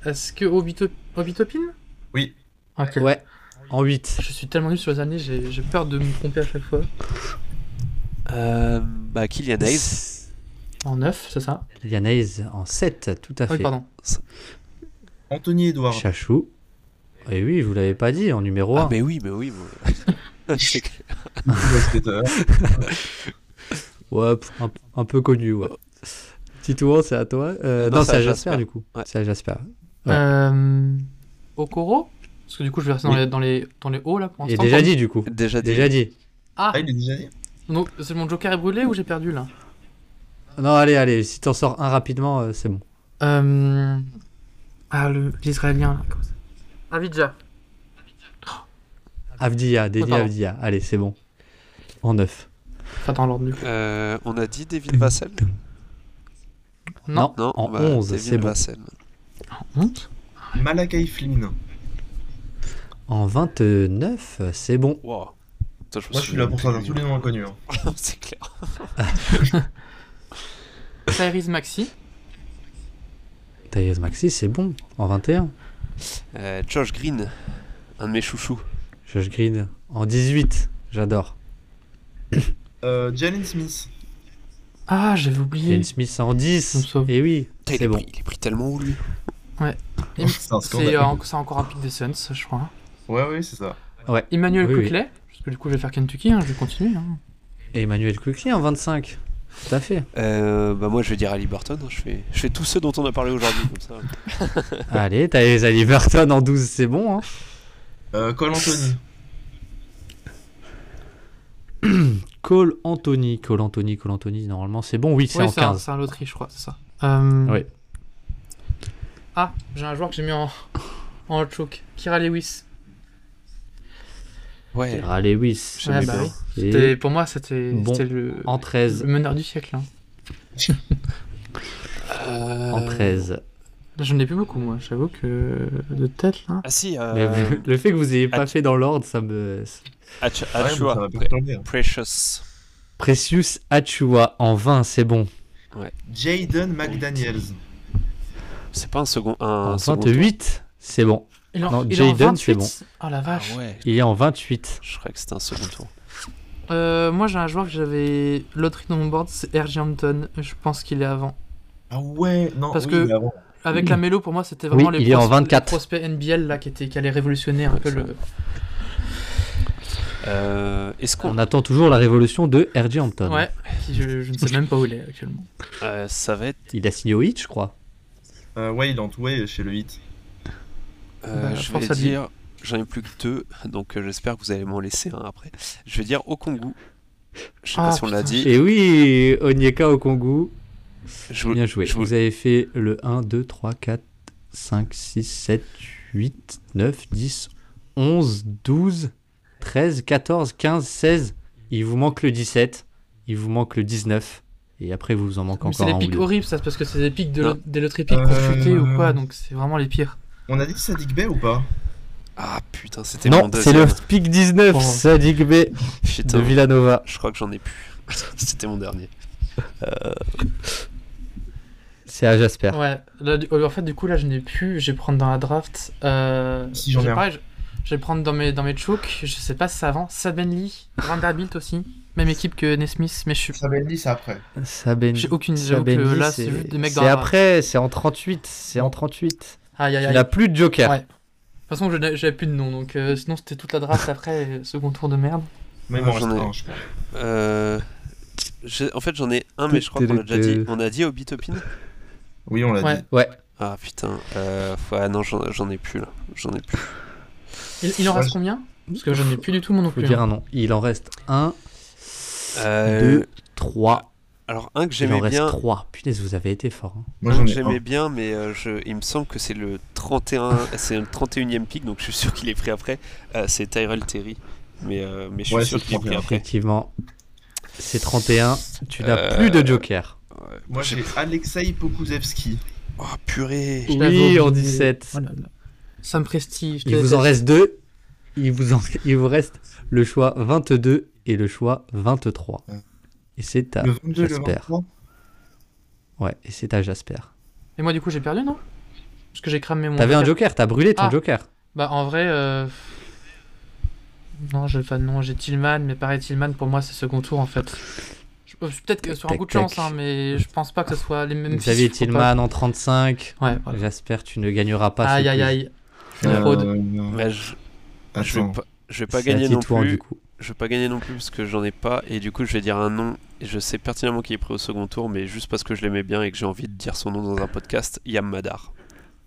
Est-ce que Obito... Obitopin? Oui. Ok. Ouais, en 8. Je suis tellement nul sur les années, j'ai peur de me tromper à chaque fois. Euh, bah, Kylian Hayes. En 9, c'est ça? Kylian Hayes en 7, tout à Oui, fait. pardon. Anthony Edwards. Chachou. Et oui, je vous l'avais pas dit, en numéro 1. Ah, mais oui, mais oui. C'est clair. Ouais, un peu connu, ouais. Titouan, c'est à toi Euh, Non, Non, c'est à à Jasper, du coup. Ouais. C'est à Jasper. Ouais. Euh... Okoro Parce que du coup je vais rester dans, Oui. les, dans, les, dans les hauts là pour Il est l'instant. déjà dit, du coup. Déjà dit. Déjà dit. Ah Ah, il est déjà dit Donc c'est mon joker est brûlé ou j'ai perdu là Non, allez, allez, si t'en sors un rapidement, euh, c'est bon. euh... Ah, le- l'israélien là. Avidja. Avdia, Denis. Avdia. Allez, c'est bon. En 9. Pas dans l'ordre du coup. Euh, on a dit David Vassell? Non. Non, En bah, 11, David c'est bon. Vassell. Honte Malakai Flynn. En 29, c'est bon. Wow. Me Moi, je suis là pour plus. tous les noms inconnus. hein. C'est clair. Tyrese Maxi. Tyrese Maxi, c'est bon. En 21. Euh, Josh Green, un de mes chouchous. Josh Green. En 18. J'adore. Euh, Jalen Smith. Ah, j'avais oublié. Jane Smith en On 10. me sauve. Et oui, Putain, il, c'est est bon. pris, il est pris tellement haut lui. Il- C'est un C'est euh, encore un pic des Suns, je crois. Ouais, ouais, c'est ça. Emmanuel Oui, oui. Quickley. Parce que du coup je vais faire Kentucky, hein, je vais continuer. hein. Et Emmanuel Quickly en 25. Tout à fait. Euh, bah moi je vais dire Ali Burton. hein, Je fais, je fais tous ceux dont on a parlé aujourd'hui comme ça. Allez, Tyrese Halliburton en 12, c'est bon. Hein. Euh, Cole Anthony. Cole Anthony. Cole Anthony, Cole Anthony, normalement c'est bon. Oui, c'est Oui, en c'est un, 15. c'est un loterie, je crois, c'est ça. Euh, Oui. Ah, j'ai un joueur que j'ai mis en, en choke. Kira Lewis. Ouais. Ah, Lewis. Ouais, bah bien. oui. Et Pour moi, c'était Bon, c'était le, En 13. le meneur du siècle. hein. Euh, En 13. Là, J'en ai plus beaucoup, moi. J'avoue que de tête, là. Ah si. Euh, le fait que vous ayez pas fait dans l'ordre, ça me. Ach- ouais, Achua, Pre- hein. Precious. Precious Achua en 20, c'est bon. Jaden McDaniels. C'est pas un second. Un En second 28, c'est bon. Il est en, Non, il est en Jaden, c'est 28. bon. Oh la vache. Ah ouais. Il est en 28. Je croyais que c'était un second tour. Euh, moi, j'ai un joueur que j'avais loterie dans mon board, c'est R.J. Hampton. Je pense qu'il est avant. Ah ouais, non, Parce oui, que- mais avant. Avec la mélo, pour moi, c'était vraiment Oui, les, il est en pros- 24. les prospects NBL là, qui, étaient, qui allaient révolutionner un Ouais, peu le. Euh, Est-ce qu'on. On attend toujours la révolution de RJ Hampton. Ouais, qui je, je ne sais même pas où il est actuellement. euh, ça va être. Il a signé au hit, je crois. Euh, ouais, il est entouré chez le hit. euh, Bah, je vais dire. J'en ai plus que deux, donc euh, j'espère que vous allez m'en laisser un après. Je vais dire Okongu. Je sais pas Ah, si on l'a dit. Et oui, Onyeka Okongu. Je vous- Bien joué. je vous- Vous avez fait le 1, 2, 3, 4, 5, 6, 7, 8, 9, 10, 11, 12, 13, 14, 15, 16. Il vous manque le 17. Il vous manque le 19. Et après, vous en manque Mais C'est encore les un ou pics horribles, ça, c'est parce que c'est des pics de des loteries pics pour Euh, chuter ou quoi, donc c'est vraiment les pires. On a dit Sadik Bey ou pas? Ah putain, c'était mon Non, c'est le pic 19, Oh. Sadiq B de Villanova. je crois que j'en ai plus. c'était mon dernier. C'est à Jasper. Ouais, là, euh, en fait, du coup, là, je n'ai plus. Je vais prendre dans la draft. Euh, Si, j'en ai pareil, je, vais prendre dans mes, dans mes chokes. Je sais pas si c'est avant. Sabenly, Vanderbilt aussi. Même équipe que Nesmith, mais je suis. Sabenli, c'est après. Saben... J'ai aucune- Sabenli, là, c'est juste des mecs dans C'est après, c'est en 38. C'est en 38. Aïe aïe Il aïe. n'a De plus de joker. Ouais. toute façon, j'avais plus de nom, donc euh, sinon, c'était toute la draft après, euh, second tour de merde. Mais il Ah, m'en reste j'en ai- un, je crois. Euh, En fait, j'en ai un, mais je crois qu'on l'a déjà dit. On a dit Obi Topin Oui, on l'a Ouais. dit. Ouais. Ah putain. Euh... Ouais, non, j'en j'en ai plus là. J'en ai plus. Il, il en reste combien Parce que je n'ai plus du tout mon non Faut dire un nom. Il en reste 1, Euh, 2, 3. Alors, un que Il en j'aimais reste bien. 3. Punaise, vous avez été fort. hein. Moi, Un que j'aimais un. bien, mais euh, je... il me semble que c'est le 31, c'est le 31e pick, donc je suis sûr qu'il est pris après. Euh, c'est Tyrell Terry, mais, euh, mais je suis Ouais, sûr qu'il est pris 31. après. Effectivement. C'est 31. Tu n'as Euh, plus de joker. Ouais, Moi, j'ai Alexei Pokuzevski. Oh purée. Oui, en oublié. 17. Oh là là. Ça me prestige. Il vous en reste deux. Il vous, en... Il vous reste le choix 22 et le choix 23. Ouais. Et c'est à Le 22 le Jasper. 23 Ouais, et c'est à Jasper. Et moi, du coup, j'ai perdu, non? Parce que j'ai cramé mon. T'avais un joker, t'as brûlé ton Ah. joker. Bah, en vrai. euh, Non, j'ai enfin, non, j'ai Tillman, mais pareil, Tillman, pour moi, c'est second tour en fait. Je- euh, Peut-être que sur un coup de chance, hein, mais je pense pas que ce soit les mêmes Xavier Tillman en 35. Ouais, voilà. Jasper, tu ne gagneras pas. Aïe aïe aïe. Je fraude. Euh, je, je vais pas, je vais gagner non Titouan, plus. du coup. Je vais pas gagner non plus parce que j'en ai pas et du coup je vais dire un nom et je sais pertinemment qu'il est pris au second tour mais juste parce que je l'aimais bien et que j'ai envie de dire son nom dans un podcast, Yam Madar.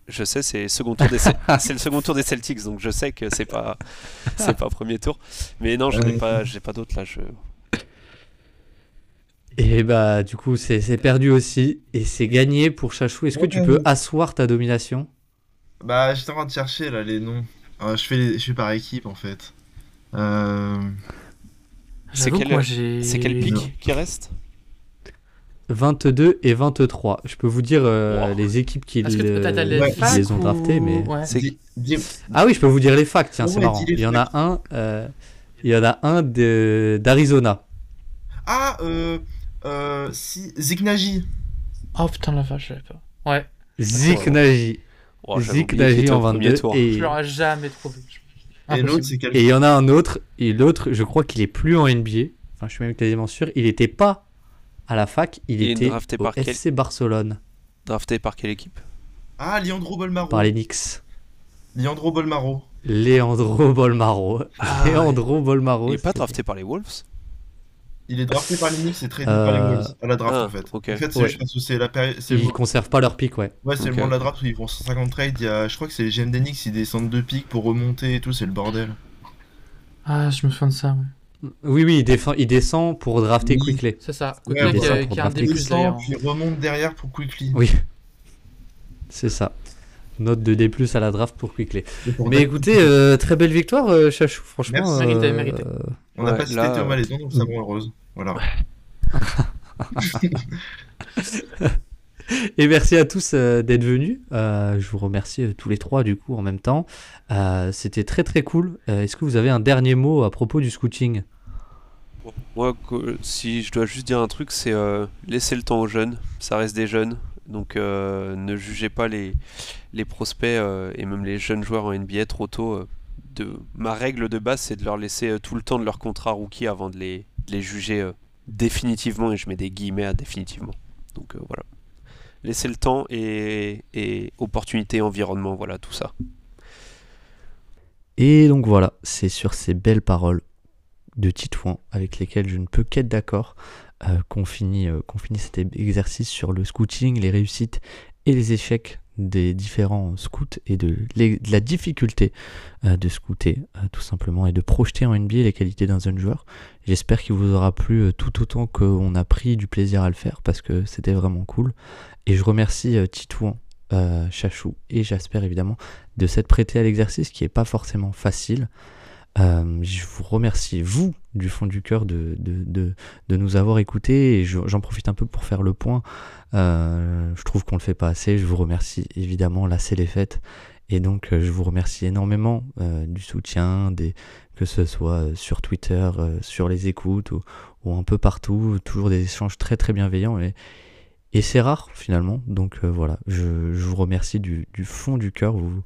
Je sais c'est second tour des c'est le second tour des Celtics donc je sais que c'est pas c'est pas premier tour mais non j'en ai Ouais. pas j'ai pas d'autres là je Et bah, du coup, c'est c'est perdu aussi. Et c'est gagné pour Chachou. Est-ce que tu Ouais. peux asseoir ta domination? Bah, j'étais en train de chercher là les noms. Euh, je, fais les- je fais par équipe en fait. Euh... C'est J'avoue quel- que moi, j'ai. c'est quel Non. pic qui reste? 22 et 23. Je peux vous dire euh, Wow. les équipes qui, les Ouais, qui facs les ont ou- draftés, mais... Ouais. Ah oui, je peux vous dire les facts, tiens, c'est marrant. Il y en a un, euh, il y en a un de- d'Arizona. Ah, euh, euh, si. Oh putain, la vache, j'avais pas. Ouais, Zik Nagy. Oh, Zik Nagy en au premier 22. tour. Et je l'aurais jamais trouvé. Et il y en a un autre, et l'autre, je crois qu'il est plus en NBA. Enfin, je suis même quasiment sûr. Il était pas à la fac, il était drafté au par quel- FC Barcelone, drafté par quelle équipe? Ah, Leandro Bolmaro. par les Knicks. Leandro Bolmaro. Leandro Bolmaro. Ah. Leandro Bolmaro. Il est pas drafté par les Wolves? Il est drafté par les Knicks et tradé Euh, par les Wolves à la draft ah, en fait. En fait, c'est Ouais. c'est la période. C'est le... Ils conservent pas leur pic, ouais. Ouais, c'est le moment de la draft où ils font 150 trades. Il y a... Je crois que c'est les GM des Knicks, ils descendent deux pics pour remonter et tout, c'est le bordel. Ah, je me souviens de ça. ouais. Oui, oui, il, défend, il descend pour drafter Oui. Quickly. C'est ça. Ouais, Quickly qui, a- pour qui a un drafter D Il descend, puis remonte derrière pour Quickly. Oui. C'est ça. Note de D+, à la draft pour pour Mais écoutez, euh, très belle victoire, euh, Chachou, franchement. Merci. Mérité, euh, mérité. On n'a Ouais, pas cité là, Thomas euh, donc ça me heureuse. Voilà. Et merci à tous euh, d'être venus. Euh, je vous remercie euh, tous les trois, du coup, en même temps. Euh, C'était très très cool. Euh, Est-ce que vous avez un dernier mot à propos du scouting? Moi, si je dois juste dire un truc, c'est euh, laisser le temps aux jeunes. Ça reste des jeunes. Donc euh, ne jugez pas les, prospects euh, et même les jeunes joueurs en NBA trop tôt. euh, ma règle de base, c'est de leur laisser tout le temps de leur contrat rookie avant de les, juger définitivement. Et je mets des guillemets à définitivement. Donc voilà. Laissez le temps et, et opportunité, environnement, voilà tout ça. Et donc voilà, c'est sur ces belles paroles de Titouan, avec lesquels je ne peux qu'être d'accord, qu'on finit, qu'on finit cet exercice sur le scouting, les réussites et les échecs des différents scouts et de, la difficulté euh, de scouter euh, tout simplement et de projeter en NBA les qualités d'un jeune joueur. J'espère qu'il vous aura plu euh, tout autant qu'on a pris du plaisir à le faire parce que c'était vraiment cool. Et je remercie Titouan, Chachou et j'espère évidemment de s'être prêté à l'exercice qui n'est pas forcément facile. Euh, je vous remercie, vous, du fond du cœur, de, de, de, nous avoir écoutés. J'en profite un peu pour faire le point. Euh, je trouve qu'on le fait pas assez. Je vous remercie évidemment. Là, c'est les fêtes. Et donc, euh, je vous remercie énormément du soutien, des, que ce soit sur Twitter, sur les écoutes ou, ou, un peu partout. Toujours des échanges très très bienveillants. Et, et c'est rare finalement. Donc voilà, je, je, vous remercie du, du fond du cœur. Vous,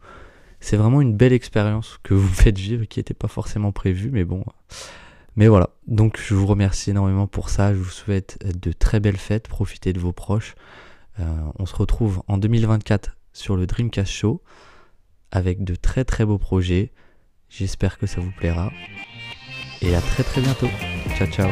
c'est vraiment une belle expérience que vous faites vivre qui n'était pas forcément prévue, mais bon. Mais voilà, donc je vous remercie énormément pour ça, je vous souhaite de très belles fêtes, profitez de vos proches. Euh, on se retrouve en 2024 sur le Dreamcast Show avec de très très beaux projets. J'espère que ça vous plaira. Et à très très bientôt. Ciao ciao.